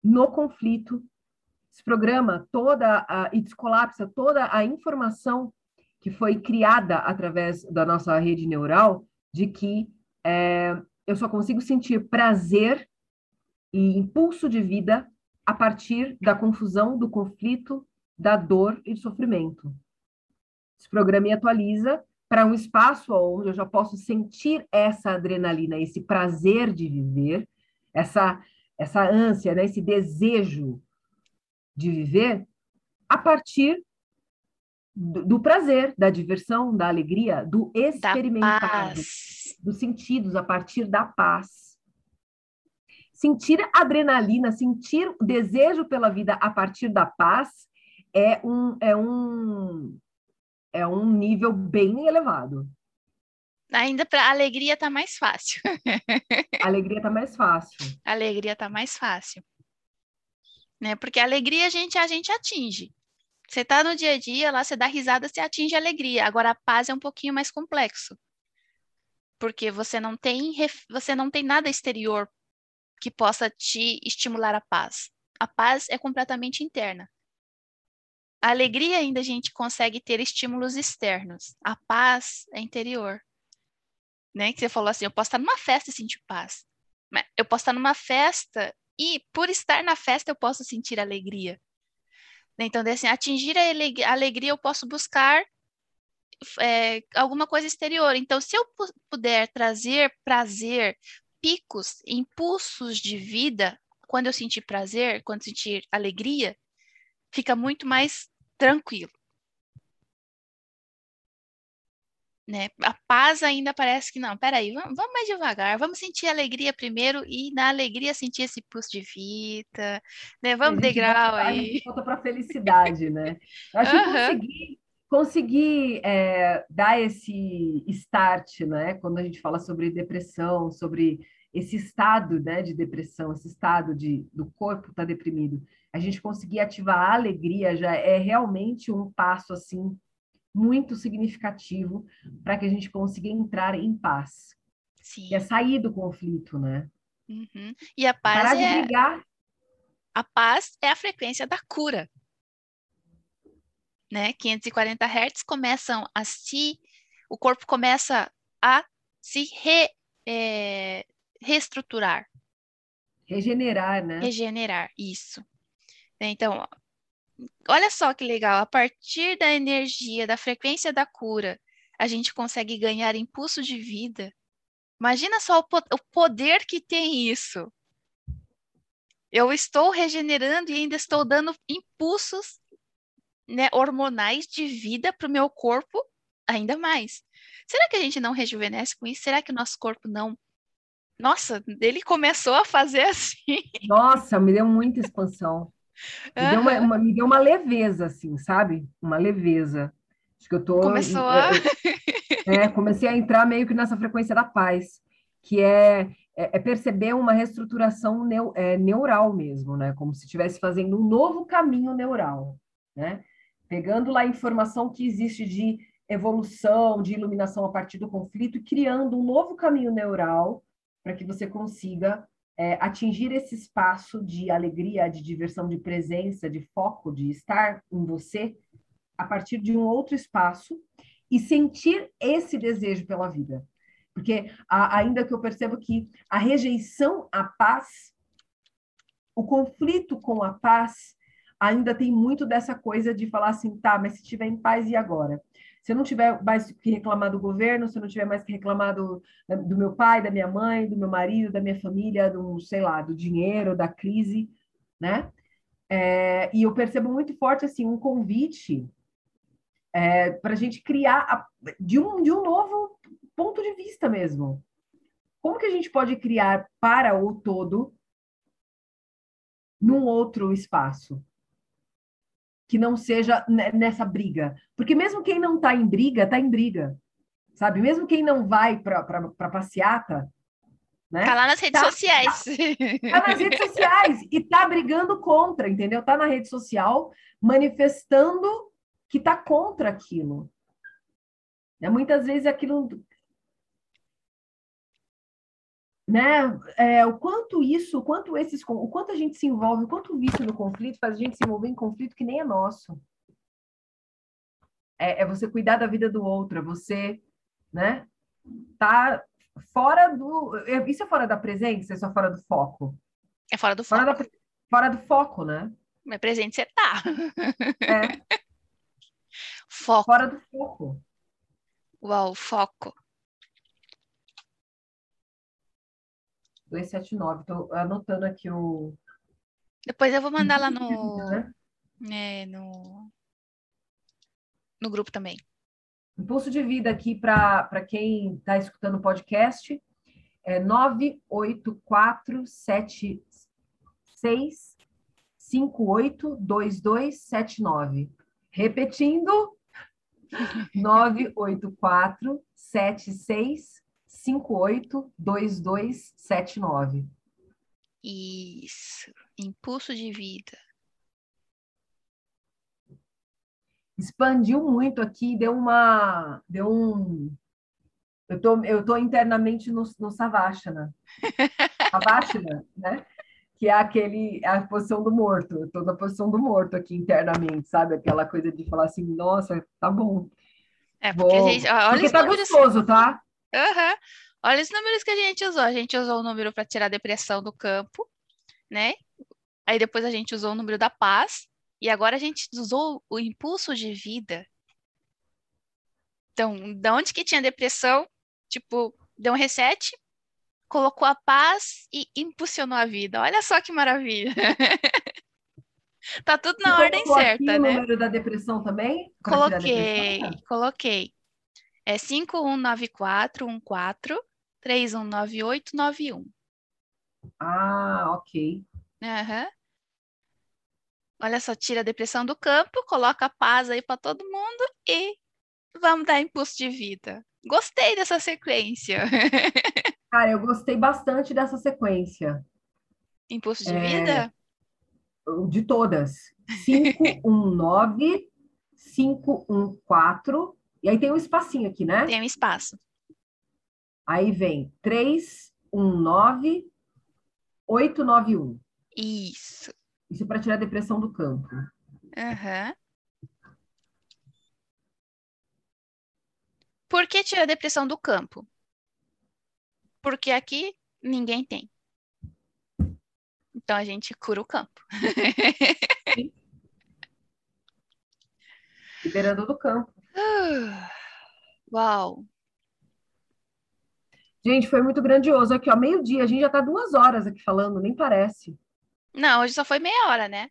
no conflito, desprograma toda a, e descolapsa toda a informação que foi criada através da nossa rede neural de que é, eu só consigo sentir prazer e impulso de vida a partir da confusão, do conflito, da dor e do sofrimento. Desprograma e atualiza para um espaço onde eu já posso sentir essa adrenalina, esse prazer de viver, essa essa ânsia, né, esse desejo de viver a partir do, do prazer, da diversão, da alegria, do experimentar, dos sentidos, a partir da paz. Sentir adrenalina, sentir o desejo pela vida a partir da paz é um, é um é um nível bem elevado. Ainda para a alegria tá mais fácil. alegria tá mais fácil. Alegria tá mais fácil. Né? Porque a alegria a gente a gente atinge. Você tá no dia a dia lá, você dá risada, você atinge a alegria. Agora a paz é um pouquinho mais complexo. Porque você não tem você não tem nada exterior que possa te estimular a paz. A paz é completamente interna. A alegria ainda a gente consegue ter estímulos externos. A paz é interior. Né? Que você falou assim, eu posso estar numa festa e sentir paz. Eu posso estar numa festa E por estar na festa eu posso sentir alegria. Então, assim, atingir a alegria eu posso buscar é, alguma coisa exterior. Então, se eu puder trazer prazer, picos, impulsos de vida, quando eu sentir prazer, quando sentir alegria, fica muito mais tranquilo. Né? A paz ainda parece que não. Peraí, vamos, vamos mais devagar. Vamos sentir alegria primeiro e na alegria sentir esse pulso de vida, né? Vamos degrau volta, aí. A volta para a felicidade, né? Eu acho uhum. que conseguir, conseguir é, dar esse start, né? Quando a gente fala sobre depressão, sobre esse estado né, de depressão, esse estado de, do corpo estar tá deprimido, a gente conseguir ativar a alegria já é realmente um passo assim muito significativo para que a gente consiga entrar em paz. Sim. E é sair do conflito, né? Uhum. E a paz Parar é... de brigar. A paz é a frequência da cura. Né? 540 Hz começam a se... O corpo começa a se re, é, reestruturar. Regenerar, né? Regenerar, isso. Então, olha só que legal, a partir da energia, da frequência da cura, a gente consegue ganhar impulso de vida. Imagina só o, poder que tem isso. Eu estou regenerando e ainda estou dando impulsos né, hormonais de vida para o meu corpo ainda mais. Será que a gente não rejuvenesce com isso? Será que o nosso corpo não nossa, ele começou a fazer assim. Nossa, me deu muita expansão. Me, deu uma, uma, me deu uma leveza, assim, sabe? Uma leveza. Acho que eu tô. Começou a. É, comecei a entrar meio que nessa frequência da paz, que é, é, é perceber uma reestruturação neu, é, neural mesmo, né? Como se estivesse fazendo um novo caminho neural, né? Pegando lá a informação que existe de evolução, de iluminação a partir do conflito e criando um novo caminho neural para que você consiga é, atingir esse espaço de alegria, de diversão, de presença, de foco, de estar em você a partir de um outro espaço e sentir esse desejo pela vida. Porque a, ainda que eu percebo que a rejeição à paz, o conflito com a paz, ainda tem muito dessa coisa de falar assim, tá, mas se estiver em paz e agora? Se eu não tiver mais que reclamar do governo, se eu não tiver mais que reclamar do, do meu pai, da minha mãe, do meu marido, da minha família, do, sei lá, do dinheiro, da crise, né? É, e eu percebo muito forte, assim, um convite é, para a gente criar a, de, um, de um novo ponto de vista mesmo. Como que a gente pode criar para o todo num outro espaço? Que não seja nessa briga. Porque mesmo quem não está em briga, está em briga. Sabe? Mesmo quem não vai para passeata. Né? Tá lá nas redes tá, sociais. Tá, tá, nas redes sociais e tá brigando contra, entendeu? Tá na rede social manifestando que tá contra aquilo. Né? Muitas vezes aquilo né? É, o quanto isso, o quanto esses, o quanto a gente se envolve, o quanto o vício no conflito faz a gente se envolver em conflito que nem é nosso. É, é você cuidar da vida do outro, é você, né? Tá fora do, é, isso é fora da presença, é só fora do foco. É fora do foco. Fora, da, fora do foco, né? Mas presente você tá. É. Foco. Fora do foco. Uau, foco. 279. Estou anotando aqui o. Depois eu vou mandar lá no. Né? É, no, no grupo também. Impulso de vida aqui para quem está escutando o podcast é 98476582279. Repetindo, 98476 582279. Isso. Impulso de vida. Expandiu muito aqui, deu uma. Deu um. Eu tô, eu tô internamente no, no Savasana. Savasana, né? Que é aquele, a posição do morto. Eu tô na posição do morto aqui internamente, sabe? Aquela coisa de falar assim, nossa, tá bom. É, porque Vou... a gente. Olha porque tá gostoso, tá? Uhum. Olha os números que a gente usou. A gente usou o número para tirar a depressão do campo. né? Aí depois a gente usou o número da paz, e agora a gente usou o impulso de vida. Então, da onde que tinha depressão, tipo, deu um reset, colocou a paz e impulsionou a vida. Olha só que maravilha. tá tudo na Você ordem certa, aqui né? o número da depressão também? Coloquei, coloquei. É 519414 319891. Ah, ok. Uhum. Olha só, tira a depressão do campo, coloca a paz aí para todo mundo e vamos dar impulso de vida. Gostei dessa sequência. Cara, eu gostei bastante dessa sequência. Impulso de é... vida? De todas. 519, 514, e aí tem um espacinho aqui, né? Tem um espaço. Aí vem 319, 891. Isso. Isso é para tirar a depressão do campo. Aham. Uhum. Por que tirar a depressão do campo? Porque aqui ninguém tem. Então a gente cura o campo. Liberando do campo. Uau! Gente, foi muito grandioso. Aqui, ó, meio-dia, a gente já tá duas horas aqui falando, nem parece. Não, hoje só foi meia hora, né?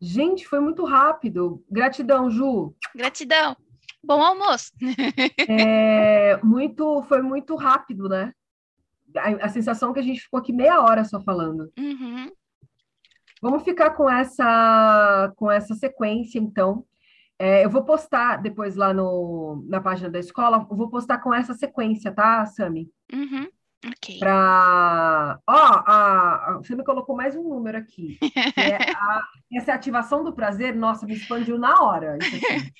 Gente, foi muito rápido. Gratidão, Ju. Gratidão. Bom almoço. É, muito, foi muito rápido, né? A, a, sensação que a gente ficou aqui meia hora só falando. Uhum. Vamos ficar com essa, com essa sequência, então. É, eu vou postar depois lá no, na página da escola, eu vou postar com essa sequência, tá, Sami? Uhum. Ok. Para. Ó, a, você me colocou mais um número aqui. É a, essa é ativação do prazer, nossa, me expandiu na hora. Isso aqui.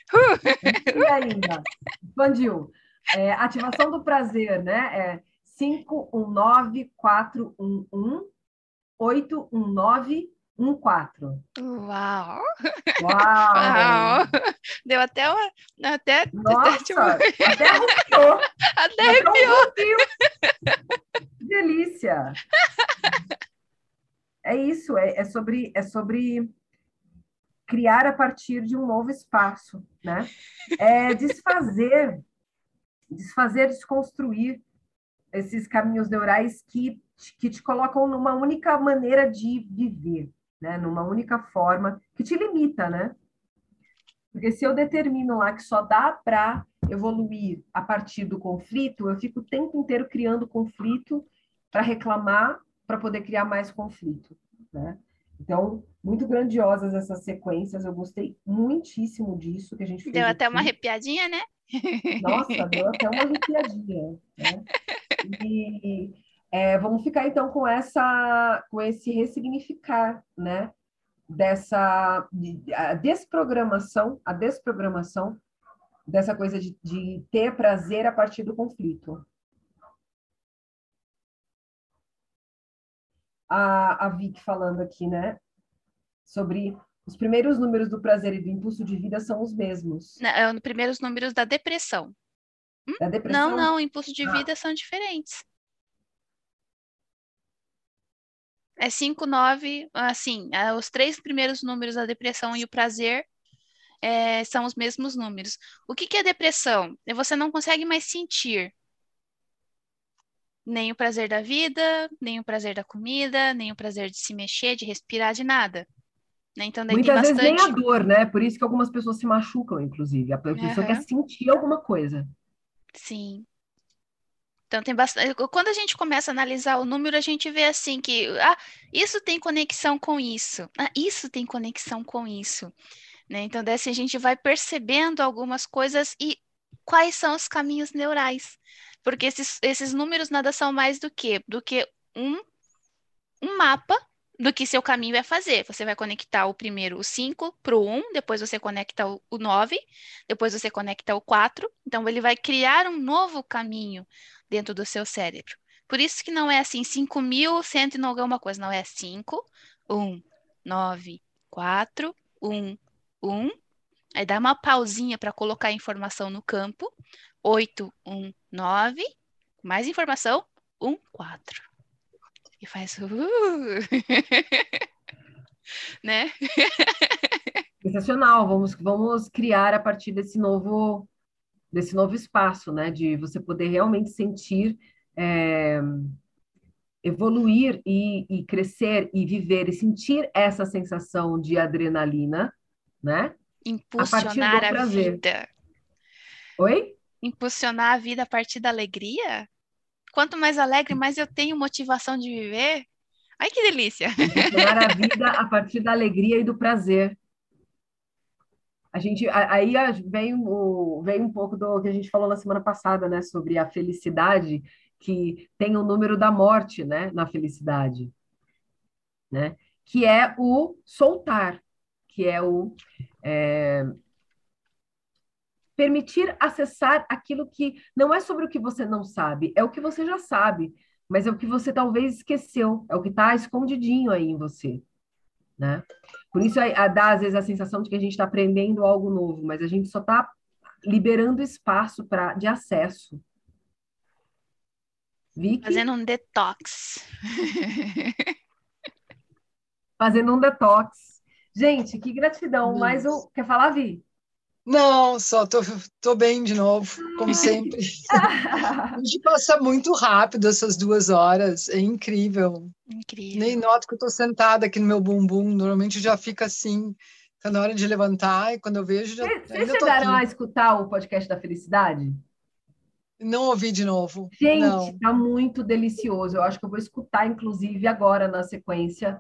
e ainda? Expandiu. É, ativação do prazer, né? É 519411 819 um quatro. Uau! Uau! Uau! Deu até uma. Até, Nossa, tipo... até arrepiou. Até arrepiou. delícia! É isso, é, é, sobre, é sobre criar a partir de um novo espaço, né? É desfazer, desfazer, desconstruir esses caminhos neurais que, que te colocam numa única maneira de viver né? Numa única forma que te limita, né? Porque se eu determino lá que só dá para evoluir a partir do conflito, eu fico o tempo inteiro criando conflito para reclamar, para poder criar mais conflito, né? Então, muito grandiosas essas sequências, eu gostei muitíssimo disso que a gente fez. Deu até aqui. uma arrepiadinha, né? Nossa, deu até uma arrepiadinha. Né? E, é, vamos ficar então com essa, com esse ressignificar, né? Dessa a desprogramação, a desprogramação dessa coisa de, de ter prazer a partir do conflito. A, a Vic falando aqui, né? Sobre os primeiros números do prazer e do impulso de vida são os mesmos. Não, é os primeiros números da depressão. Hum? Da depressão? Não, não, impulso de ah. vida são diferentes. É 5, 9, assim, é, os três primeiros números da depressão e o prazer é, são os mesmos números. O que, que é depressão? É você não consegue mais sentir nem o prazer da vida, nem o prazer da comida, nem o prazer de se mexer, de respirar, de nada. Né? Então, daí Muitas tem bastante... vezes nem a dor, né? Por isso que algumas pessoas se machucam, inclusive. A pessoa uhum. quer sentir alguma coisa. Sim. Então tem bastante. Quando a gente começa a analisar o número, a gente vê assim que ah, isso tem conexão com isso, ah, isso tem conexão com isso. Né? Então, dessa a gente vai percebendo algumas coisas e quais são os caminhos neurais. Porque esses, esses números nada são mais do que do que um, um mapa do que seu caminho vai fazer. Você vai conectar o primeiro o 5 para o 1, depois você conecta o, o 9, depois você conecta o 4. Então, ele vai criar um novo caminho dentro do seu cérebro. Por isso que não é assim 5.100 e alguma coisa, não é 5, 1, 9, 4, 1, 1. Aí dá uma pausinha para colocar a informação no campo. 8, 1, 9. Mais informação, 1, 4. E faz. Uh, né? Sensacional. Vamos, vamos criar a partir desse novo, desse novo espaço, né? De você poder realmente sentir. É, evoluir e, e, crescer e viver e sentir essa sensação de adrenalina, né? Impulsionar a, a vida. Oi? Impulsionar a vida a partir da alegria? Quanto mais alegre, mais eu tenho motivação de viver. Ai, que delícia! Impulsionar a vida a partir da alegria e do prazer. A gente, aí vem, o, vem um pouco do que a gente falou na semana passada, né? Sobre a felicidade, que tem o número da morte, né? Na felicidade, né? Que é o soltar, que é o é, permitir acessar aquilo que não é sobre o que você não sabe, é o que você já sabe, mas é o que você talvez esqueceu, é o que está escondidinho aí em você, né? Por isso dá às vezes a sensação de que a gente está aprendendo algo novo, mas a gente só está liberando espaço para de acesso. Vicky? Fazendo um detox. Fazendo um detox. Gente, que gratidão. Mais um. Quer falar, Vi? Não, só tô, tô bem de novo, como sempre. a gente passa muito rápido essas duas horas, é incrível. Incrível. Nem noto que eu tô sentada aqui no meu bumbum, normalmente já fica assim, tá na hora de levantar, e quando eu vejo já. Vocês chegaram a escutar o podcast da felicidade? Não ouvi de novo. Gente, não. tá muito delicioso. Eu acho que eu vou escutar, inclusive, agora na sequência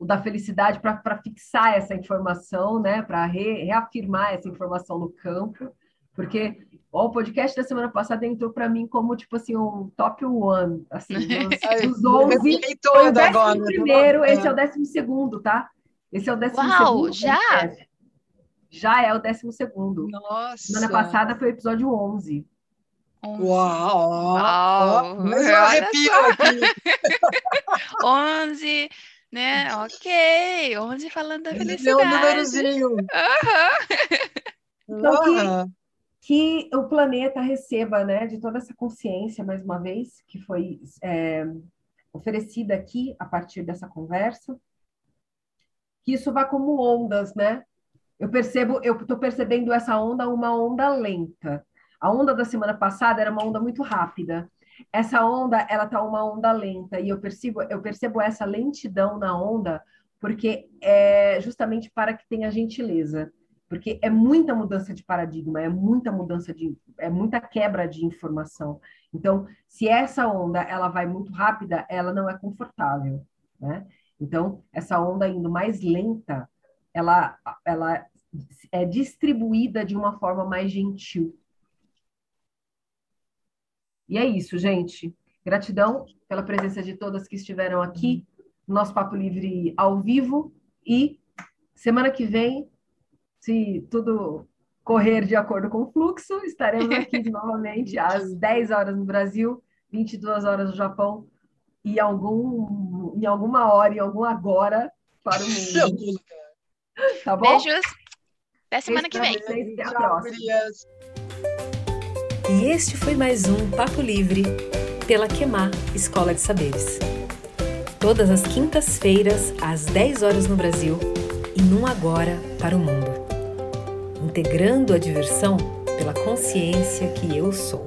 o da felicidade para fixar essa informação, né? Para re, reafirmar essa informação no campo, porque ó, o podcast da semana passada entrou para mim como tipo assim um top one, assim, dos, dos 11. Foi o décimo agora, primeiro, esse é o décimo segundo, tá? Esse é o décimo Uau, segundo. já? Já é o décimo segundo. Nossa. Semana passada foi o episódio 11. 11. Uau! Uau! Mas eu arrepio aqui. 11 né? Ok, 11 falando da felicidade. Meu númerozinho. Uhum. Então, que, que, o planeta receba, né, de toda essa consciência, mais uma vez, que foi é, oferecida aqui a partir dessa conversa, que isso vá como ondas, né? Eu percebo, eu estou percebendo essa onda uma onda lenta. A onda da semana passada era uma onda muito rápida essa onda, ela tá uma onda lenta e eu percebo, eu percebo essa lentidão na onda porque é justamente para que tenha gentileza, porque é muita mudança de paradigma, é muita mudança de, é muita quebra de informação. Então, se essa onda ela vai muito rápida, ela não é confortável, né? Então, essa onda indo mais lenta, ela, ela é distribuída de uma forma mais gentil. E é isso, gente. Gratidão pela presença de todas que estiveram aqui no nosso Papo Livre ao vivo. E semana que vem, se tudo correr de acordo com o fluxo, estaremos aqui novamente às 10 horas no Brasil, 22 horas no Japão e algum, em alguma hora, em algum agora para o mundo. Tá bom? Beijos. Até semana que vem. Vocês, até a próxima. E este foi mais um Papo Livre pela Quemar Escola de Saberes. Todas as quintas-feiras, às 10 horas no Brasil e num agora para o mundo. Integrando a diversão pela consciência que eu sou.